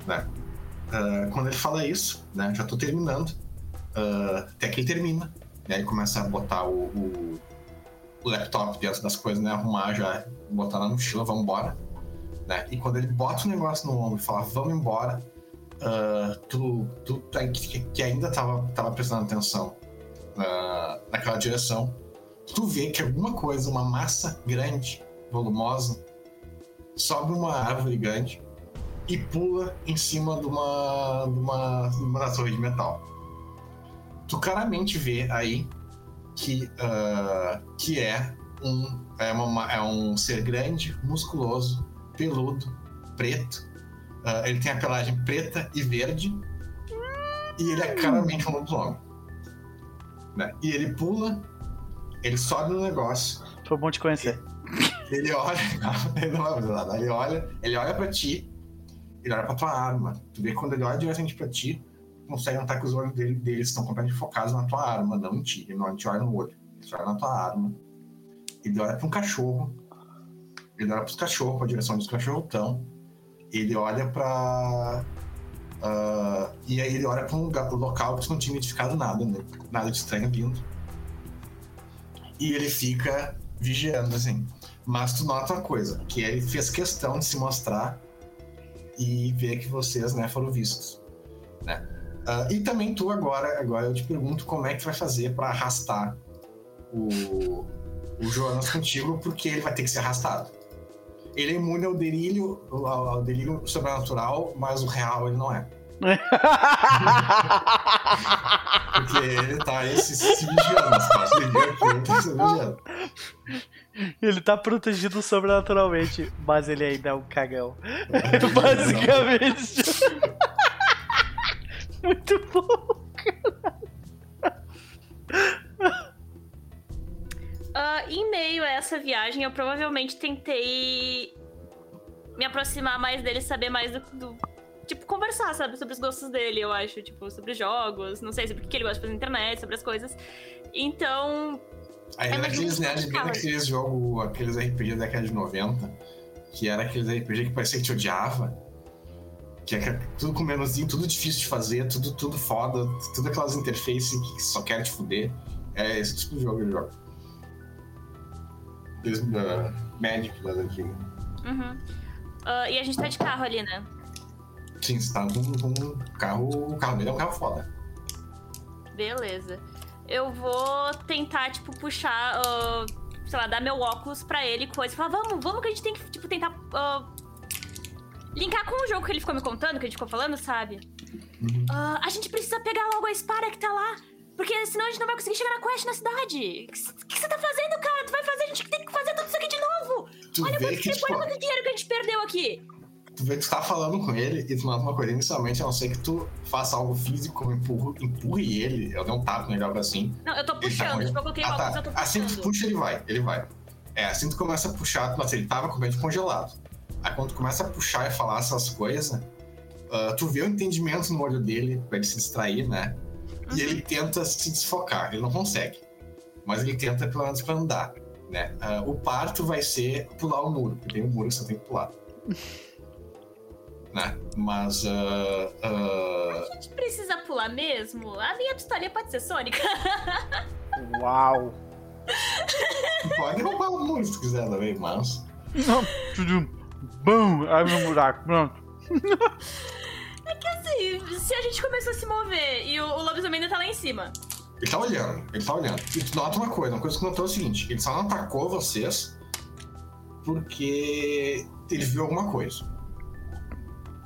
Né? quando ele fala isso, né? Já tô terminando. Até que ele termina. Né? Ele começa a botar o, o o laptop dentro das coisas, né? Arrumar já, botar na mochila, vamos embora. Né? E quando ele bota o negócio no ombro e fala, vamos embora, uh, tu, tu que, que, ainda tava, tava prestando atenção uh, naquela direção, tu vê que alguma coisa, uma massa grande, volumosa, sobe uma árvore grande e pula em cima de uma, de uma, de uma torre de metal. Tu claramente vê aí que, uh, que é, um, é, uma, é um ser grande, musculoso, peludo, preto. Uh, ele tem a pelagem preta e verde. E ele é claramente um lobisomem. Né? E ele pula, ele sobe no negócio. Foi bom te conhecer. Ele olha, ele não vai nada. Ele olha, ele olha pra ti, ele olha pra tua arma. Tu vê que quando ele olha diretamente pra ti, consegue notar que os olhos dele, dele estão completamente focados na tua arma, não em ti. Ele não te olha no olho, ele olha na tua arma. Ele olha para um cachorro, ele olha para os cachorros, para a direção onde os cachorros estão. Ele olha para. Uh, ah, e aí ele olha para um local que não tinha identificado nada, né? nada de estranho vindo. E ele fica vigiando, assim. Mas tu nota uma coisa, que ele fez questão de se mostrar e ver que vocês né, foram vistos. Né? Uh, e também tu agora, agora eu te pergunto como é que tu vai fazer para arrastar o, o Jonas contigo, porque ele vai ter que ser arrastado. Ele é imune ao delírio, ao, ao delírio sobrenatural, mas o real ele não é. porque ele tá esse, se vigiando, ele tá se vigiando. Ele tá protegido sobrenaturalmente, mas ele ainda é um cagão. Basicamente. Muito bom, Uh, em meio a essa viagem, eu provavelmente tentei me aproximar mais dele, saber mais do, do, Tipo, conversar, sabe? Sobre os gostos dele, eu acho. Tipo, sobre jogos, não sei, sobre o que ele gosta de fazer na internet, sobre as coisas. Então. Aí era aqueles nerds bem jogos, aqueles RPG da década de 90, que era aqueles RPG que parecia que te odiava que é tudo com menuzinho, tudo difícil de fazer, tudo, tudo foda, tudo aquelas interfaces que só querem te fuder. É esse tipo de jogo que eu jogo. Desde uh, Magic das antigas. Uhum. Uh, e a gente tá de carro ali, né? Sim, você tá com, com um carro. O carro dele é um carro foda. Beleza. Eu vou tentar, tipo, puxar. Uh, sei lá, dar meu óculos pra ele, coisa. Falar, vamos, vamos que a gente tem que, tipo, tentar. Linkar com o jogo que ele ficou me contando, que a gente ficou falando, sabe? Uhum. Uh, a gente precisa pegar logo a espada que tá lá. Porque senão a gente não vai conseguir chegar na quest na cidade. O que você tá fazendo, cara? Tu vai fazer, a gente tem que fazer tudo isso aqui de novo. Tu olha quanto que, tempo, tipo, olha quanto dinheiro que a gente perdeu aqui. tu vê que tu tá falando com ele e tu nota uma coisa inicialmente, a não ser que tu faça algo físico, empurre, empurre ele, eu dei um tapa nele, algo assim. Não, eu tô tá puxando, com- tipo, eu coloquei o Ah, tá. Assim que tu puxa, ele vai, ele vai. É, assim que tu começa a puxar, nossa, ele tava completamente congelado. Aí quando tu começa a puxar e falar essas coisas, ah, tu vê o entendimento no olho dele pra ele se distrair, né? E ele tenta se desfocar, ele não consegue. Mas ele tenta pelo menos pra andar, né? Ah, o parto vai ser pular o muro, porque tem um muro que você tem que pular. né? Mas. ah, ah, A gente precisa pular mesmo? A minha pistolinha pode ser sônica? Uau! tu pode roubar o muro se tu quiser também, mas. Não, tudo. Bum! Abre um buraco, pronto. Assim, se a gente começou a se mover e o, o lobisomem ainda tá lá em cima. Ele tá olhando, ele tá olhando. E tu nota uma coisa, uma coisa que notou é o seguinte: ele só não atacou vocês porque ele viu alguma coisa.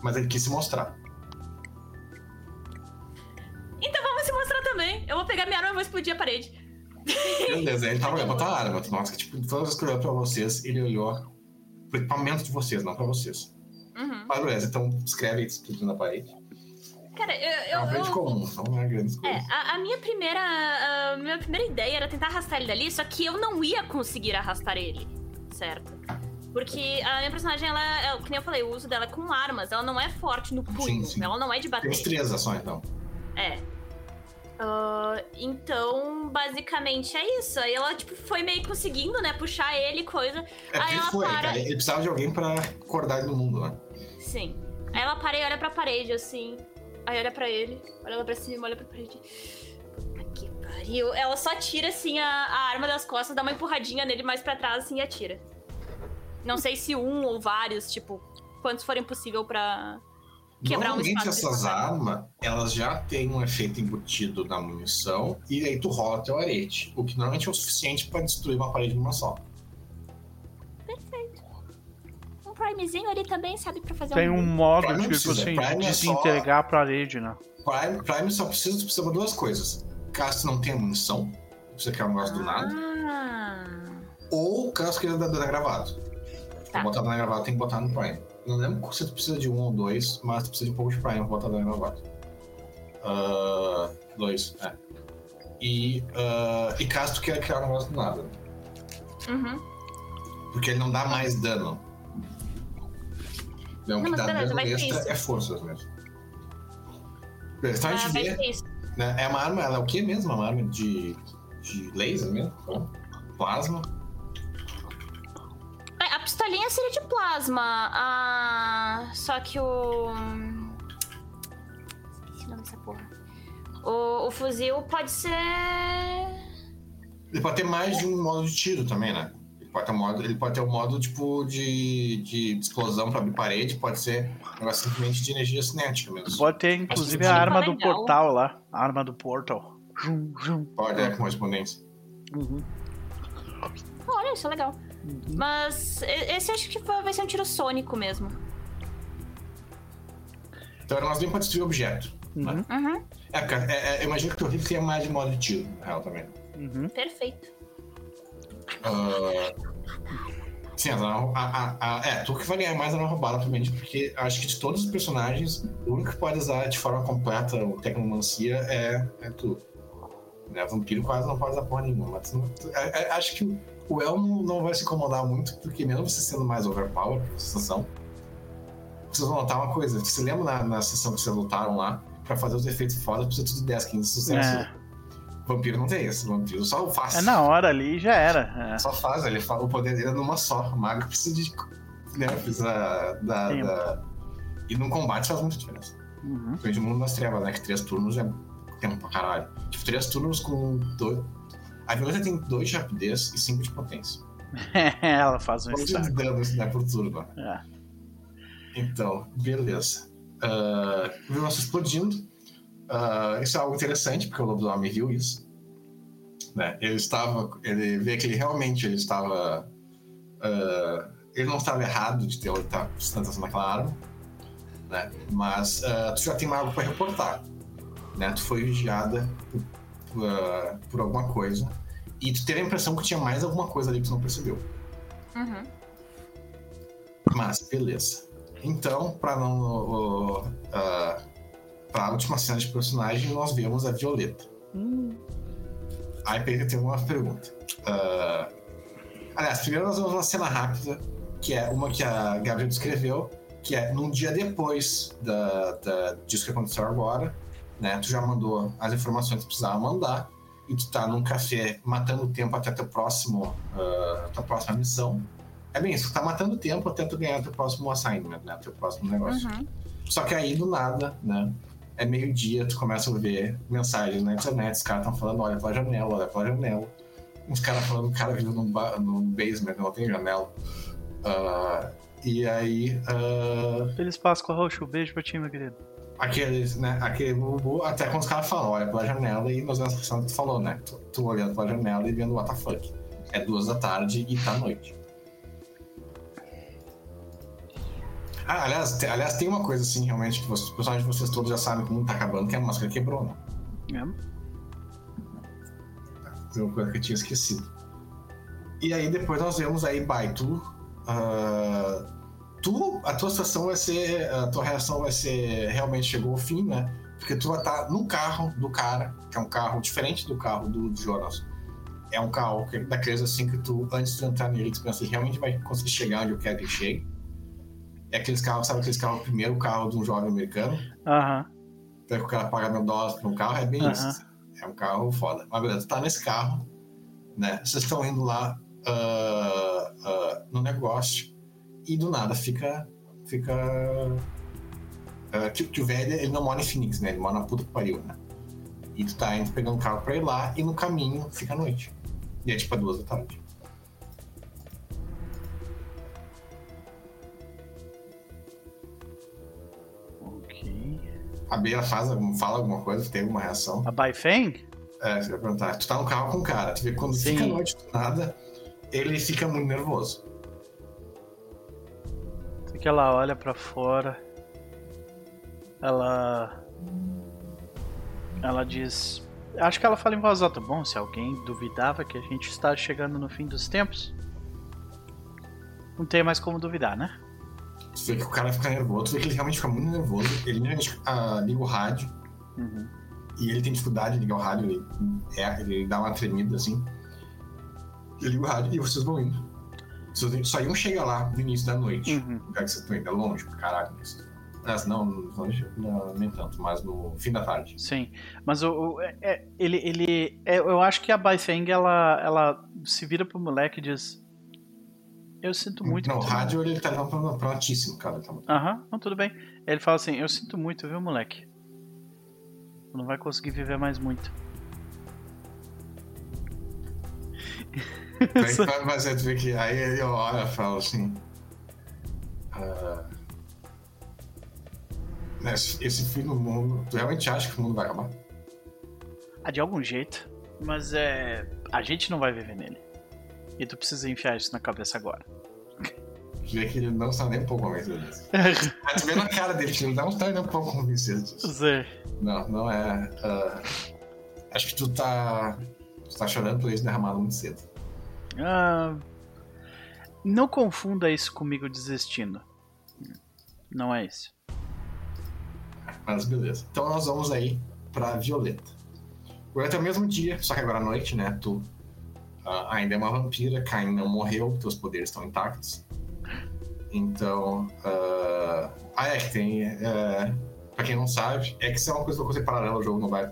Mas ele quis se mostrar. Então vamos se mostrar também. Eu vou pegar minha arma e vou explodir a parede. Beleza, ele tava olhando pra tua arma. Tu nota que, tipo, todas as vezes que olhou pra vocês, ele olhou pro equipamento de vocês, não pra vocês. Uhum. Mas beleza, então escreve isso tudo na parede. Cara, eu. É eu, uma parede eu- comum, não é grandes É, a, a minha primeira. A minha primeira ideia era tentar arrastar ele dali, só que eu não ia conseguir arrastar ele. Certo? Porque a minha personagem, ela, é, que nem eu falei, o uso dela é com armas, ela não é forte no punho, Sim, sim. ela não é de Tem bater. destreza só, então. É. Ah, então, basicamente é isso. Aí ela, tipo, foi meio conseguindo, né, puxar ele, coisa. É Aí ela foi, para. cara. Ele precisava de alguém pra acordar ele no mundo, né? Sim. Aí ela para e olha pra parede, assim. Aí olha pra ele, olha lá pra cima, olha pra parede. Puta que pariu. Ela só tira, assim, a, a arma das costas, dá uma empurradinha nele mais pra trás, assim, e atira. Não sei se um ou vários, tipo, quantos forem possível pra quebrar um Normalmente espaço. essas de armas, elas já têm um efeito embutido na munição e aí tu rola teu arete, o que normalmente é o suficiente pra destruir uma parede numa só. Perfeito. Um primezinho ali também, sabe, pra fazer Tem um... um modo Prime precisa, assim, Prime é só- desintegrar a parede, né? Prime, Prime só precisa, precisa de duas coisas. Caso não tenha munição, você quer um negócio do nada, Ah. ou caso queira dar dano gravado. Tá. Pra botar dano gravado tem que botar no Prime. Não lembro se tu precisa de um ou dois, mas tu precisa de um pouco de Prime pra botar dano gravado. Ah, dois, é. E, ah, e caso tu queira criar um negócio do nada. Uhum. Porque ele não dá mais dano. Não, o Não, que dá beleza, dano extra é forças mesmo. Beleza, então a Ah, gente vai vê, né? É uma arma, ela é o que mesmo? Uma arma de, de laser mesmo? Então, plasma. É, A pistolinha seria de plasma. A... Só que o. Esqueci o nome dessa porra. O, o fuzil pode ser. Ele pode ter mais de um modo de tiro também, né? Ele pode ter um modo, ele pode ter um modo tipo de, de explosão pra abrir parede, pode ser um negócio simplesmente de energia cinética mesmo. Pode ter, inclusive, a que arma do portal lá. A arma do portal. Pode, é, com correspondência. Uhum. Olha, isso é legal. Mas esse acho que vai ser um tiro sônico mesmo. Então era um negócio bem pra destruir objeto. Uhum. Uhum. É, porque é, é, eu imagino que o teu rifle tenha mais de modo de tiro, na real também. Uhum. Perfeito. Ah, sim, a, a, a, a- é, tu que vai ganhar mais na roubada, obviamente, porque acho que de todos os personagens, o único que pode usar de forma completa o Tecnomancia é, é tu. Né? Vampiro quase não pode usar porra nenhuma, mas não- é- é- acho que o El não, não vai se incomodar muito, porque mesmo você sendo mais overpower, que vocês vão notar uma coisa. Você lembra na, na sessão que vocês lutaram lá? Pra fazer os efeitos foda, precisa tudo de 10, 15 sucesso. É. Vampiro não tem isso, vampiro só faz. É na hora ali já era. É. Só faz, ele fala o poder dele é numa só. O mago precisa de. Né, precisa da, da- E no combate faz muita diferença. Uhum. Principalmente no mundo das trevas, né? Que três turnos é tempo pra caralho. Tipo, três turnos com dois. A violência tem dois de rapidez e cinco de potência. Ela faz um estrago. danos né, por turno? É. Então, beleza. Uh, viu você explodindo. Ah, isso é algo interessante, porque o lobisomem viu isso. né? Ele estava, ele vê que ele realmente ele estava, uh, ele não estava errado de ter estar prestando naquela arma, né? Mas uh, tu já tem algo para reportar, né? Tu foi vigiada por, uh, por, alguma coisa e tu teve a impressão que tinha mais alguma coisa ali que tu não percebeu. Uhum. Mas beleza. Então, para não uh, para a última cena de personagem, nós vemos a Violeta. Hum. Aí Pedro tem uma pergunta. Uh, aliás, primeiro nós vamos uma cena rápida, que é uma que a Gabriel descreveu, que é num dia depois da, da, disso que aconteceu agora, né? Tu já mandou as informações que precisava mandar, e tu tá num café matando tempo até teu próximo, uh, tua próxima missão. É bem isso, tu tá matando tempo até tu ganhar teu próximo assignment, né? Teu próximo negócio. Uhum. Só que aí, do nada, né? é meio-dia, tu começa a ver mensagens na internet, os caras estão falando, olha pela janela, olha pela janela. Uns caras falando, o cara vive num, num basement, não tem janela. Uh, e aí. Uh, Feliz Páscoa, Roxo. Beijo pra ti, meu querido. Aqueles, né? Aquele bubu, até quando os caras falam, olha pela janela, e nós vemos que tu falou, né? Tu, tu olhando pela janela e vendo what the fuck. É duas da tarde e tá noite. Ah, aliás, te, aliás, tem uma coisa assim, realmente, que vocês, os personagens de vocês todos já sabem que o mundo tá acabando, que a máscara quebrou, né? É. Tem uma coisa que eu tinha esquecido. E aí depois nós vemos aí, Bai, tu, uh, tu. A tua situação vai ser. A tua reação vai ser. Realmente chegou ao fim, né? Porque tu vai estar no carro do cara, que é um carro diferente do carro do, do Jonas. É um carro que, daqueles assim que tu, antes de entrar nele, tu pensa realmente vai conseguir chegar onde eu quero que chegue. É aqueles carros, sabe aqueles carros, o primeiro carro de um jovem americano? Aham. Então que o cara paga mil dólares por um carro, é bem Aham. isso. É um carro foda. Mas beleza, tá nesse carro, né? Vocês estão indo lá ah, ah, no negócio e do nada fica. Fica. ah, que, que o velho, ele não mora em Phoenix, né? Ele mora na puta que pariu, né? E tu tá indo pegando carro pra ir lá e no caminho fica a noite. E é tipo a duas da tarde. Ok. A Bea faz, fala alguma coisa, tem alguma reação? A Baifeng? É, você vai perguntar. Tu tá no carro com o cara, tu vê quando Sim. fica noite do nada, ele fica muito nervoso. Que ela olha pra fora. Ela. Ela diz. Acho que ela fala em voz alta. Bom, se alguém duvidava que a gente está chegando no fim dos tempos. Não tem mais como duvidar, né? Tu vê que o cara fica nervoso, tu vê que ele realmente fica muito nervoso. Ele realmente ah, liga o rádio Uhum. e ele tem dificuldade de ligar o rádio, ele, é, ele dá uma tremida assim. Ele liga o rádio e vocês vão indo. Só iam chegar lá no início da noite. Uhum. O lugar que vocês estão indo é longe pra caralho. Isso. Mas não, longe, não, nem tanto, mas no fim da tarde. Sim, mas o, o- é- é- ele, ele é, eu acho que a Baifeng ela, ela se vira pro moleque e diz: Eu sinto muito. não, o rádio ele tá prontíssimo, cara. Tá Aham, não, tudo bem. Ele fala assim: Eu sinto muito, viu, moleque? Tu não vai conseguir viver mais muito. Vai fazer, tu vê que aí ele olha e fala assim. ah, né, esse fim do mundo, tu realmente acha que o mundo vai acabar? Ah, de algum jeito. Mas é. A gente não vai viver nele. E tu precisa enfiar isso na cabeça agora. Vê que ele não está nem um pouco convencido disso. Mas tu vê na cara dele que ele não está nem um pouco convencido disso. Zé. Não, não é. ah, acho que tu tá. Tu tá chorando por isso derramado muito cedo. Ah, não confunda isso comigo desistindo. Não é isso. Mas beleza. Então nós vamos aí pra Violeta. Violeta é o mesmo dia, só que agora à noite, né? Tu ah, ainda é uma vampira, Caim não morreu, teus poderes estão intactos. Então. ah, ah, é que tem. É, pra quem não sabe, é que isso é uma coisa que eu consegui paralela, o jogo não vai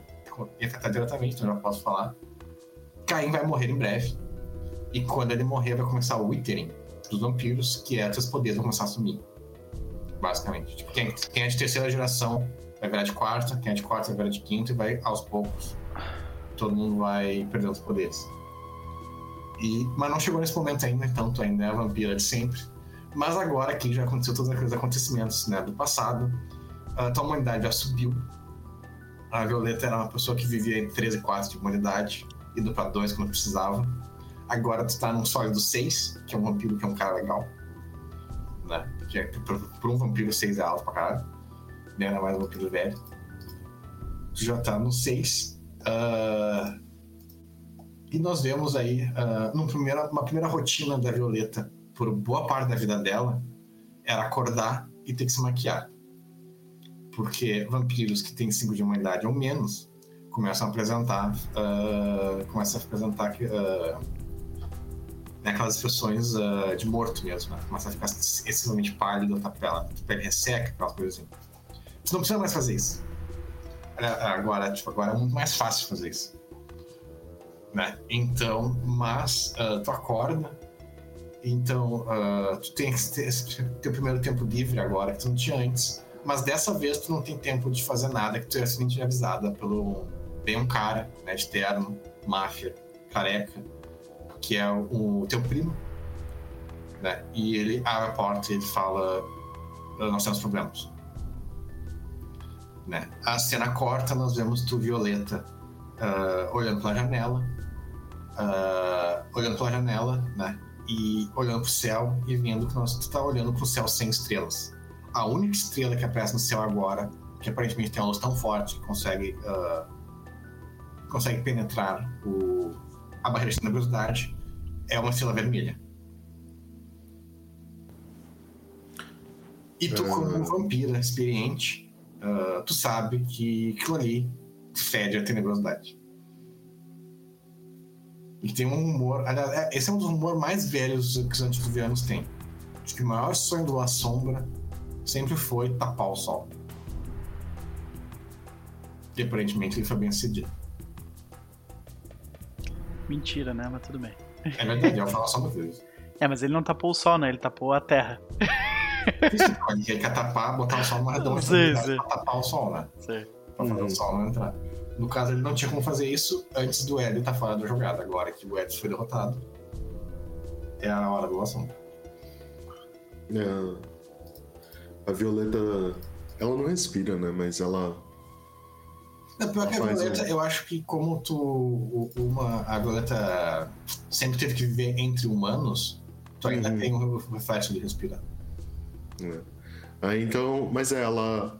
afetar diretamente, então já posso falar. Caim vai morrer em breve. E quando ele morrer, vai começar o Withering dos vampiros, que é teus poderes vão começar a sumir. Basicamente. Tipo, quem, quem é de terceira geração vai virar de quarta, quem é de quarta vai virar de quinta e vai aos poucos. Todo mundo vai perdendo os poderes. E, mas não chegou nesse momento ainda, então ainda é a vampira de sempre. Mas agora que já aconteceu todos aqueles acontecimentos né, do passado, a tua humanidade já subiu. A Violeta era uma pessoa que vivia em 13 e 4 de humanidade. ido pra 2 quando precisava. Agora tu tá num sólido 6, que é um vampiro que é um cara legal. Né? Que é, um vampiro 6 é alto pra caralho. Né? Ainda mais um vampiro velho. Tu já tá no 6. Uh, e nós vemos aí uh, numa primeira, uma primeira rotina da Violeta por boa parte da vida dela era acordar e ter que se maquiar. Porque vampiros que têm 5 de humanidade ou menos começam a apresentar uh, começam a apresentar uh, aquelas expressões uh, de morto mesmo, né? começa a ficar excessivamente pálido, a pele, a pele resseca, aquelas coisas assim. Você não precisa mais fazer isso. Agora, tipo, agora é muito mais fácil fazer isso né? Então, mas uh, tu acorda, então uh, tu tem que ter teu primeiro tempo livre agora, que tu não tinha antes. Mas dessa vez tu não tem tempo de fazer nada, que tu é simplesmente avisada pelo. Vem um cara, né, de terno, máfia, careca, que é o, teu primo, né? E ele abre a porta e ele fala: Nós temos problemas. Né? A cena corta, nós vemos tu, Violeta, uh, olhando pela janela, uh, olhando pela janela, né? E olhando pro céu e vendo que nós está olhando pro céu sem estrelas. A única estrela que aparece no céu agora, que aparentemente tem uma luz tão forte que consegue uh, consegue penetrar o, a barreira de tenebrosidade, é uma estrela vermelha. E tu, como um vampiro experiente, uh, tu sabe que aquilo ali fede a tenebrosidade. E tem um humor. Aliás, é, esse é um dos humores mais velhos que os antediluvianos têm. Acho que o maior sonho do La Sombra sempre foi tapar o sol. E aparentemente ele foi bem sucedido. Mentira, né? Mas tudo bem. É verdade, eu falo só uma vez. É, mas ele não tapou o sol, né? Ele tapou a terra. Ele quer tapar, botar o sol numa redonda pra tapar o sol, né? Sim. Pra fazer uhum. o sol não entrar. No caso, ele não tinha como fazer isso antes do Ed estar tá fora da jogada. Agora que o Ed foi derrotado, é a hora do assunto. É, a Violeta, ela não respira, né? Mas ela. É pior que a Violeta, um... eu acho que como tu. Uma, a Violeta sempre teve que viver entre humanos, tu ainda uhum. tem um reflexo de respirar. É. Aí então. Mas é, ela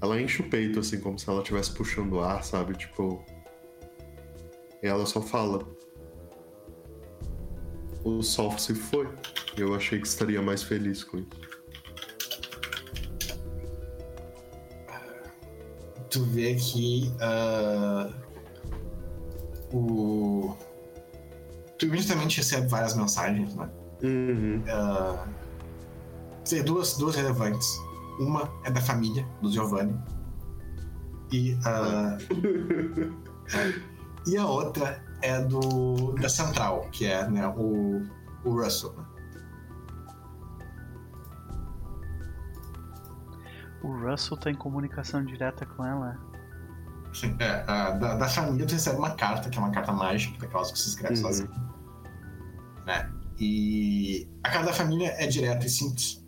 ela enche o peito, assim, como se ela estivesse puxando ar, sabe? Tipo. E ela só fala. O sol se foi. Eu achei que estaria mais feliz com isso. Tu vê que uh, o. Tu imediatamente recebe várias mensagens, né? Uhum. Uh, tem duas, duas relevantes uma é da família do Giovanni. E, uh, e a outra é do da Central, que é né, o, o Russell. Né? O Russell tá em comunicação direta com ela. Sim, é. A, da, da família tu recebe uma carta, que é uma carta mágica, daquelas que se escreve uhum. sozinho. Né? E a carta da família é direta e simples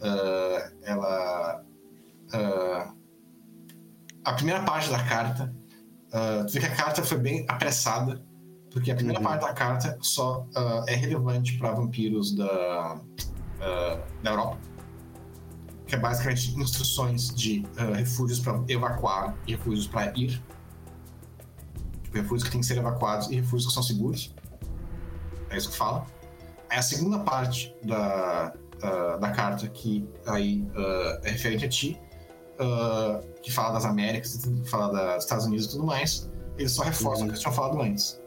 uh, ela. Uh, a primeira parte da carta, uh, tu vê que a carta foi bem apressada, porque a primeira uhum. parte da carta só é relevante para vampiros da, da Europa, que é basicamente instruções de refúgios para evacuar e refúgios para ir. Tipo, refúgios que têm que ser evacuados e refúgios que são seguros. É isso que fala. A segunda parte da, uh, da carta que aí uh, é referente a ti, uh, que fala das Américas, que fala dos Estados Unidos e tudo mais, eles só reforçam o que eu tinha falado antes,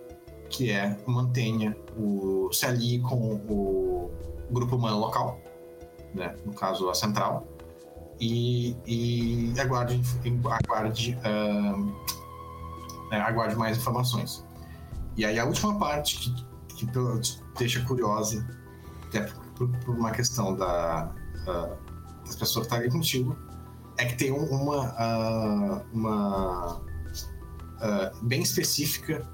que é mantenha o se alie com o grupo humano local, né, no caso a central, e, e aguarde, aguarde, né, aguarde mais informações. E aí a última parte que, que deixa curiosa, até por, por uma questão da, uh, das pessoas que estarem contigo, é que tem uma, uh, uma uh, bem específica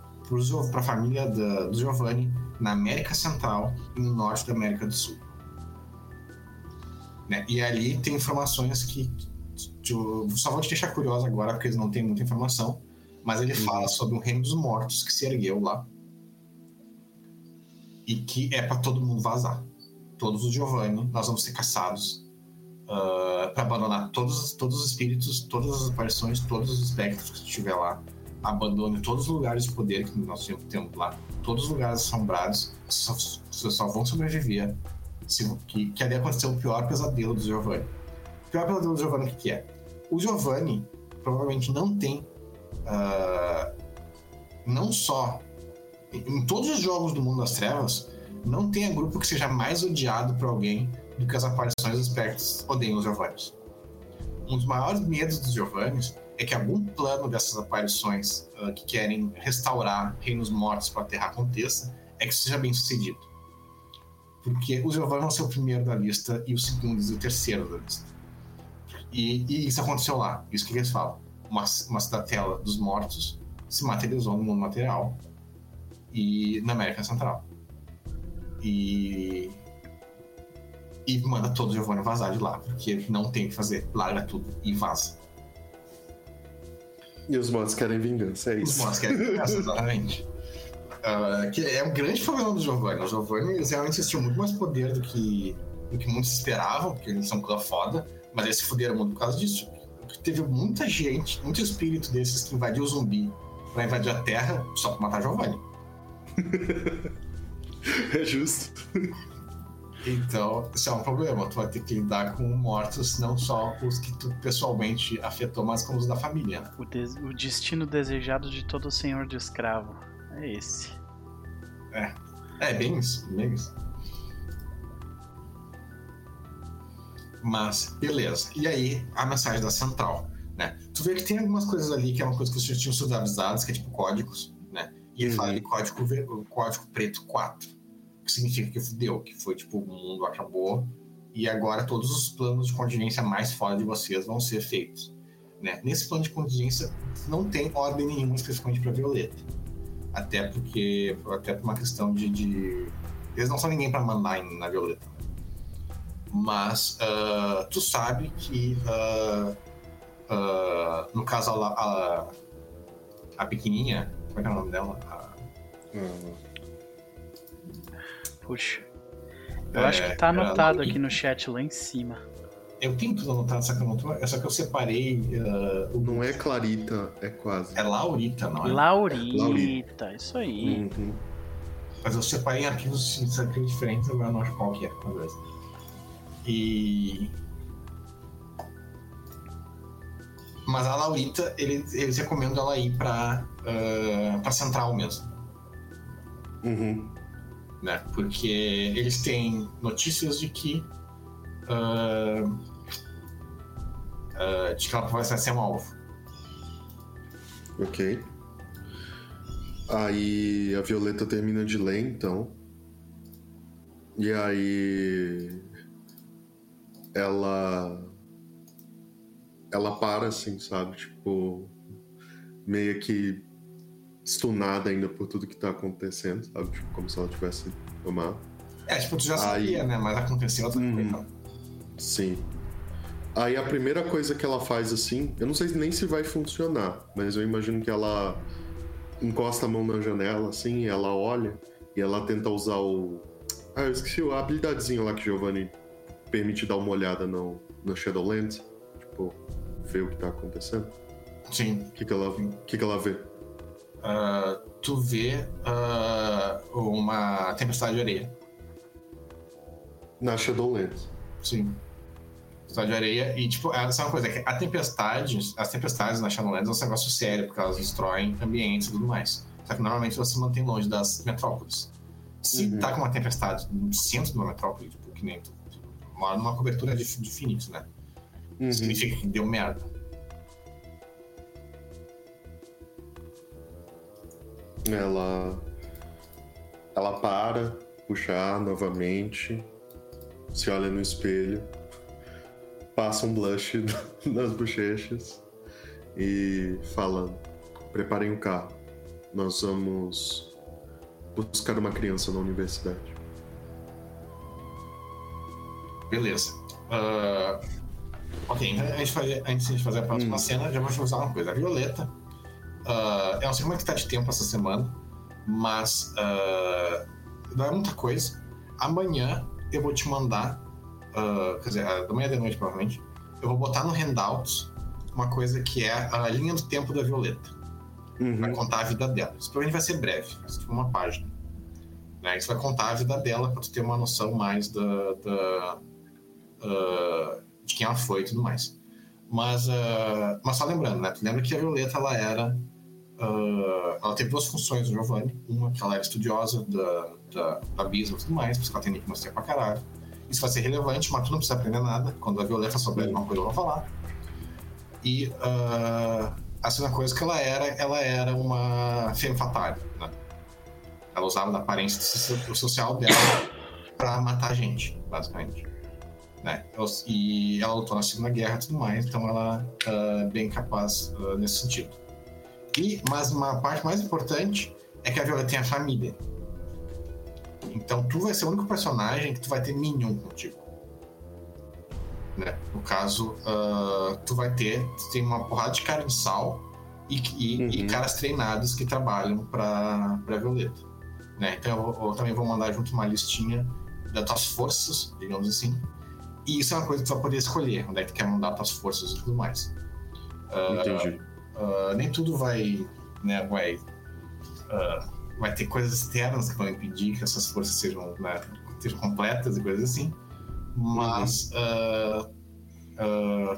para a família da, do Giovanni na América Central e no norte da América do Sul. Né? E ali tem informações que só vou te deixar curiosa agora, porque eles não têm muita informação, Mas ele fala sobre o reino dos mortos que se ergueu lá. E que é para todo mundo vazar. Todos os Giovanni, nós vamos ser caçados uh, ah, para abandonar todos, todos os espíritos, todas as aparições, todos os espectros que estiver lá. Abandone todos os lugares de poder que nós temos lá. Todos os lugares assombrados. Vocês só, só, vão sobreviver. Que, que ali aconteceu o pior pesadelo do Giovanni. O pior pesadelo do Giovanni, o que, que é? O Giovanni provavelmente não tem uh, não só em todos os jogos do mundo das trevas, não tem grupo que seja mais odiado por alguém do que as aparições dos espectros odeiam os Giovannis. Um dos maiores medos dos Giovannis é que algum plano dessas aparições uh, que querem restaurar reinos mortos para a Terra aconteça, é que seja bem sucedido. Porque os Giovanni vão ser o primeiro da lista e o segundo e o terceiro da lista. E, e isso aconteceu lá, isso que eles falam uma, uma cidadela dos mortos se materializou no mundo material e na América Central. E. E manda todo o Giovanni vazar de lá, porque não tem o que fazer. Larga tudo e vaza. E os mods querem vingança, é isso. Os mods querem vingança, exatamente. Uh, que é um grande problema do Giovanni. O Giovanni eles realmente tinham muito mais poder do que, do que muitos esperavam, porque eles são clã foda, mas eles se fuderam muito por causa disso teve muita gente, muito espírito desses que invadiu o zumbi pra invadir a Terra só pra matar Giovanni. é justo. Então, isso é um problema. Tu vai ter que lidar com mortos, não só os que tu pessoalmente afetou, mas com os da família. O destino desejado de todo senhor de escravo. É esse. É. É, bem isso, bem isso. Mas, beleza. E aí, a mensagem da central, né? Tu vê que tem algumas coisas ali que é uma coisa que vocês tinham sido avisados, que é tipo códigos, né? E ele uhum. fala de código, código preto 4, que significa que fudeu, que foi tipo, o mundo acabou e agora todos os planos de contingência mais fora de vocês vão ser feitos. Né? Nesse plano de contingência não tem ordem nenhuma especificamente para Violeta. Até porque, até por uma questão de, de... Eles não são ninguém para mandar na Violeta. Mas uh, tu sabe que, uh, uh, no caso, a, a, a, pequenininha, como é que é o nome dela? A... Puxa. Eu é, acho que tá anotado aqui no chat lá em cima. Eu tenho tudo anotado, só que eu não tô. É só que eu separei. Uh, o... Não é Clarita, é quase. É Laurita, não é? Laurita, é Laurita. isso aí. Uhum. Mas eu separei em arquivos, arquivos diferentes, eu não acho qual que é. Talvez. E. Mas a Laurita, eles, eles recomendam ela ir pra, uh, pra Central mesmo. Uhum. Né? Porque eles têm notícias de que. Uh, uh, de que ela vai ser um alvo. Ok. Aí a Violeta termina de ler, então. E aí ela ela para assim, sabe? Tipo, meio que stunada ainda por tudo que tá acontecendo, sabe? Tipo, como se ela tivesse tomado. É, tipo, tu já sabia, Aí... né? Mas aconteceu outra hum, Sim. Aí a primeira coisa que ela faz assim, eu não sei nem se vai funcionar, mas eu imagino que ela encosta a mão na janela assim, ela olha e ela tenta usar o. Ah, eu esqueci a habilidadezinha lá que Giovanni permite dar uma olhada no, no Shadowlands? Tipo, ver o que tá acontecendo? Sim. O que, que, ela, que, que ela vê? Uh, tu vê uh, uma tempestade de areia. Na Shadowlands. Sim. Tempestade de areia. E, tipo, é uma coisa, que a tempestade, as tempestades na Shadowlands é um negócio sério, porque elas destroem ambientes e tudo mais. Só que normalmente você se mantém longe das metrópoles. Se uhum. tá com uma tempestade no centro de uma metrópole, tipo, que nem tu mora numa cobertura de, de Phoenix, né? Uhum. Significa que deu merda. Ela. Ela para, puxar novamente, se olha no espelho, passa um blush nas bochechas e fala: Preparem o um carro, nós vamos buscar uma criança na universidade. Beleza. Uh, ok, antes de, fazer, antes de fazer a próxima hum. cena, já vou te usar uma coisa. A Violeta, Uh, eu não sei como é que tá de tempo essa semana, mas uh, não é muita coisa. Amanhã eu vou te mandar, uh, quer dizer, da manhã de noite provavelmente, eu vou botar no Handouts uma coisa que é a linha do tempo da Violeta. Uhum. Vai contar a vida dela. Isso provavelmente vai ser breve, tipo uma página. Né? Isso vai contar a vida dela para tu ter uma noção mais da, da uh, de quem ela foi e tudo mais. Mas, uh, mas só lembrando, né? Tu lembra que a Violeta ela era. Uh, ela teve duas funções no Giovanni. Uma que ela era estudiosa da, da, da e tudo mais, por isso que ela tem que mostrar pra caralho. Isso vai ser relevante, mas tu não precisa aprender nada. Quando a Violeta souber alguma coisa, eu vou falar. E uh, a segunda coisa que ela era, ela era uma femme fatale, né? Ela usava da aparência social dela para matar gente, basicamente. Né? E ela lutou na Segunda Guerra e tudo mais, então ela é uh, bem capaz uh, nesse sentido. E, mas uma parte mais importante é que a Viola tem a família. Então tu vai ser o único personagem que tu vai ter Minion contigo. Né? No caso, uh, tu vai ter tu tem uma porrada de cara de sal e, e, uhum. e caras treinados que trabalham para Violeta. Né? Então eu, eu, também vou mandar junto uma listinha das tuas forças, digamos assim. E isso é uma coisa que tu vai poder escolher, onde é que tu quer mandar tuas forças e tudo mais. Uh, Entendi. Uh, nem tudo vai, né, vai, uh, vai ter coisas externas que vão impedir que essas forças sejam, né, sejam completas e coisas assim. Mas uhum.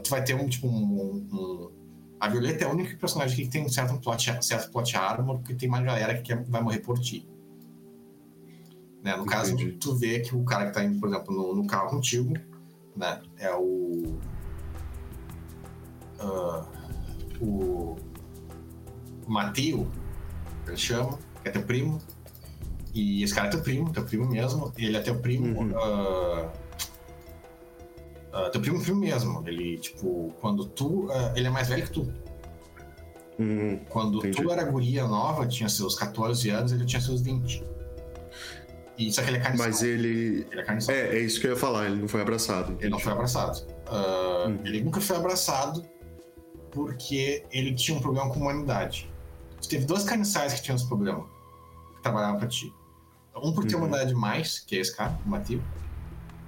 tu vai ter um tipo um, um, a Violeta é o único personagem que tem um certo plot, certo plot armor, porque tem uma galera que quer, vai morrer por ti. Né? No caso, tu vê que o cara que tá indo, por exemplo, no, no carro contigo, né? É o. Uh, o. Mateo, ele chama, é teu primo. E esse cara é teu primo, teu primo mesmo. Ele é teu primo. Uhum. Uh, uh, teu primo primo mesmo. Ele, tipo, quando tu. Uh, ele é mais velho que tu. Uhum. Quando Entendi. tu era guria nova, tinha seus 14 anos, ele tinha seus 20. E, só que ele é carniçal. Mas ele. Ele é carniçal. É, é isso que eu ia falar, ele não foi abraçado. Ele não foi abraçado. Uh, hum. Ele nunca foi abraçado porque ele tinha um problema com a humanidade. Tu teve dois carniçais que tinham esse problema, que trabalhavam pra ti. Um por ter uhum. humanidade mais, que é esse cara, o Matheus,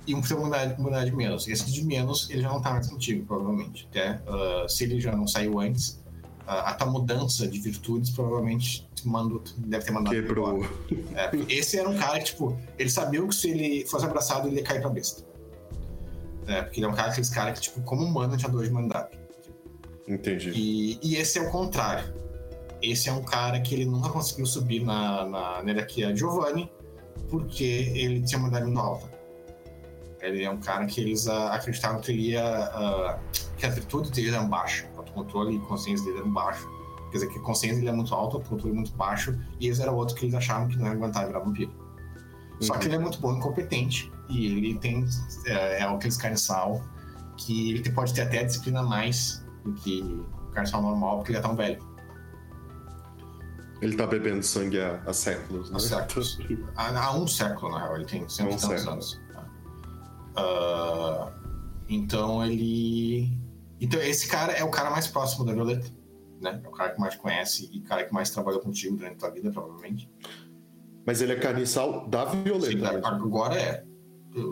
e um por ter humanidade, humanidade menos. Esse de menos, ele já não tá mais contigo, provavelmente. Até uh, se ele já não saiu antes, a, a tua mudança de virtudes provavelmente mando, deve ter mandado. Quebrou. É, esse era um cara que, tipo, ele sabia que se ele fosse abraçado, ele ia cair pra besta. É, porque ele é um cara, aqueles caras que, tipo, como humano, tinha dor de humanidade. Entendi. E, e esse é o contrário. Esse é um cara que ele nunca conseguiu subir na, na, hierarquia Giovanni, porque ele tinha uma humanidade muito alta. Ele é um cara que eles uh, acreditavam que ele ia. Uh, que a virtude dele era baixa controle e consciência dele eram baixo. Quer dizer, que a consciência dele é muito alta, o controle é muito baixo, e esse era outro que eles achavam que não ia aguentar virar vampiro. Uhum. Só que ele é muito bom e competente, e ele tem. É, é aqueles carniçal que ele pode ter até disciplina mais do que o carniçal normal, porque ele é tão velho. Ele tá bebendo sangue há, há séculos, né? Há séculos. há, há, um século, na real, ele tem cento e tantos anos. Uh, então ele então, esse cara é o cara mais próximo da Violeta, né? É o cara que mais conhece e o cara que mais trabalhou contigo durante a tua vida, provavelmente. Mas ele é carniçal da Violeta. Sim, né? agora é.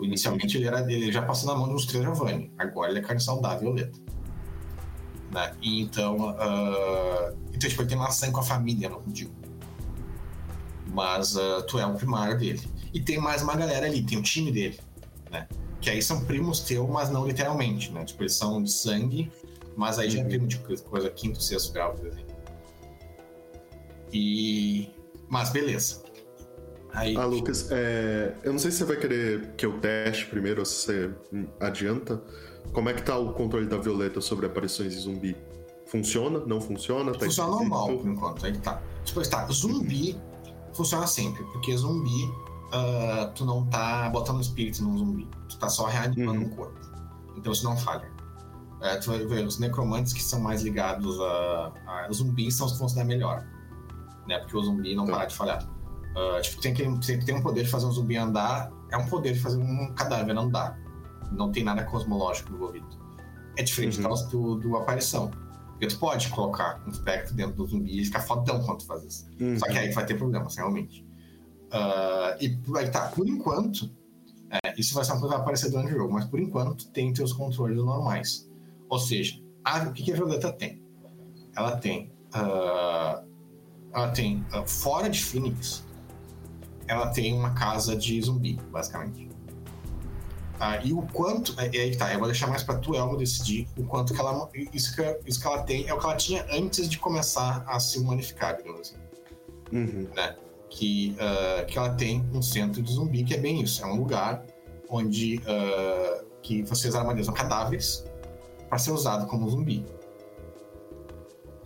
Inicialmente ele, era, ele já passou na mão de uns três Giovanni. Agora ele é carniçal da Violeta. Né? E então, uh, então tipo, ele tem relação com a família, não contigo. Mas uh, tu é o primário dele. E tem mais uma galera ali, tem o time dele, né? Que aí são primos teus, mas não literalmente, né? Tipo, eles são de sangue, mas aí já é uhum. primo de coisa quinto, sexto grau, por exemplo. E. Mas beleza. Aí... Ah, Lucas, é... eu não sei se você vai querer que eu teste primeiro ou se você adianta. Como é que tá o controle da Violeta sobre aparições de zumbi? Funciona? Não funciona? Tá funciona normal, por enquanto. Aí tá. Tipo, está. Zumbi funciona sempre, porque zumbi uh, tu não tá botando espírito num zumbi. Tu tá só reanimando uhum. um corpo. Então isso não falha. Uh, tu vai ver os necromantes que são mais ligados a, a zumbis são os que vão se dar melhor. Né? Porque o zumbi não tá. para de falhar. Uh, tipo, tem que, tem que ter um poder de fazer um zumbi andar, é um poder de fazer um cadáver andar. Não tem nada cosmológico envolvido. É diferente uhum. do, do aparição. Porque tu pode colocar um espectro dentro do zumbi e ficar fodão quando tu faz isso. Uhum. Só que aí vai ter problemas, realmente. Uh, e aí tá, por enquanto, é, isso vai ser uma coisa que vai aparecer durante o jogo, mas por enquanto tem teus controles normais. Ou seja, a, o que, que a Violeta tem? Ela tem. Uh, ela tem, uh, fora de Phoenix, ela tem uma casa de zumbi, basicamente. Ah, e o quanto. É, aí tá, eu vou deixar mais pra tu, Elmo, decidir o quanto que ela. Isso que, isso que ela tem é o que ela tinha antes de começar a se humanificar, digamos assim. Uhum. Né? Que, uh, que ela tem um centro de zumbi, que é bem isso. É um lugar onde uh, que vocês armazenam cadáveres para ser usado como zumbi.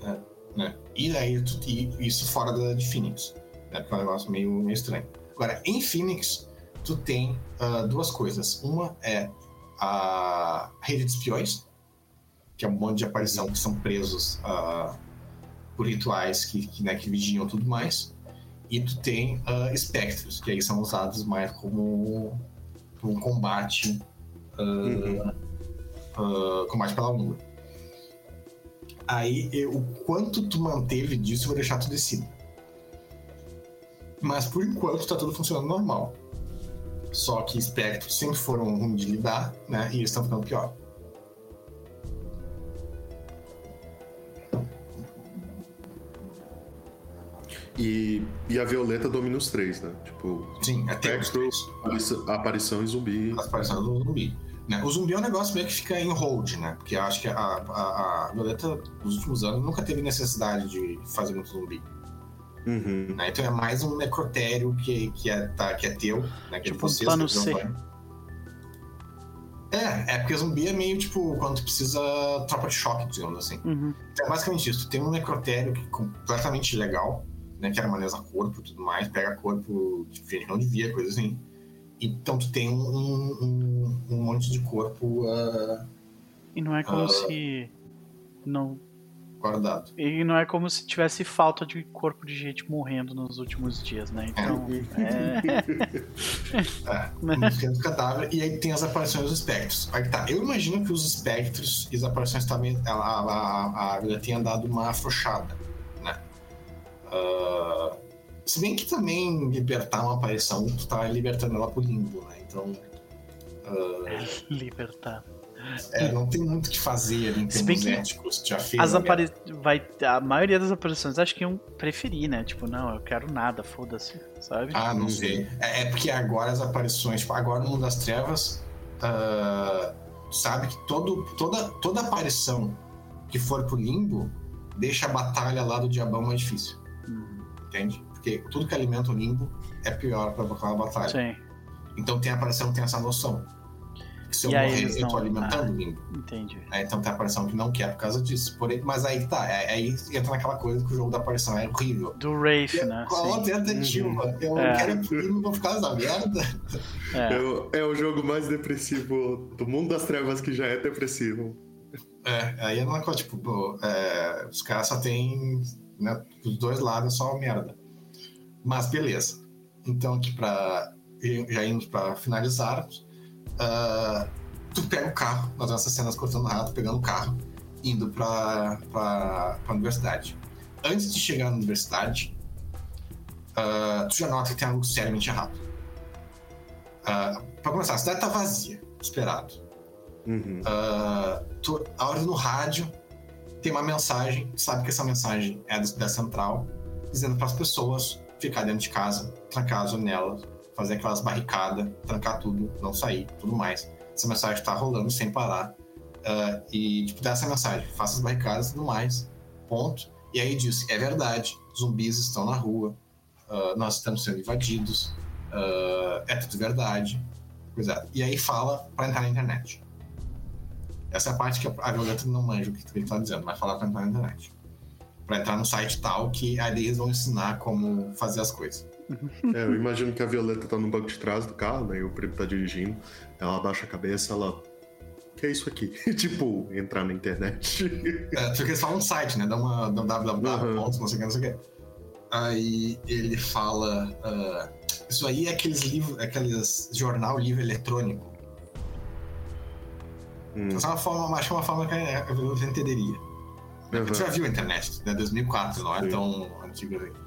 Né? né? E aí e isso fora da, de Phoenix. Né? Porque é um negócio meio, meio estranho. Agora, em Phoenix, tu tem uh, duas coisas. Uma é a rede de espiões, que é um monte de aparição que são presos uh, por rituais que, que, né, que vigiam tudo mais. E tu tem uh, espectros, que aí são usados mais como um combate, uhum. combate pela lua. Aí, eu, o quanto tu manteve disso, eu vou deixar tu decidir. Mas por enquanto tá tudo funcionando normal. Só que espectros sempre foram ruins de lidar, né? E eles estão ficando pior. E, e a Violeta domina os três, né? Tipo, Sim, até Spectro, a aparição e zumbi. A aparição do zumbi. Né? O zumbi é um negócio meio que fica em hold, né? Porque eu acho que a, a, a Violeta, nos últimos anos, nunca teve necessidade de fazer muito zumbi. Uhum. Né? Então é mais um necrotério que, que, é, tá, que é teu, né? Que tipo é de vocês, plano C. É, é porque zumbi é meio tipo quando tu precisa tropa de choque, digamos assim. Uhum. Então é basicamente isso. Tu tem um necrotério que é completamente legal, né? Que armazena corpo e tudo mais, pega corpo de gente não devia, coisa assim. Então tu tem um, um, um monte de corpo uh, E não é como Ah. se. Não. Guardado. E não é como se tivesse falta de corpo de gente morrendo nos últimos dias, né? Então. É. É, do cadáver, e aí tem as aparições dos espectros. Aí tá, eu imagino que os espectros e as aparições também, ela, a, a, a tenha dado uma afrouxada, né? Ah, se bem que também libertar uma aparição, tu tá libertando ela pro limbo, né? Então, Libertar. É, não tem muito o que fazer ali em termos que éticos. Já fez As a apari... vai A maioria das aparições acho que iam preferir, né? Tipo, não, eu quero nada, foda-se, sabe? Ah, não sei. É, é porque agora as aparições, tipo, agora no Mundo das Trevas, ah, sabe que todo, toda, toda aparição que for pro limbo deixa a batalha lá do diabão mais difícil, Hum, entende? Porque tudo que alimenta o limbo é pior pra aquela batalha. Sim, Então tem a aparição que tem essa noção. Se eu E morrer, eu tô não- alimentando o limbo. entendi. Aí, então tem a aparição que não quer por causa disso. Porém, mas aí tá, é- aí entra naquela coisa que o jogo da aparição é horrível. Do Wraith, né? Qual a Sim. tentativa? Eu É. quero ir pro limbo por causa da merda. É. É, o- é o jogo mais depressivo do mundo das trevas que já é depressivo. É, aí é uma coisa, tipo, pô, é, os caras só tem, né, os dois lados é só merda. Mas beleza. Então aqui pra, já indo pra finalizar, ah, tu pega o carro, nós vemos essas cenas cortando rato, pegando o carro, indo pra, pra, pra universidade. Antes de chegar na universidade, ah, tu já nota que tem algo seriamente errado. Ah, pra começar, a cidade tá vazia, esperado. Uhum. Ah, tu, a hora no rádio tem uma mensagem, sabe que essa mensagem é da, da central, dizendo para as pessoas ficar dentro de casa, trancar as janelas, fazer aquelas barricadas, trancar tudo, não sair, tudo mais. Essa mensagem tá rolando sem parar. Ah, e tipo, dá essa mensagem, faça as barricadas e tudo mais. Ponto. E aí diz, é verdade, zumbis estão na rua, ah, nós estamos sendo invadidos, ah, é tudo verdade. Coisa. E aí fala para entrar na internet. Essa é a parte que a Violeta não manja o que ele tá dizendo, mas falar pra entrar na internet. Pra entrar no site tal que ali eles vão ensinar como fazer as coisas. É, eu imagino que a Violeta tá no banco de trás do carro, né? E o primo tá dirigindo. Ela abaixa a cabeça, ela. Que é isso aqui? tipo, entrar na internet. É, eles falam um site, né? Dá uma dá um www, Uhum. não sei o que, não sei o que. Aí ele fala. ah, isso aí é aqueles livros, aqueles jornal livro eletrônico. Hum. Essa é uma forma, acho que é uma forma que a Violeta entenderia. Uhum. Você já viu a internet, né? 2004, não é Sim. tão antiga assim.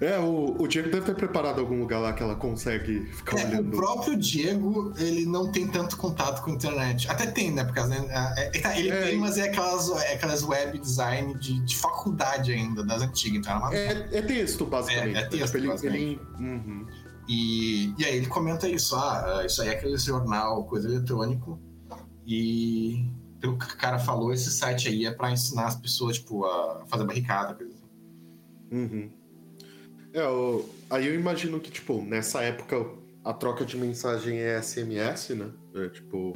É, o, o Diego deve ter preparado algum lugar lá que ela consegue ficar é, olhando. O próprio Diego, ele não tem tanto contato com a internet. Até tem, né? Porque né, é, é, ele é, tem, mas é aquelas, é aquelas web design de, de faculdade ainda, das antigas. Então é, é, é texto, basicamente. É, é texto, tipo, basicamente. Ele, uhum. e, e aí ele comenta isso. Ah, isso aí é aquele jornal, coisa eletrônico. E pelo que o cara falou, esse site aí é pra ensinar as pessoas, tipo, a fazer barricada, coisa assim. Uhum. É, eu, aí eu imagino que, tipo, nessa época a troca de mensagem é SMS, né? É, tipo.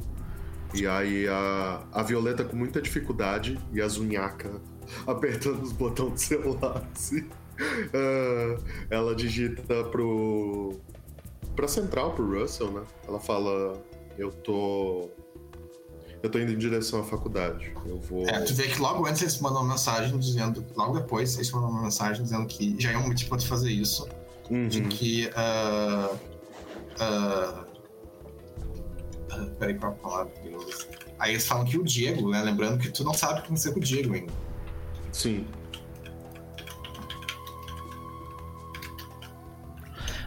E aí a, a Violeta com muita dificuldade e a Zunhaca apertando os botões do celular, assim. Uh, ela digita pro. pra central, pro Russell, né? Ela fala: Eu tô eu tô indo em direção à faculdade. Eu vou. É, tu vê que logo antes eles mandam uma mensagem dizendo. Logo depois eles mandam uma mensagem dizendo que já é um motivo pra te fazer isso. Uhum. De que. Uh, uh, uh, peraí, qual a palavra? Aí eles falam que o Diego, né? Lembrando que tu não sabe o que aconteceu com o Diego ainda. Sim.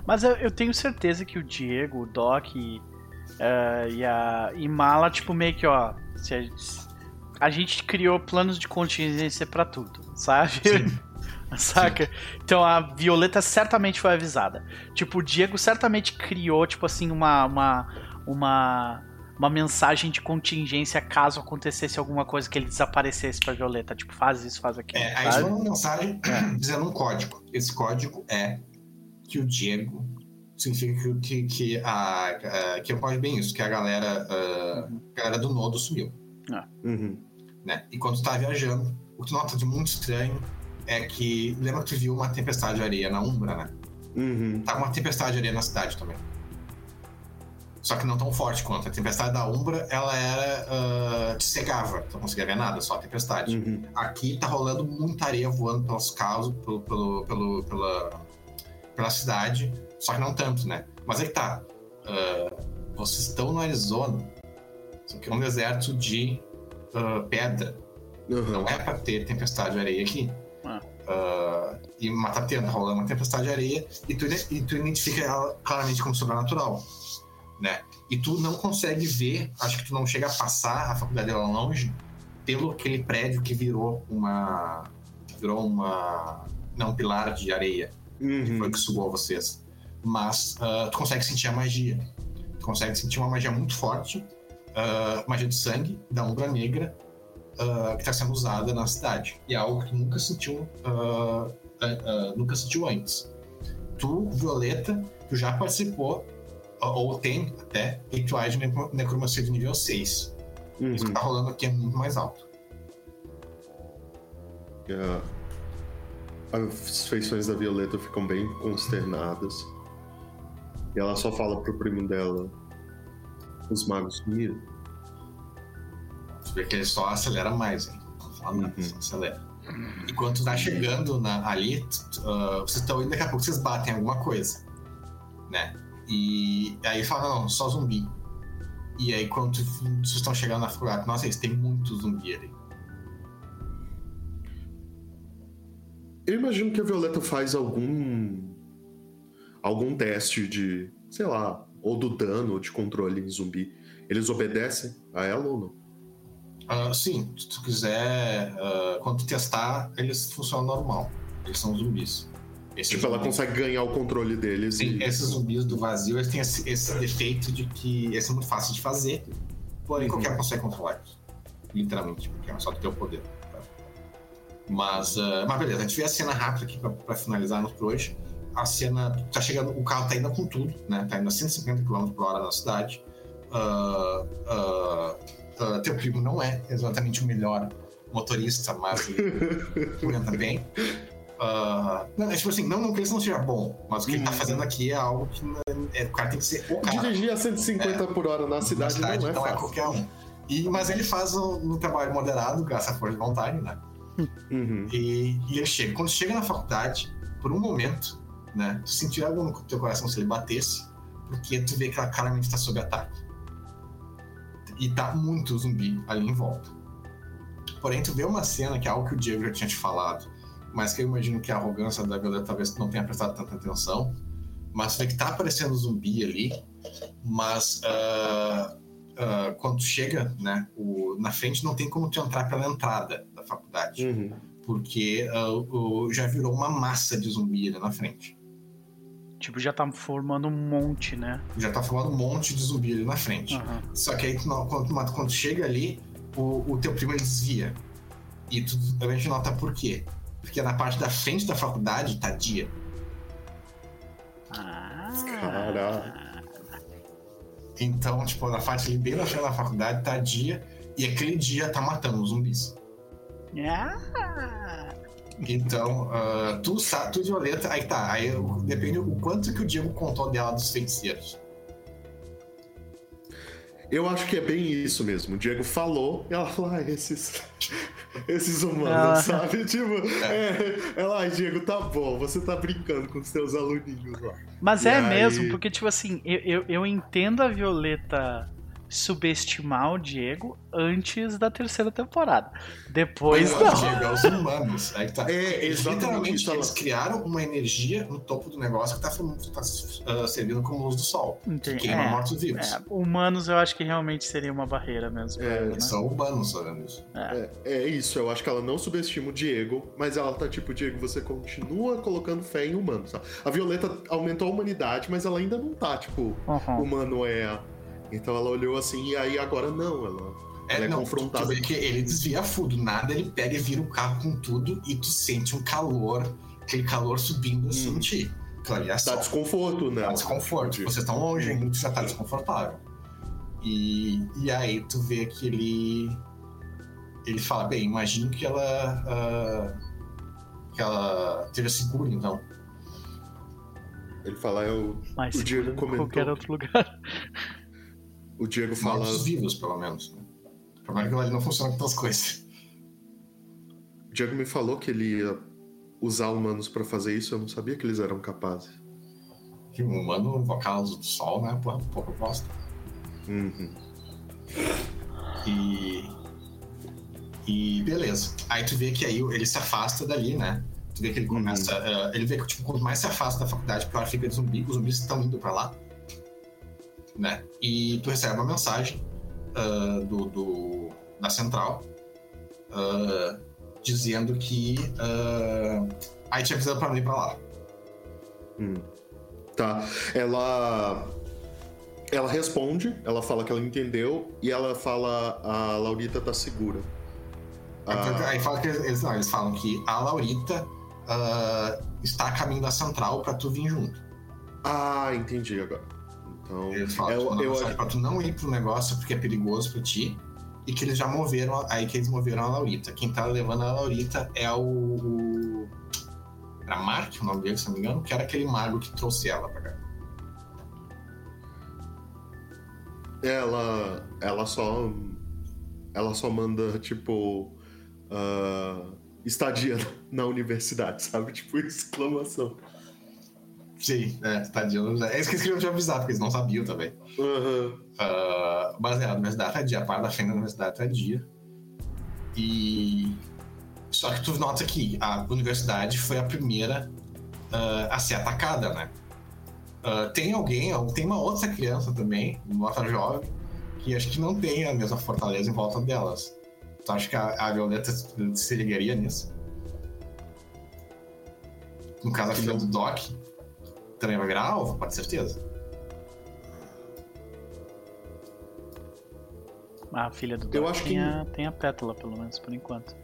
Mas eu, eu, tenho certeza que o Diego, o Doc e Uh, e a e Mala, tipo, meio que, ó. A, a, gente criou planos de contingência para tudo, sabe? Saca? Sim. Então a Violeta certamente foi avisada. Tipo, o Diego certamente criou, tipo assim, uma. uma, uma uma mensagem de contingência caso acontecesse alguma coisa que ele desaparecesse pra Violeta. Tipo, faz isso, faz aquilo. É, aí uma mensagem é. dizendo um código. Esse código é que o Diego significa que, que, a, a, que ocorre bem isso, que a galera, a, a galera do nodo sumiu. Ah. Uhum. Né? E quando tu tá viajando, o que tu nota de muito estranho é que. Lembra que tu viu uma tempestade de areia na Umbra, né? Uhum. Tá uma tempestade de areia na cidade também. Só que não tão forte quanto. A tempestade da Umbra, ela era. Uh, te cegava, tu não conseguia ver nada, só a tempestade. Uhum. Aqui tá rolando muita areia voando pelos casos, pelo, pelo, pelo, pela, pela cidade. Só que não tanto, né? Mas aí tá. Uh, vocês estão no Arizona, só que é um deserto de uh, pedra. Uhum. Não é pra ter tempestade de areia aqui. Uh, e mas tá tendo, rolando uma tempestade de areia e tu, e tu identifica ela claramente como sobrenatural. Né? E tu não consegue ver, acho que tu não chega a passar a faculdade dela longe, pelo aquele prédio que virou uma. virou uma. não, um pilar de areia. Uhum. Que foi que sugou vocês mas uh, tu consegue sentir a magia. Tu consegue sentir uma magia muito forte, uh, magia de sangue da Umbra Negra, uh, que está sendo usada na cidade. E é algo que nunca sentiu, nunca sentiu antes. Tu, Violeta, tu já participou, ou tem até, rituais de necromancia de nível 6. Uhum. Isso que tá rolando aqui é muito mais alto. Yeah. As feições da Violeta ficam bem consternadas. E ela só fala pro primo dela: os magos sumiram. Você vê que ele só acelera mais, hein? Não fala nada, uhum. só acelera. Enquanto tá chegando na, ali, uh, vocês estão indo, daqui a pouco vocês batem alguma coisa, né? E aí fala, não, só zumbi. E aí quando vocês estão chegando na faculdade, nossa, eles têm muito zumbi ali. Eu imagino que a Violeta faz algum algum teste de, sei lá, ou do dano ou de controle em zumbi, eles obedecem a ela ou não? Uh, sim, se tu quiser, uh, quando tu testar, eles funcionam normal. Eles são zumbis. Esses tipo, zumbis... ela consegue ganhar o controle deles. Sim, e... esses zumbis do vazio, eles têm esse, esse defeito de que eles são muito fáceis de fazer, porém uhum. qualquer um consegue controlar eles. Literalmente, porque é só do teu poder. Mas, uh, mas beleza, a gente vê a cena rápida aqui pra, pra finalizarmos por hoje a cena tá chegando, o carro tá indo com tudo, né? Tá indo a 150 km por hora na cidade. Uh, uh, uh, teu primo não é exatamente o melhor motorista, mas ele anda bem. Não, é tipo assim, não, não que isso não seja bom, mas o que ele tá uhum. fazendo aqui é algo que é, o cara tem que ser o cara. Dirigir a 150 é, por hora na cidade, na cidade não, é, não é qualquer um. E, mas ele faz um, um trabalho moderado, graças à força de vontade, né? Uhum. E, e ele chega. Quando chega na faculdade, por um momento, né? Tu sentir algo no teu coração se ele batesse, porque tu vê que ela claramente está sob ataque. E tá muito zumbi ali em volta. Porém, tu vê uma cena que é algo que o Diego já tinha te falado, mas que eu imagino que a arrogância da Violeta talvez não tenha prestado tanta atenção. Mas tu vê que tá aparecendo zumbi ali, mas uh, uh, quando tu chega, né, o, na frente não tem como tu entrar pela entrada da faculdade. Uhum. Porque uh, já virou uma massa de zumbi ali na frente. Tipo, já tá formando um monte, né? Já tá formando um monte de zumbi ali na frente. Uhum. Só que aí, quando, quando, chega ali, o, o teu primo ele desvia. E tu também nota por quê. Porque na parte da frente da faculdade tá dia. Ah. Caraca. Então, tipo, na parte ali bem na frente da faculdade tá dia. E aquele dia tá matando os zumbis. Ah. Então, uh, tu sabe, tu Violeta, aí tá. Aí depende o quanto que o Diego contou dela dos feiticeiros. Eu acho que é bem isso mesmo. O Diego falou e ela falou, ah, esses. Esses humanos, Ah. sabe? Tipo, é, ela, ai, Diego, tá bom, você tá brincando com os seus aluninhos lá. Mas E é aí- mesmo, porque, tipo assim, eu, eu, eu entendo a Violeta subestimar o Diego antes da terceira temporada. Depois Mas, não. Diego, é os humanos. Aí que tá. É, literalmente, eles criaram uma energia no topo do negócio que tá, tá ah, servindo como luz do sol. Que Entendi. queima É, mortos-vivos. é, humanos eu acho que realmente seria uma barreira mesmo. É, ela, né? São humanos fazendo isso. É, é isso, eu acho que ela não subestima o Diego, mas ela tá tipo, Diego, você continua colocando fé em humanos, sabe? A Violeta aumentou a humanidade, mas ela ainda não tá, tipo, Uhum. humano é. Então ela olhou assim, e aí agora não, ela, ela é, não, confrontada. Tu vê que ele desvia fudo, nada, ele pega e vira o carro com tudo e tu sente um calor, aquele calor subindo assim Hum. em ti. Claro, é Dá só. desconforto, né? Dá desconforto. Vocês estão longe ainda, tu já tá desconfortável. E, e aí tu vê que ele. Ele fala, bem, imagino que ela. ah, que ela esteja segura, então. Ele fala, é o, Mas o Diego em comentou. qualquer outro lugar. o Diego fala. Mortos vivos, pelo menos. O problema é que ela não funciona com outras coisas. O Diego me falou que ele ia usar humanos pra fazer isso, eu não sabia que eles eram capazes. Que um humano invocar a luz do sol, né? Um pouco bosta. Uhum. E. E beleza. Aí tu vê que aí ele se afasta dali, né? Tu vê que ele começa. eh, ele vê que tipo, quanto mais se afasta da faculdade, pior fica de zumbi. Os zumbis estão indo pra lá. Né? E tu recebe uma mensagem ah, do, do- da central ah, dizendo que ah, aí tinha avisado pra não ir pra lá. Hum. Tá. Ela. Ela responde, ela fala que ela entendeu e ela fala a Laurita tá segura. Ah, Aí fala que eles, não, eles falam que a Laurita ah, está a caminho da central pra tu vir junto. ah, entendi agora. Então. Eles falam eu- tipo, eu- mensagem pra tu não ir pro negócio porque é perigoso pra ti. E que eles já moveram, aí que eles moveram a Laurita. Quem tá levando a Laurita é o. o era Mark, o nome dele, se não me engano, que era aquele mago que trouxe ela pra cá. Ela. Ela só. Ela só manda, tipo. ah, estadia na universidade, sabe? Tipo, exclamação. Sim, é, tadinho. É isso que eles queriam te avisar, porque eles não sabiam também. Aham. Ah, mas é, a universidade tá dia, a parte da frente da universidade tá dia. E. Só que tu nota que a universidade foi a primeira ah, a ser atacada, né? Ah, tem alguém, tem uma outra criança também, uma outra jovem, que acho que não tem a mesma fortaleza em volta delas. Tu acha que a, a Violeta se ligaria nisso? No caso, a filha do Doc também vai virar alvo, pode certeza. A filha do Eu acho tem, que- a, tem a pétala, pelo menos, por enquanto.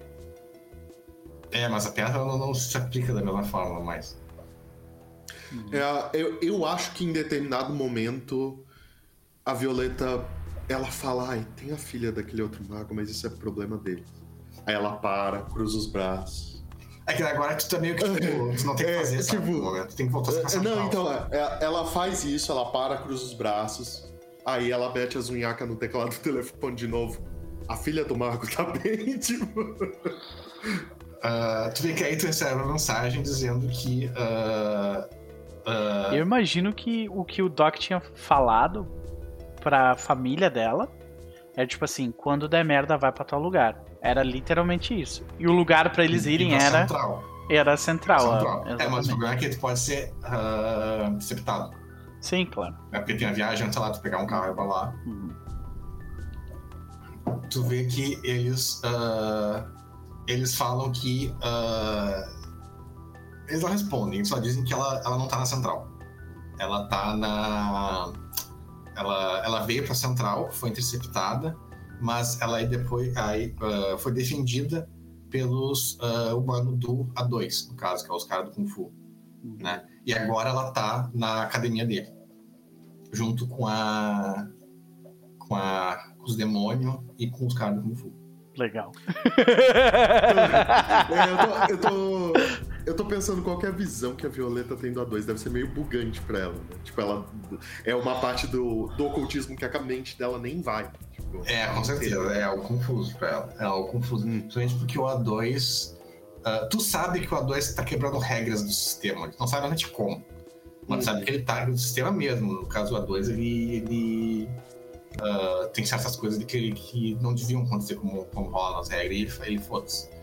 É, mas a pedra não, não se aplica da mesma forma mais. É, eu, eu acho que em determinado momento a Violeta ela fala, ai, tem a filha daquele outro mago, mas isso é problema dele. Aí ela para, cruza os braços. É que agora tu tá meio que, tipo, tu não tem que É, fazer, sabe, tipo. Tu tem que voltar a É, ficar Não, então, é, é, ela faz isso, ela para, cruza os braços, aí ela mete as unhacas no teclado do telefone de novo. A filha do mago tá bem, tipo. Ah, tu vê que aí tu recebe uma mensagem dizendo que... ah, ah, Eu imagino que o que o Doc tinha falado pra família dela É tipo assim, quando der merda, vai pra tal lugar. Era literalmente isso. E o lugar para eles irem era. Central. Era central. central. É, mas o é que ele pode ser uh, interceptado. Sim, claro. É porque tem a viagem, sei lá, tu pegar um carro e ir pra lá. Uhum. Tu vê que eles. Uh, eles falam que. Uh, eles não respondem, só dizem que ela, ela não tá na central. Ela tá na. Ela, ela veio pra central, foi interceptada, mas ela aí depois aí, uh, foi defendida pelos uh, humanos do A2, no caso, que é os caras do Kung Fu. Né? E agora ela tá na academia dele. Junto com a. com, a, com os demônios e com os caras do Kung Fu. Legal. é, eu, tô, eu, tô, eu, tô, pensando qual é a visão que a Violeta tem do A2. Deve ser meio bugante pra ela, né? Tipo, ela é uma parte do, do ocultismo que a mente dela nem vai. Tipo, é, com certeza. É algo confuso pra ela. É algo confuso. Hum. Principalmente porque o A2. Uh, ah, tu sabe que o A2 tá quebrando regras do sistema. Tu não sabe realmente como. Mas hum. sabe que ele tá no sistema mesmo. No caso, o A2, ele. ele uh, tem certas coisas que, que não deviam acontecer como, como rola nas regras, e ele, foda-se.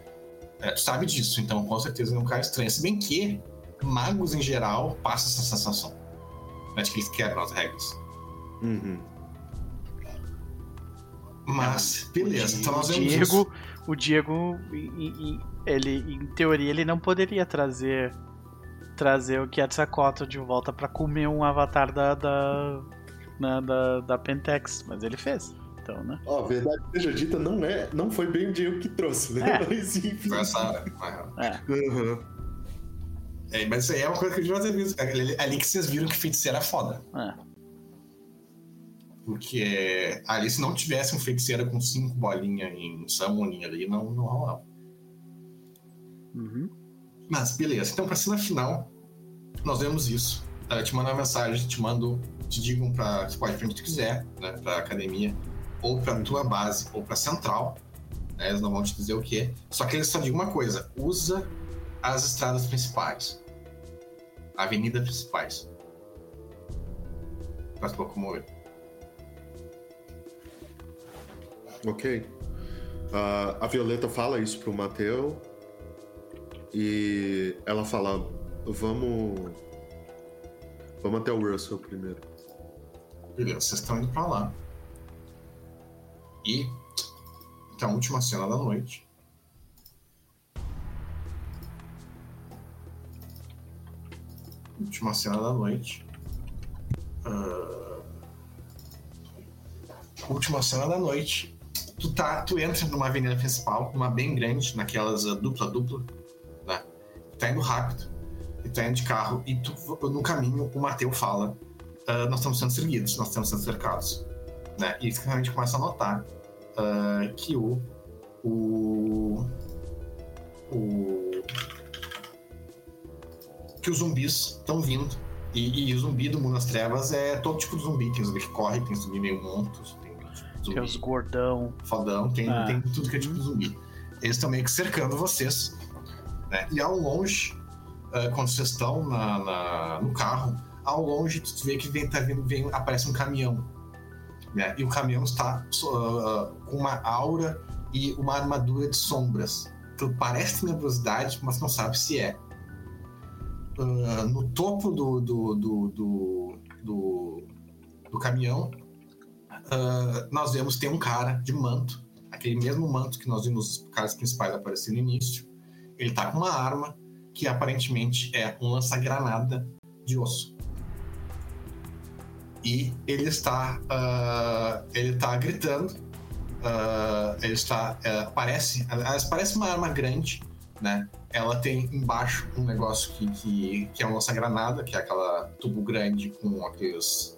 É, tu sabe disso, então com certeza é um cara estranho. Se bem que magos em geral passam essa sensação. Acho que eles quebram as regras. Uhum. Mas, beleza, então nós o Diego, o Diego, ele, em teoria, ele não poderia trazer trazer o Quetzalcoatl de volta para comer um avatar da, da, na, da, da Pentex, mas ele fez. Então, né? Ó, oh, verdade seja dita, não, é, não foi bem o Diego que trouxe, né? É. Mas enfim. Foi a. É. Uhum. É, mas isso aí é uma coisa que eu já visto. Ali, ali que vocês viram que feiticeiro é foda. É. Porque ali, se não tivesse um feiticeiro com cinco bolinhas em summoning ali, não, não rolava. Uhum. Mas, beleza. Então, pra cena final, nós vemos isso. Eu te mando uma mensagem, te mando te digam para você pode ir pra onde tu quiser, né, pra academia, ou pra tua base, ou pra central, né, eles não vão te dizer o que. Só que eles só digam uma coisa: usa as estradas principais, avenidas principais, para se locomover. Ok. Uh, a Violeta fala isso pro Mateu e ela fala: vamos. Vamos até o Russell primeiro. Beleza, vocês estão indo pra lá. E. Então, a última cena da noite. Última cena da noite. Uh... Última cena da noite. Tu, tá, tu entra numa avenida principal, uma bem grande, naquelas uh, dupla-dupla, né? Tá indo rápido, e tá indo de carro, e tu, no caminho o Mateu fala uh, nós estamos sendo seguidos, nós estamos sendo cercados. Né? E isso gente começa a notar uh, que o, o, o que os zumbis estão vindo. E, e, o zumbi do Mundo das Trevas é todo tipo de zumbi. Tem zumbi que corre, tem zumbi meio monto, tem zumbi tem os gordão. Fodão, tem, ah. tem tudo que é tipo de zumbi. Eles estão meio que cercando vocês. Né? E ao longe, uh, quando vocês estão na, na, no carro, ao longe tu vê que vem, tá vindo, vem, aparece um caminhão. Né? E o caminhão está uh, com uma aura e uma armadura de sombras. Então parece tenebrosidade, mas não sabe se é. Uh, no topo do, do, do, do, do, do caminhão, uh, nós vemos tem um cara de manto, aquele mesmo manto que nós vimos os caras principais aparecer no início. Ele tá com uma arma que aparentemente é um lança-granada de osso e ele está uh, ele está gritando uh, ele está uh, parece parece uma arma grande né? Ela tem embaixo um negócio que, que, que é uma lança-granada que é aquela tubo grande com aqueles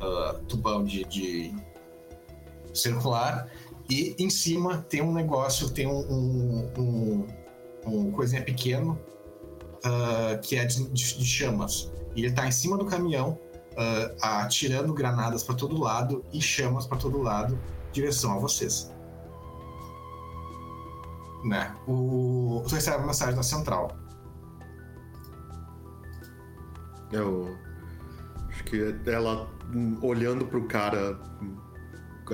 uh, tubão de, de, circular. E em cima tem um negócio tem um, um, um, um coisinha pequeno que é de, de, de chamas. E ele está em cima do caminhão uh, atirando granadas para todo lado e chamas para todo lado, direção a vocês. Né? O... Tu recebe uma mensagem da central. Eu acho que ela olhando pro cara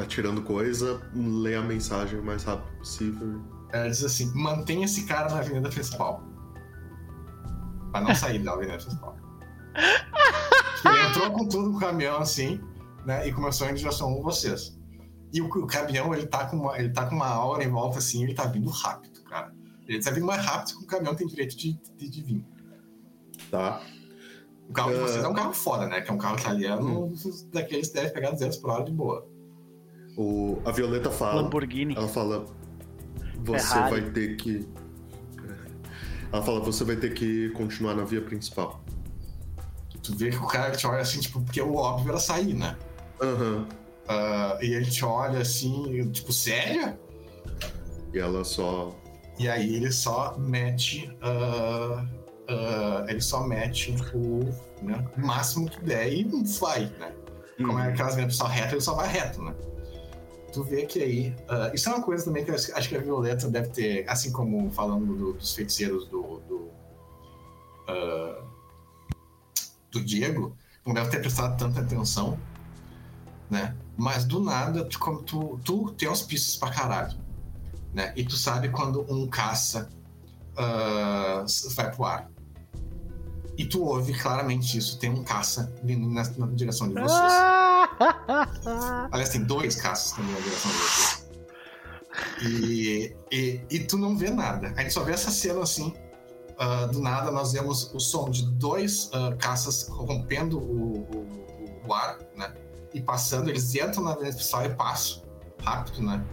atirando coisa, lê a mensagem o mais rápido possível. Ela diz assim: mantenha esse cara na avenida principal. Pra não sair da avenida principal. Ele entrou com tudo no caminhão assim, né? E começou em direção a vocês. E o, o, caminhão, ele tá, com uma, ele tá com uma aura em volta assim, ele tá vindo rápido, cara. Ele tá vindo mais rápido que o caminhão tem direito de, de, de vir. Tá. O carro de vocês é um carro foda, né? Que é um carro italiano, hum. daqueles que deve pegar 200 por hora de boa. O, a Violeta fala. Lamborghini. Ela fala. Você Ferrari. vai ter que. Ela fala, você vai ter que continuar na via principal. Tu vê que o cara te olha assim, tipo, porque o óbvio era sair, né? Uhum. Uh, e ele te olha assim, tipo, sério? E ela só. E aí ele só mete. Uh, uh, ele só mete o né, máximo que der e vai, né? Como é uhum. aquelas vendas só reto, ele só vai reto, né? Tu vê que aí. Isso é uma coisa também que eu acho que a Violeta deve ter, assim como falando do, dos feiticeiros do. do, do Diego, não deve ter prestado tanta atenção, né? Mas do nada, tu, tu, tu tem auspícios pra caralho, né? E tu sabe quando um caça uh, vai pro ar. E tu ouve claramente isso, tem um caça vindo na, na direção de vocês. Aliás, tem dois caças vindo na direção de vocês. E, e, e, tu não vê nada. A gente só vê essa cena assim. Uh, do nada, nós vemos o som de dois uh, caças rompendo o, o, o, ar, né? E passando, eles entram na principal e passam rápido, né?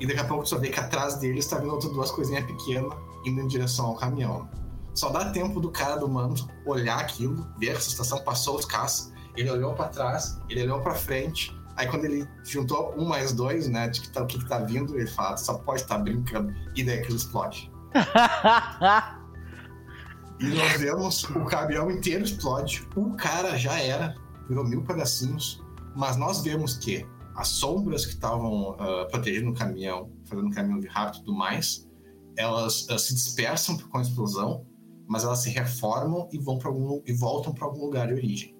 E daqui a pouco tu só vê que atrás deles tá vindo outras duas coisinhas pequenas indo em direção ao caminhão. Só dá tempo do cara do manto olhar aquilo, ver essa situação, passou os caças, ele olhou para trás, ele olhou para frente. Aí quando ele juntou um mais dois, né, de que tá, o que, que tá vindo, ele fala, só pode estar tá brincando. E daí aquilo explode. e nós vemos o caminhão inteiro explode. O cara já era, virou mil pedacinhos. Mas nós vemos que as sombras que estavam uh, protegendo o caminhão, fazendo o caminhão vir rápido e tudo mais, elas uh, se dispersam com a explosão mas elas se reformam e vão para algum e voltam para algum lugar de origem.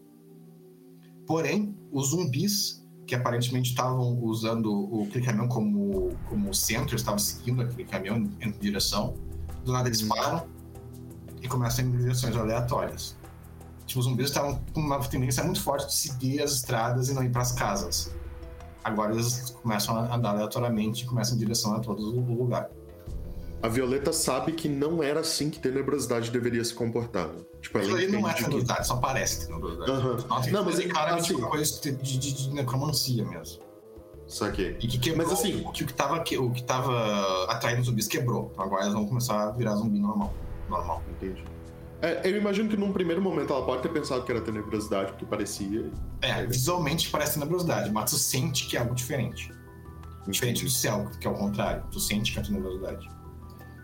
Porém, os zumbis que aparentemente estavam usando o caminhão como como centro, estavam seguindo aquele caminhão em direção, do nada eles param e começam a ir em direções aleatórias. Tipo, os zumbis estavam com uma tendência muito forte de seguir as estradas e não ir para as casas. Agora eles começam a andar aleatoriamente e começam em direção a todo o lugar a Violeta sabe que não era assim que tenebrosidade deveria se comportar. Tipo, ela Isso não é tenebrosidade, que... só parece tenebrosidade. Uhum. Nossa, não, mas é cara assim, uma coisa de, de, de, necromancia mesmo. Saquei. E que quebrou, mas assim, o que, o que, tava, o que tava atraindo zumbis quebrou. Agora elas vão começar a virar zumbi normal. Normal. Entendi. É, eu imagino que num primeiro momento ela pode ter pensado que era tenebrosidade, porque parecia. É, visualmente parece tenebrosidade, mas tu sente que é algo diferente. Diferente do céu, que é o contrário. Tu sente que é tenebrosidade.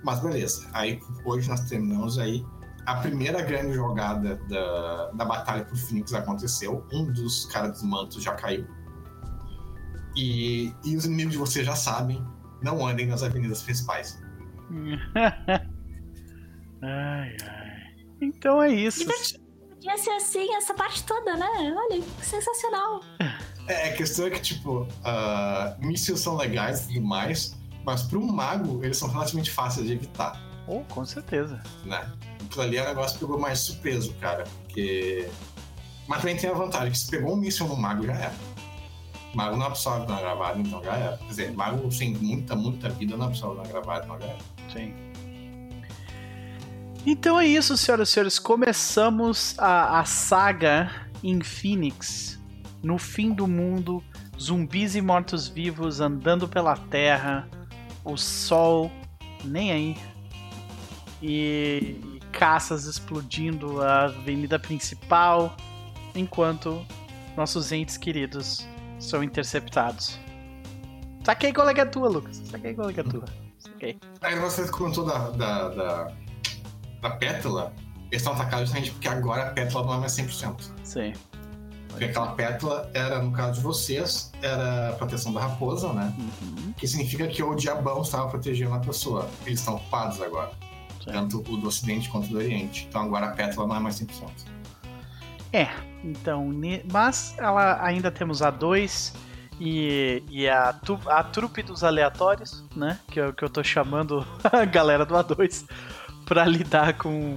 Mas beleza. Aí hoje nós terminamos aí. A primeira grande jogada da, da batalha por Phoenix aconteceu. Um dos caras dos mantos já caiu. E, e os inimigos de vocês já sabem, não andem nas avenidas principais. ai, ai. Então é isso. Podia ser assim essa parte toda, né? Olha, sensacional. É, a questão é que, tipo, uh, mísseis são legais e mais, mas para um mago, eles são relativamente fáceis de evitar. Oh, com certeza. Né? Aquilo ali é um negócio que pegou mais surpreso, cara. Porque. Mas também tem a vantagem que se pegou um míssil no mago, já era. O mago não absorve na gravada, então já era. Quer dizer, mago sem muita, muita vida não absorve na gravada, então já era. Sim. Então é isso, senhoras e senhores. Começamos a, a saga em Phoenix. No fim do mundo, zumbis e mortos-vivos andando pela terra o sol nem aí. E, e caças explodindo a avenida principal, enquanto nossos entes queridos são interceptados. Saquei qual é que é tua, Lucas. Saquei qual é que é tua. Saquei. Aí você comentou da, da, da, da pétala. Eles estão atacados justamente porque agora a pétala não é mais 100%. Sim. Porque aquela pétala era, no caso de vocês, era a proteção da raposa, né? Uhum. Que significa que o diabão estava protegendo a pessoa. Eles estão ocupados agora. Sim. Tanto o do ocidente quanto do oriente. Então agora a pétala não é mais 100%. É, então, mas ela ainda temos a 2 e, e a, tu, a trupe dos aleatórios, né? Que é o que eu tô chamando a galera do A2 pra lidar com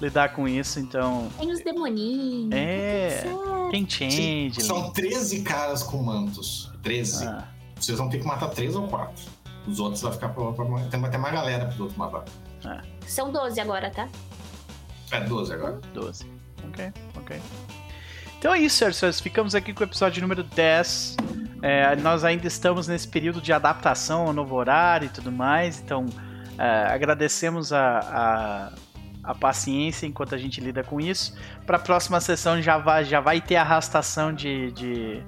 lidar com isso, então. Tem os demoninhos. É. Tem change. São 13 caras com mantos. 13. Ah. Vocês vão ter que matar 3 ou 4. Os outros vai ficar pra, pra, tem até mais galera pros outros matar. É. São 12 agora, tá? É 12 agora. 12. Ok, ok. Então é isso, senhores. Ficamos aqui com o episódio número 10. É, nós ainda estamos nesse período de adaptação ao novo horário e tudo mais. Então é, agradecemos a, a, a, paciência enquanto a gente lida com isso. Para a próxima sessão já vai, já vai ter arrastação de, de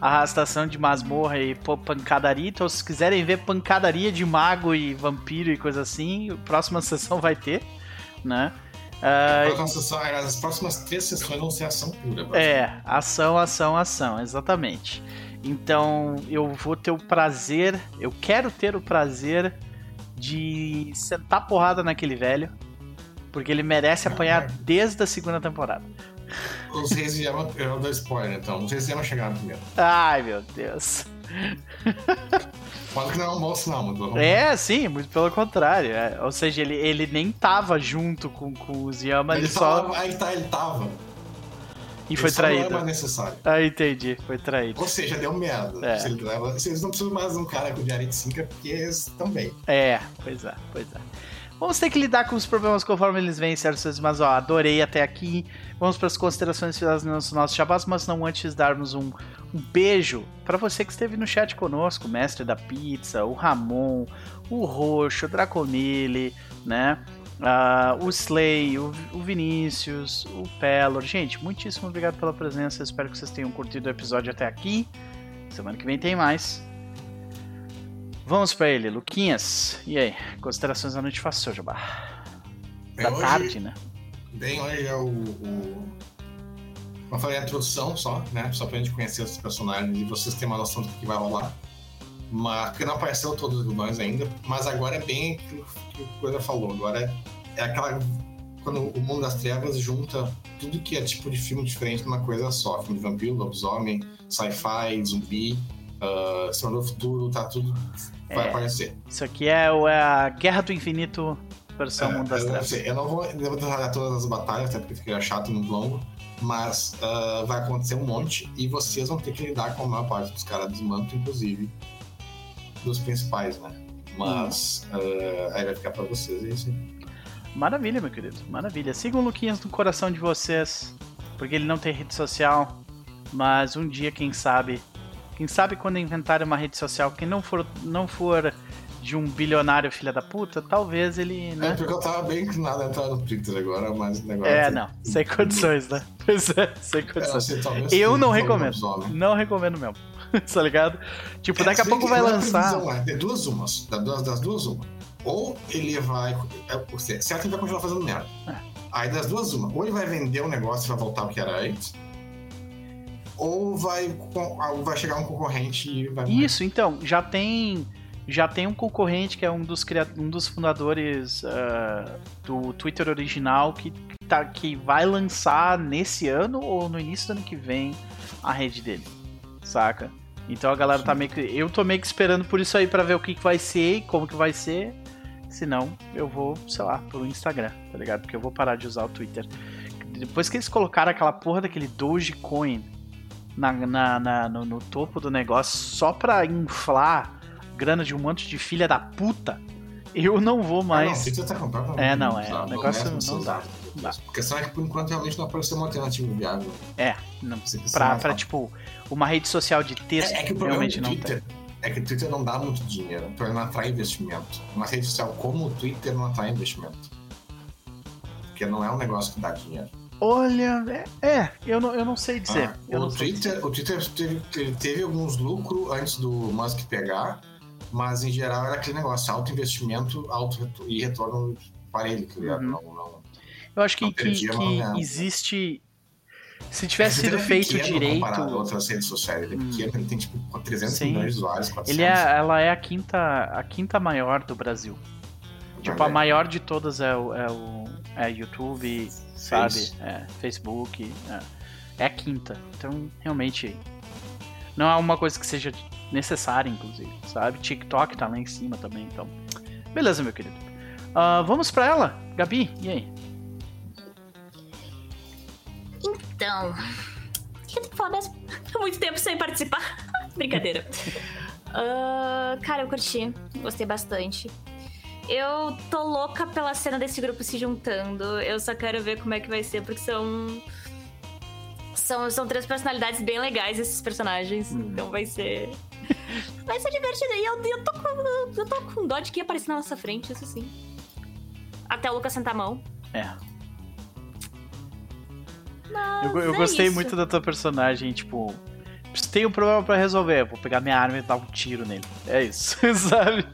arrastação de masmorra e pancadaria. Então, se quiserem ver pancadaria de mago e vampiro e coisa assim, a próxima sessão vai ter, né? Uh, sessão, as próximas três sessões vão ser ação pura. É, ação, ação, ação, exatamente. Então eu vou ter o prazer, eu quero ter o prazer de sentar porrada naquele velho, porque ele merece apanhar desde a segunda temporada. Os reis Yama, eu dou spoiler então, os reis de Yama chegaram primeiro. Ai meu Deus. Quase que não é um bom sinal, muito É, sim, muito pelo contrário. É, ou seja, ele, ele nem tava junto com, com os Yama, ele, ele só. Aí tá, ele tava. E foi traído. Não é mais necessário. Ah, entendi. Foi traído. Ou seja, deu merda. É. Se vocês não precisam mais de um cara com diarite 5 porque eles estão bem. É, pois é, pois é. Vamos ter que lidar com os problemas conforme eles vêm, certo? Mas, ó, adorei até aqui. Vamos para as considerações finais dos nossos chavas, mas não antes darmos um, um beijo para você que esteve no chat conosco, o mestre da pizza, o Ramon, o Roxo, o Dracomile, né? Uh, o Slay, o, o, Vinícius, o Pelor. Gente, muitíssimo obrigado pela presença. Espero que vocês tenham curtido o episódio até aqui. Semana que vem tem mais. Vamos para ele, Luquinhas. E aí, considerações da noite fácil, Jabá? Da hoje, tarde, né? Bem, hoje é o. o... Eu falei a introdução só, né? Só pra gente conhecer os personagens e vocês terem uma noção do que vai rolar. Mas, porque não apareceu todos os vilões ainda, mas agora é bem aquilo que o Coisa falou. Agora é, é aquela. Quando o mundo das trevas junta tudo que é tipo de filme diferente numa coisa só. Filme de vampiro, lobisomem, sci-fi, zumbi, uh, Senhor do Futuro, tá tudo vai é, aparecer. Isso aqui é, é, a Guerra do Infinito versão é, Mundo das Trevas. Eu, não vou, eu vou detalhar todas as batalhas, até porque fica chato e muito longo, mas uh, vai acontecer um monte e vocês vão ter que lidar com a maior parte dos caras dos mantos, inclusive dos principais, né? Mas hum. uh, aí vai ficar pra vocês, é isso. Maravilha, meu querido, maravilha. Sigam o Luquinhas no coração de vocês, porque ele não tem rede social, mas um dia, quem sabe, quem sabe quando inventarem uma rede social que não for, não for de um bilionário filha da puta, talvez ele. Né? É, porque eu tava bem inclinado a entrar no Twitter agora, mas o negócio. É, não, sem condições, né? Pois é, sem condições. É, eu não recomendo. Não recomendo mesmo. tá ligado? Tipo, é, daqui a pouco vai lançar. É, de duas umas. Das duas, das duas uma. Ou ele vai. É, certo, ele vai continuar fazendo merda. É. Aí das duas uma. Ou ele vai vender o negócio e vai voltar ao que era antes ou vai, vai chegar um concorrente e vai. Isso, então, já tem. Já tem um concorrente que é um dos, um dos fundadores uh, do Twitter original que, tá, que vai lançar nesse ano ou no início do ano que vem a rede dele. Saca? Então a galera tá meio que. Eu tô meio que esperando por isso aí para ver o que, que vai ser e como que vai ser. Senão, eu vou, sei lá, pro Instagram, tá ligado? Porque eu vou parar de usar o Twitter. Depois que eles colocaram aquela porra daquele Dogecoin na, na, na no, no, topo do negócio só pra inflar grana de um monte de filha da puta, eu não vou mais. Ah, não, tá comprando, é, não, é. O negócio não dá. Dá. A questão é que por enquanto realmente não apareceu uma alternativa viável. É, não. Pra, pra tipo, uma rede social de texto é, é que o realmente não Twitter, tem. É que o Twitter não dá muito dinheiro, então ele não atrai investimento. Uma rede social como o Twitter não atrai investimento. Porque não é um negócio que dá dinheiro. Olha, é, é, eu, não, eu não sei dizer. Ah, o, Twitter, dizer. o Twitter teve, teve alguns lucros antes do Musk pegar, mas em geral era aquele negócio, alto investimento alto retorno, e retorno para ele, que uhum. não, não, Eu acho que, que, que existe. Se tivesse sido é feito direito. Comparado a outras redes sociais, ele é hum. pequeno, ele tem tipo 300 Sim. milhões de usuários. 400. Ele é, ela é a quinta, a quinta maior do Brasil. Tipo, a maior de todas é o, é o é YouTube, sabe? É, Facebook. É. é a quinta. Então, realmente. Não é uma coisa que seja necessária, inclusive, sabe? TikTok tá lá em cima também, então. Beleza, meu querido. Uh, vamos para ela, Gabi, e aí? Então. Eu tenho que falar mesmo? Há muito tempo sem participar. Brincadeira. Uh, cara, eu curti. Gostei bastante. Eu tô louca pela cena desse grupo se juntando. Eu só quero ver como é que vai ser, porque são. São, são três personalidades bem legais, esses personagens. Hum. Então vai ser. vai ser divertido. E eu, eu, tô com, eu tô com dó de que ia aparecer na nossa frente, isso sim. Até o Lucas sentar a mão. É. Mas eu, eu é gostei muito da tua personagem, tipo. Tem um problema para resolver, vou pegar minha arma e dar um tiro nele. É isso, sabe?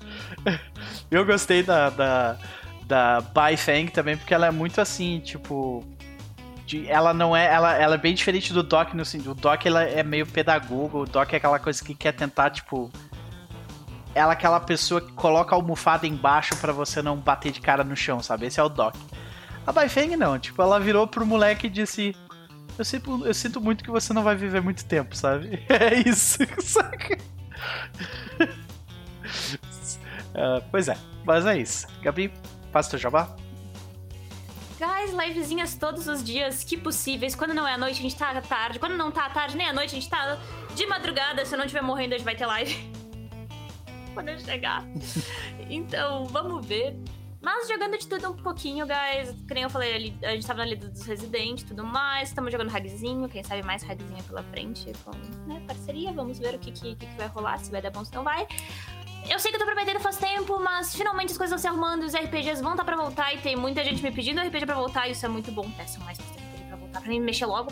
Eu gostei da, da, da Bai Feng também, porque ela é muito assim, tipo. De, ela não é. Ela, ela é bem diferente do Doc no sentido. O Doc ela é meio pedagogo, o Doc é aquela coisa que quer tentar, tipo. Ela é aquela pessoa que coloca a almofada embaixo para você não bater de cara no chão, sabe? Esse é o Doc. A Bai Feng não, tipo, ela virou pro moleque e disse: eu sinto, eu sinto muito que você não vai viver muito tempo, sabe? É isso, saca? uh, pois é, mas é isso. Gabi, faz teu jabá. Guys, livezinhas todos os dias que possíveis. Quando não é à noite, a gente tá à tarde. Quando não tá à tarde, nem à noite, a gente tá de madrugada. Se eu não estiver morrendo, a gente vai ter live. Quando eu chegar. Então, vamos ver. Mas jogando de tudo um pouquinho, guys. Que nem eu falei ali, a gente tava na lida dos residentes e tudo mais. Estamos jogando ragzinho, quem sabe mais ragzinho pela frente. Com né, parceria, vamos ver o que, que, que, vai rolar, se vai dar bom, se não vai. Eu sei que eu tô prometendo faz tempo, mas finalmente as coisas vão se arrumando, os RPGs vão estar tá pra voltar e tem muita gente me pedindo RPG pra voltar, e isso é muito bom. Peçam mais RPG pra voltar, pra mim mexer logo.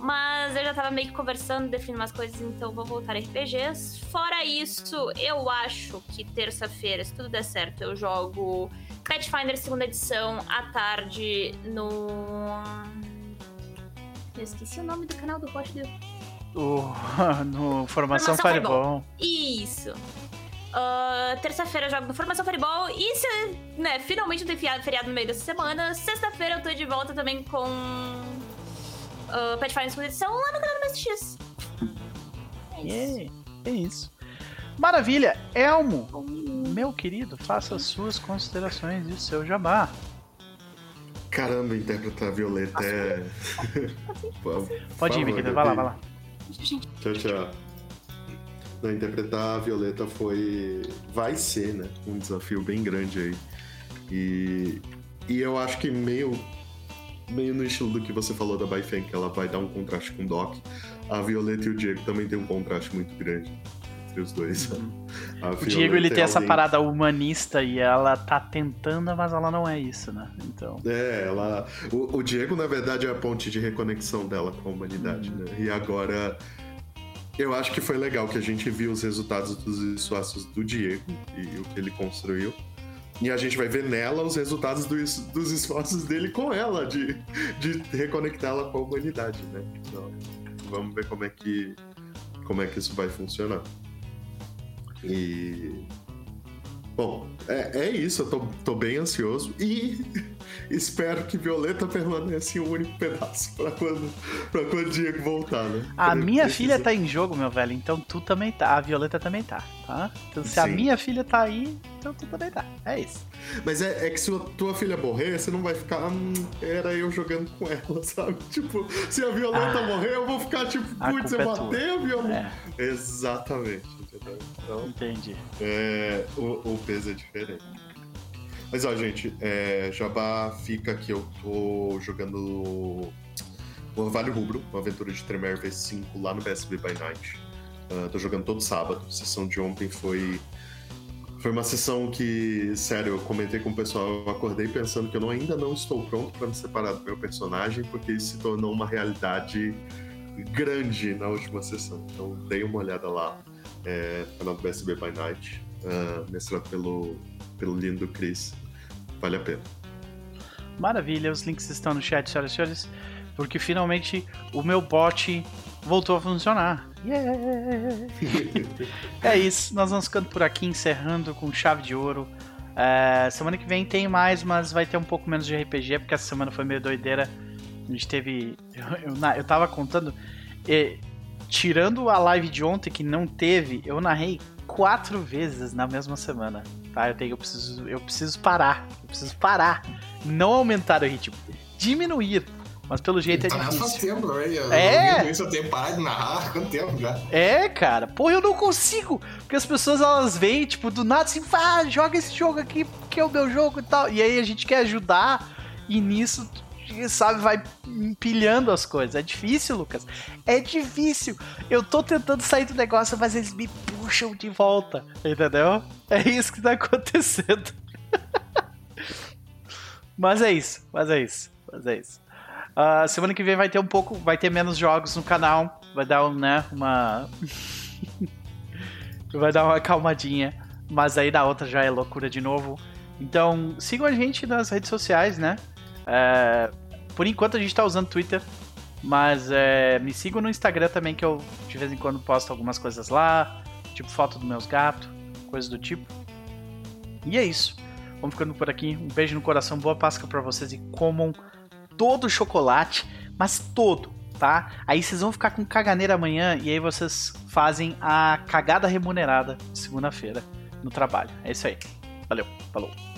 Mas eu já tava meio que conversando, definindo umas coisas, então vou voltar a RPGs. Fora isso, eu acho que terça-feira, se tudo der certo, eu jogo Pathfinder segunda edição à tarde no. Eu esqueci o nome do canal do Roche do. O... no Formação, Formação Fireball. Fireball. Isso. Uh, Terça-feira eu jogo no Formação Fireball. E se, né, finalmente não tem feriado no meio dessa semana, sexta-feira eu tô de volta também com uh, Pathfinder segunda edição lá no canal do MSX. É isso. Yeah, é isso. Maravilha! Elmo, meu querido, faça as suas considerações e seu jabá. Caramba, interpretar a Violeta é. Pode ir, Miquel, vai lá, vai lá. Tchau, tchau. Não, interpretar a Violeta foi. Vai ser, né? Um desafio bem grande aí. E, e eu acho que meio meio no estilo do que você falou da Baifen, que ela vai dar um contraste com o Doc. A Violeta e o Diego também tem um contraste muito grande entre os dois. Uhum. O Diego ele tem essa parada humanista e ela tá tentando, mas ela não é isso, né? Então. É, ela. O, o Diego, na verdade, é a ponte de reconexão dela com a humanidade, uhum. né? E agora. Eu acho que foi legal que a gente viu os resultados dos esforços do Diego e o que ele construiu. E a gente vai ver nela os resultados dos, dos esforços dele com ela, de, de reconectá-la com a humanidade, né? Então, vamos ver como é que, como é que isso vai funcionar. E Bom, é, é isso, eu tô, tô, bem ansioso e espero que Violeta permaneça o único pedaço pra quando, pra quando o Diego voltar, né? A minha filha tá em jogo, meu velho, então tu também tá. A Violeta também tá, tá? Então se Sim. a minha filha tá aí, então tu também tá. É isso. Mas é, é que se a tua filha morrer, você não vai ficar. Hum, era eu jogando com ela, sabe? Tipo, se a Violeta ah, morrer, eu vou ficar tipo, putz, eu matei é a Violeta. É. Exatamente entendeu? Então, Entendi. É, o, o peso é diferente. Mas ó, gente, é, Jabá fica que eu tô jogando o Orvalho Rubro, uma aventura de Tremere V5 lá no BSB by Night. Uh, tô jogando todo sábado. A sessão de ontem foi. Foi uma sessão que, sério, eu comentei com o pessoal, eu acordei pensando que eu não, ainda não estou pronto para me separar do meu personagem, porque isso se tornou uma realidade grande na última sessão. Então dei uma olhada lá é, canal do BSB by Night, uh, mestrado pelo, pelo lindo Chris. Vale a pena. Maravilha, os links estão no chat, senhoras e senhores, porque finalmente o meu bot voltou a funcionar. Yeah! é isso, nós vamos ficando por aqui, encerrando com chave de ouro. É, semana que vem tem mais, mas vai ter um pouco menos de RPG, porque essa semana foi meio doideira. A gente teve. Eu, eu, eu tava contando. E, tirando a live de ontem que não teve, eu narrei quatro vezes na mesma semana. Tá? Eu, tenho, eu, preciso, eu preciso parar. Eu preciso parar. Não aumentar o ritmo. Diminuir. Mas pelo jeito é tá difícil. Faz tempo? Eu, É. Isso eu tenho parado de narrar. Quanto tempo já? É, cara. Pô, eu não consigo. Porque as pessoas, elas vêm, tipo, do nada assim, ah, joga esse jogo aqui, que é o meu jogo e tal. E aí a gente quer ajudar. E nisso, sabe, vai empilhando as coisas. É difícil, Lucas. É difícil. Eu tô tentando sair do negócio, mas eles me puxam de volta. Entendeu? É isso que tá acontecendo. mas é isso. Mas é isso. Mas é isso. Uh, semana que vem vai ter um pouco, vai ter menos jogos no canal, vai dar um, né, uma vai dar uma acalmadinha, mas aí da outra já é loucura de novo. Então sigam a gente nas redes sociais, né? É, por enquanto a gente tá usando Twitter, mas é, me sigam no Instagram também que eu de vez em quando posto algumas coisas lá, tipo foto dos meus gatos, coisas do tipo. E é isso. Vamos ficando por aqui. Um beijo no coração, boa Páscoa para vocês e comam todo o chocolate, mas todo, tá? Aí vocês vão ficar com caganeira amanhã e aí vocês fazem a cagada remunerada segunda-feira no trabalho. É isso aí. Valeu, falou.